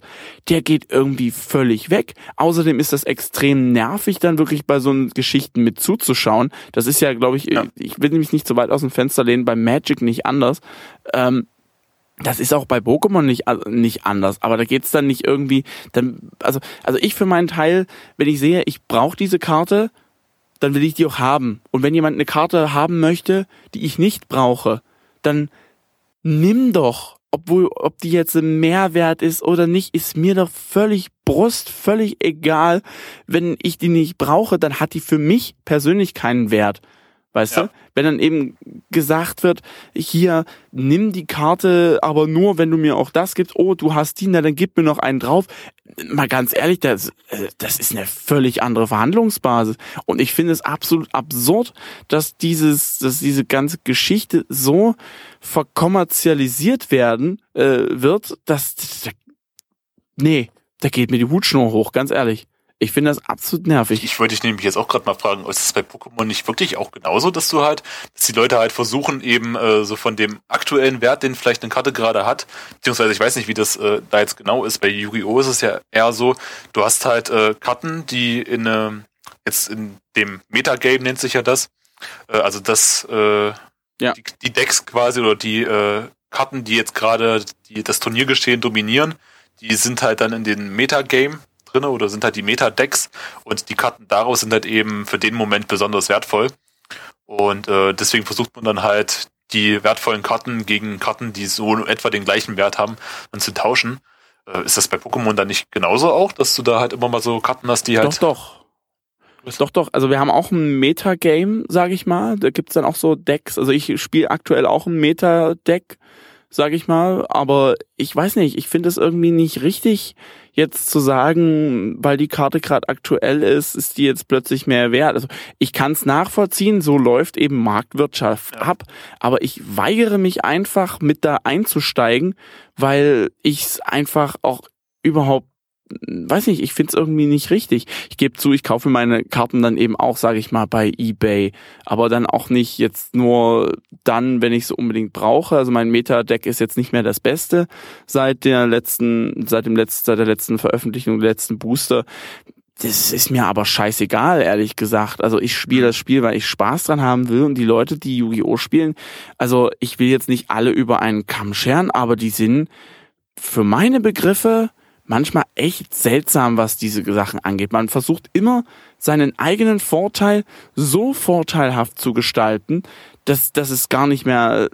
der geht irgendwie völlig weg. Außerdem ist das extrem nervig, dann wirklich bei so Geschichten mit zuzuschauen. Das ist ja, glaube ich, ja. ich will nämlich nicht so weit aus dem Fenster lehnen, bei Magic nicht anders. Ähm, das ist auch bei Pokémon nicht, nicht anders, aber da geht's dann nicht irgendwie, dann, also, also ich für meinen Teil, wenn ich sehe, ich brauche diese Karte, dann will ich die auch haben. Und wenn jemand eine Karte haben möchte, die ich nicht brauche, dann nimm doch, obwohl, ob die jetzt ein Mehrwert ist oder nicht, ist mir doch völlig Brust, völlig egal. Wenn ich die nicht brauche, dann hat die für mich persönlich keinen Wert. Weißt ja. du? Wenn dann eben gesagt wird, hier, nimm die Karte, aber nur, wenn du mir auch das gibst, oh, du hast die, na, dann gib mir noch einen drauf. Mal ganz ehrlich, das, äh, das ist eine völlig andere Verhandlungsbasis. Und ich finde es absolut absurd, dass dieses, dass diese ganze Geschichte so verkommerzialisiert werden äh, wird, dass, nee, da geht mir die Hutschnur hoch, ganz ehrlich. Ich finde das absolut nervig. Ich wollte dich nämlich jetzt auch gerade mal fragen, ist es bei Pokémon nicht wirklich auch genauso, dass du halt, dass die Leute halt versuchen, eben äh, so von dem aktuellen Wert, den vielleicht eine Karte gerade hat, beziehungsweise ich weiß nicht, wie das äh, da jetzt genau ist, bei Yu-Gi-Oh! ist es ja eher so, du hast halt äh, Karten, die in äh, jetzt in dem Metagame nennt sich ja das, äh, also das äh, Ja. die, die Decks quasi oder die äh, Karten, die jetzt gerade das Turniergeschehen dominieren, die sind halt dann in den Metagame drinne oder sind halt die Meta-Decks und die Karten daraus sind halt eben für den Moment besonders wertvoll. Und äh, deswegen versucht man dann halt die wertvollen Karten gegen Karten, die so etwa den gleichen Wert haben, dann zu tauschen. Äh, ist das bei Pokémon dann nicht genauso auch, dass du da halt immer mal so Karten hast, die halt. Doch, doch. Doch, doch. Also wir haben auch ein Meta-Game, sage ich mal. Da gibt's dann auch so Decks. Also ich spiele aktuell auch ein Meta-Deck, sage ich mal. Aber ich weiß nicht, ich finde es irgendwie nicht richtig, jetzt zu sagen, weil die Karte gerade aktuell ist, ist die jetzt plötzlich mehr wert. Also ich kann es nachvollziehen, so läuft eben Marktwirtschaft ab. Aber ich weigere mich einfach, mit da einzusteigen, weil ich es einfach auch überhaupt weiß nicht, ich find's irgendwie nicht richtig. Ich gebe zu, ich kaufe meine Karten dann eben auch, sage ich mal, bei eBay, aber dann auch nicht jetzt nur dann, wenn ich es unbedingt brauche. Also mein Meta-Deck ist jetzt nicht mehr das Beste seit der letzten, seit dem letzten, seit der letzten Veröffentlichung, der letzten Booster. Das ist mir aber scheißegal, ehrlich gesagt. Also ich spiele das Spiel, weil ich Spaß dran haben will und die Leute, die Yu-Gi-Oh! spielen, also ich will jetzt nicht alle über einen Kamm scheren, aber die sind für meine Begriffe manchmal echt seltsam, was diese Sachen angeht. Man versucht immer seinen eigenen Vorteil so vorteilhaft zu gestalten, dass, dass es gar nicht mehr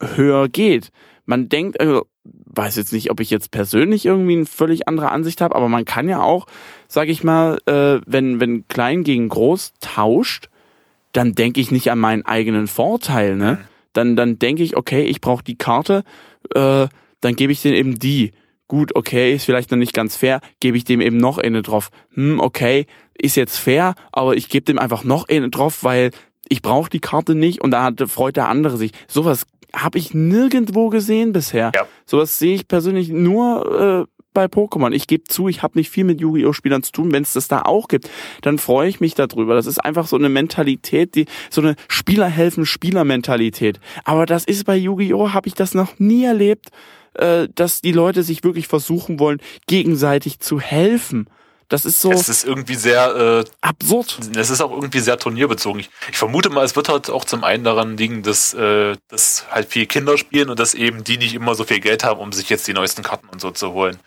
höher geht. Man denkt, also, weiß jetzt nicht, ob ich jetzt persönlich irgendwie eine völlig andere Ansicht habe, aber man kann ja auch, sag ich mal, äh, wenn, wenn klein gegen groß tauscht, dann denke ich nicht an meinen eigenen Vorteil, ne? Dann, dann denke ich, okay, ich brauche die Karte, äh, dann gebe ich denen eben die. Gut, okay, ist vielleicht noch nicht ganz fair, gebe ich dem eben noch eine drauf. Hm, okay, ist jetzt fair, aber ich gebe dem einfach noch eine drauf, weil ich brauche die Karte nicht und da hat, freut der andere sich. Sowas habe ich nirgendwo gesehen bisher. Ja. Sowas sehe ich persönlich nur äh, bei Pokémon. Ich gebe zu, ich habe nicht viel mit Yu-Gi-Oh! Spielern zu tun. Wenn es das da auch gibt, dann freue ich mich darüber. Das ist einfach so eine Mentalität, die so eine Spieler helfen Spieler Mentalität. Aber das ist bei Yu-Gi-Oh! habe ich das noch nie erlebt, äh, dass die Leute sich wirklich versuchen wollen, gegenseitig zu helfen. Das ist so Es ist irgendwie sehr, äh, absurd. es ist auch irgendwie sehr turnierbezogen. Ich, ich vermute mal, es wird halt auch zum einen daran liegen, dass, äh, dass halt viele Kinder spielen und dass eben die nicht immer so viel Geld haben, um sich jetzt die neuesten Karten und so zu holen.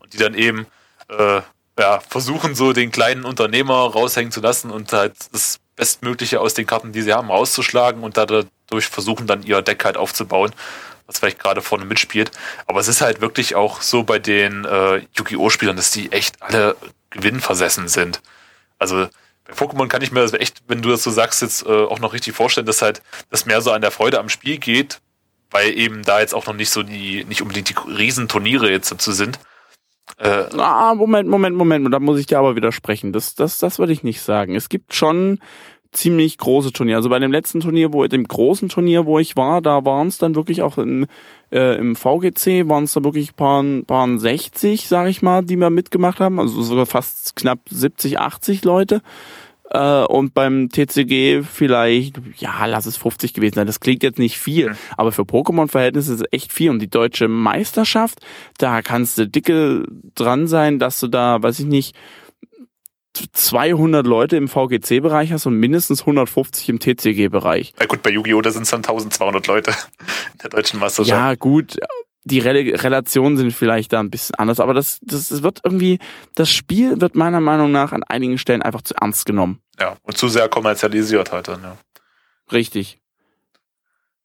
Und die dann eben äh, ja, versuchen, so den kleinen Unternehmer raushängen zu lassen und halt das Bestmögliche aus den Karten, die sie haben, rauszuschlagen und dadurch versuchen dann ihr Deck halt aufzubauen, was vielleicht gerade vorne mitspielt. Aber es ist halt wirklich auch so bei den äh, Yu-Gi-Oh!-Spielern, dass die echt alle gewinnversessen sind. Also bei Pokémon kann ich mir das echt, wenn du das so sagst, jetzt äh, auch noch richtig vorstellen, dass halt das mehr so an der Freude am Spiel geht, weil eben da jetzt auch noch nicht so die, nicht unbedingt die Riesenturniere jetzt dazu sind. Äh, Ah, Moment, Moment, Moment, da muss ich dir aber widersprechen. Das, das, das würde ich nicht sagen. Es gibt schon ziemlich große Turniere. Also bei dem letzten Turnier, wo dem großen Turnier, wo ich war, da waren es dann wirklich auch im, äh, im VGC waren es da wirklich paar, paar 60, sag ich mal, die wir mitgemacht haben. Also sogar fast knapp 70, 80 Leute. Äh, und beim TCG vielleicht, ja, lass es 50 gewesen sein. Das klingt jetzt nicht viel, aber für Pokémon-Verhältnisse ist es echt viel. Und die deutsche Meisterschaft, da kannst du dicke dran sein, dass du da, weiß ich nicht, 200 Leute im VGC-Bereich hast und mindestens 150 im TCG-Bereich. na gut, bei Yu-Gi-Oh! da sind es dann 1200 Leute in der deutschen Meisterschaft. Ja, gut. Die Rel Relationen sind vielleicht da ein bisschen anders, aber das, das, das wird irgendwie, das Spiel wird meiner Meinung nach an einigen Stellen einfach zu ernst genommen. ja. Und zu sehr kommerzialisiert halt dann, ja. Richtig.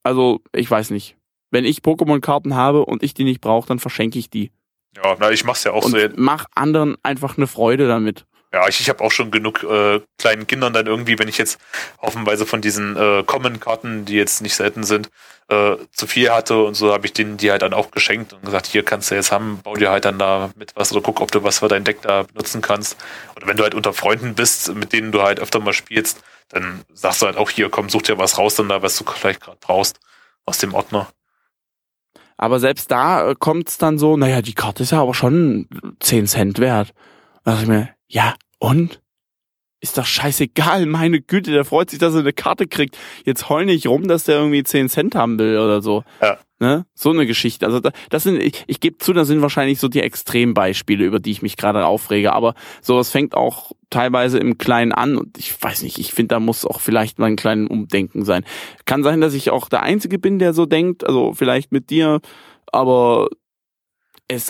Also, ich weiß nicht. Wenn ich Pokémon-Karten habe und ich die nicht brauche, dann verschenke ich die. Ja, na, ich mach's ja auch Und so. mach anderen einfach eine Freude damit. Ja, ich, ich habe auch schon genug äh, kleinen Kindern dann irgendwie, wenn ich jetzt haufenweise von diesen äh, Common-Karten, die jetzt nicht selten sind, äh, zu viel hatte und so habe ich denen die halt dann auch geschenkt und gesagt, hier kannst du jetzt haben, bau dir halt dann da mit was oder guck, ob du was für dein Deck da benutzen kannst. Oder wenn du halt unter Freunden bist, mit denen du halt öfter mal spielst, dann sagst du halt auch hier, komm, such dir was raus, dann da, was du vielleicht gerade brauchst aus dem Ordner. Aber selbst da äh, kommt's dann so, naja, die Karte ist ja aber schon 10 Cent wert. Da dachte ich mir, ja, Und? Ist doch scheißegal, meine Güte, der freut sich, dass er eine Karte kriegt. Jetzt heul nicht rum, dass der irgendwie 10 Cent haben will oder so. Ja. Ne? So eine Geschichte. Also da, das sind, ich, ich gebe zu, das sind wahrscheinlich so die Extrembeispiele, über die ich mich gerade aufrege. Aber sowas fängt auch teilweise im Kleinen an und ich weiß nicht, ich finde, da muss auch vielleicht mal ein kleines Umdenken sein. Kann sein, dass ich auch der Einzige bin, der so denkt, also vielleicht mit dir, aber es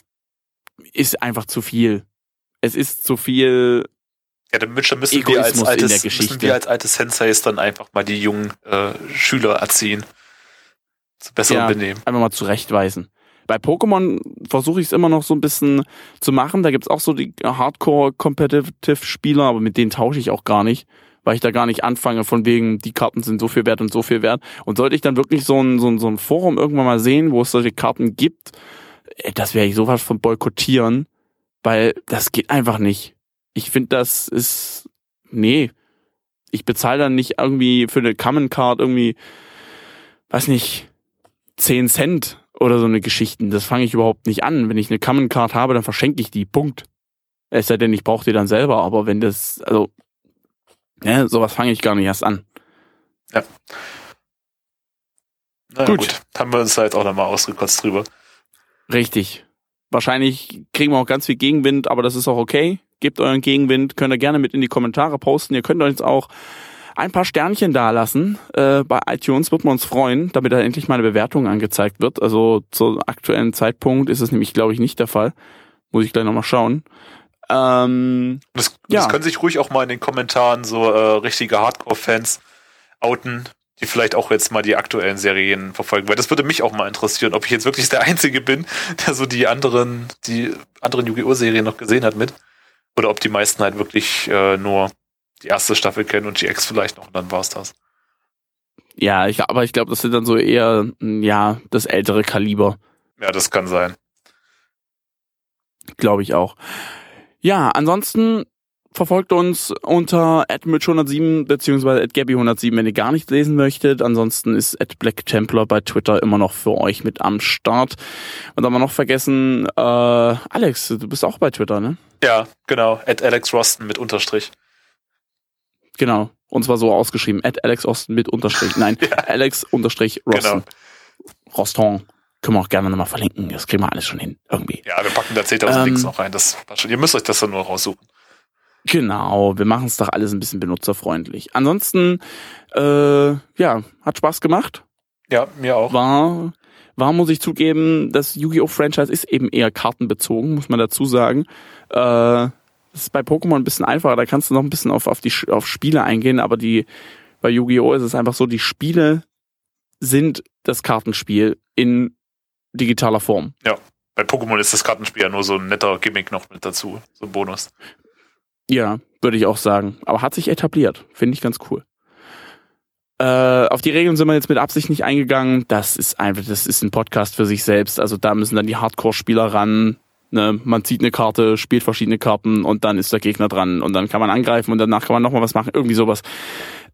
ist einfach zu viel. Es ist zu viel Ja, dann müssen müssen wir als in der altes, müssen wir als alte Senseis dann einfach mal die jungen äh, Schüler erziehen. Zu besserem Ja. Benehmen. einfach mal zurechtweisen. Bei Pokémon versuche ich es immer noch so ein bisschen zu machen. Da gibt's auch so die Hardcore-Competitive-Spieler, aber mit denen tausche ich auch gar nicht, weil ich da gar nicht anfange, von wegen, die Karten sind so viel wert und so viel wert. Und sollte ich dann wirklich so ein, so ein, so ein Forum irgendwann mal sehen, wo es solche Karten gibt, das werde ich sowas von boykottieren, weil das geht einfach nicht. Ich finde, das ist, nee. Ich bezahle dann nicht irgendwie für eine Common Card irgendwie, weiß nicht, 10 Cent oder so eine Geschichten. Das fange ich überhaupt nicht an. Wenn ich eine Common Card habe, dann verschenke ich die. Punkt. Es sei denn, ich brauche die dann selber. Aber wenn das, also, ja, sowas fange ich gar nicht erst an. Na Gut. gut. Haben wir uns halt auch nochmal ausgekotzt drüber. Richtig. Wahrscheinlich kriegen wir auch ganz viel Gegenwind, aber das ist auch okay. Gebt euren Gegenwind, könnt ihr gerne mit in die Kommentare posten. Ihr könnt uns auch ein paar Sternchen dalassen. Äh, bei iTunes wird man uns freuen, damit da endlich mal eine Bewertung angezeigt wird. Also zum aktuellen Zeitpunkt ist es nämlich, glaube ich, nicht der Fall. Muss ich gleich nochmal schauen. Ähm, Das, Ja. das können sich ruhig auch mal in den Kommentaren so äh, richtige Hardcore-Fans outen, die vielleicht auch jetzt mal die aktuellen Serien verfolgen. Weil das würde mich auch mal interessieren, ob ich jetzt wirklich der Einzige bin, der so die anderen, die anderen Yu-Gi-Oh! Serien noch gesehen hat mit. Oder ob die meisten halt wirklich äh, nur die erste Staffel kennen und GX vielleicht noch und dann war's das. ja, ich, aber ich glaube, das sind dann so eher, mh, ja, das ältere Kaliber. Ja, das kann sein. Glaube ich auch. Ja, ansonsten verfolgt uns unter @mitch107 beziehungsweise @gabby107, wenn ihr gar nicht lesen möchtet. Ansonsten ist @blacktemplar bei Twitter immer noch für euch mit am Start. Und haben wir noch vergessen, äh, Alex, du bist auch bei Twitter, ne? Ja, genau. At Alex Rosten mit Unterstrich. Genau. Und zwar so ausgeschrieben, Alex Osten mit Unterstrich. Nein, Alex Unterstrich Roston. Genau. Roston. Können wir auch gerne nochmal verlinken. Das kriegen wir alles schon hin. Irgendwie. Ja, wir packen da 10.000 Ähm, Links noch rein. Das schon. Ihr müsst euch das dann nur raussuchen. Genau, wir machen es doch alles ein bisschen benutzerfreundlich. Ansonsten, äh, ja, hat Spaß gemacht. Ja, mir auch. War, war, muss ich zugeben, das Yu-Gi-Oh! Franchise ist eben eher kartenbezogen, muss man dazu sagen. Äh, das ist bei Pokémon ein bisschen einfacher, da kannst du noch ein bisschen auf, auf die auf Spiele eingehen, aber die bei Yu-Gi-Oh! ist es einfach so, die Spiele sind das Kartenspiel in digitaler Form. Bei Pokémon ist das Kartenspiel ja nur so ein netter Gimmick noch mit dazu. So ein Bonus. Ja, würde ich auch sagen. Aber hat sich etabliert. Finde ich ganz cool. Äh, auf die Regeln sind wir jetzt mit Absicht nicht eingegangen. Das ist einfach, das ist ein Podcast für sich selbst. Also da müssen dann die Hardcore-Spieler ran. Ne? Man zieht eine Karte, spielt verschiedene Karten und dann ist der Gegner dran und dann kann man angreifen und danach kann man nochmal was machen. Irgendwie sowas.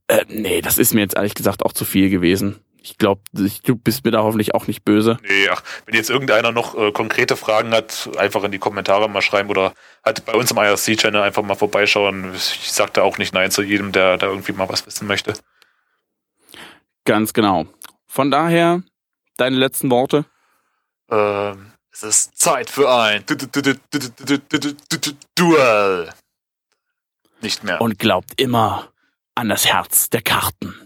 Äh, nee, das ist mir jetzt ehrlich gesagt auch zu viel gewesen ich glaube, du bist mir da hoffentlich auch nicht böse. Nee, ach, Wenn jetzt irgendeiner noch äh, konkrete Fragen hat, einfach in die Kommentare mal schreiben oder halt bei uns im IRC-Channel einfach mal vorbeischauen. Ich sag da auch nicht Nein zu jedem, der da irgendwie mal was wissen möchte. Ganz genau. Von daher, deine letzten Worte? Ähm, es ist Zeit für ein Duell. Nicht mehr. Und glaubt immer an das Herz der Karten.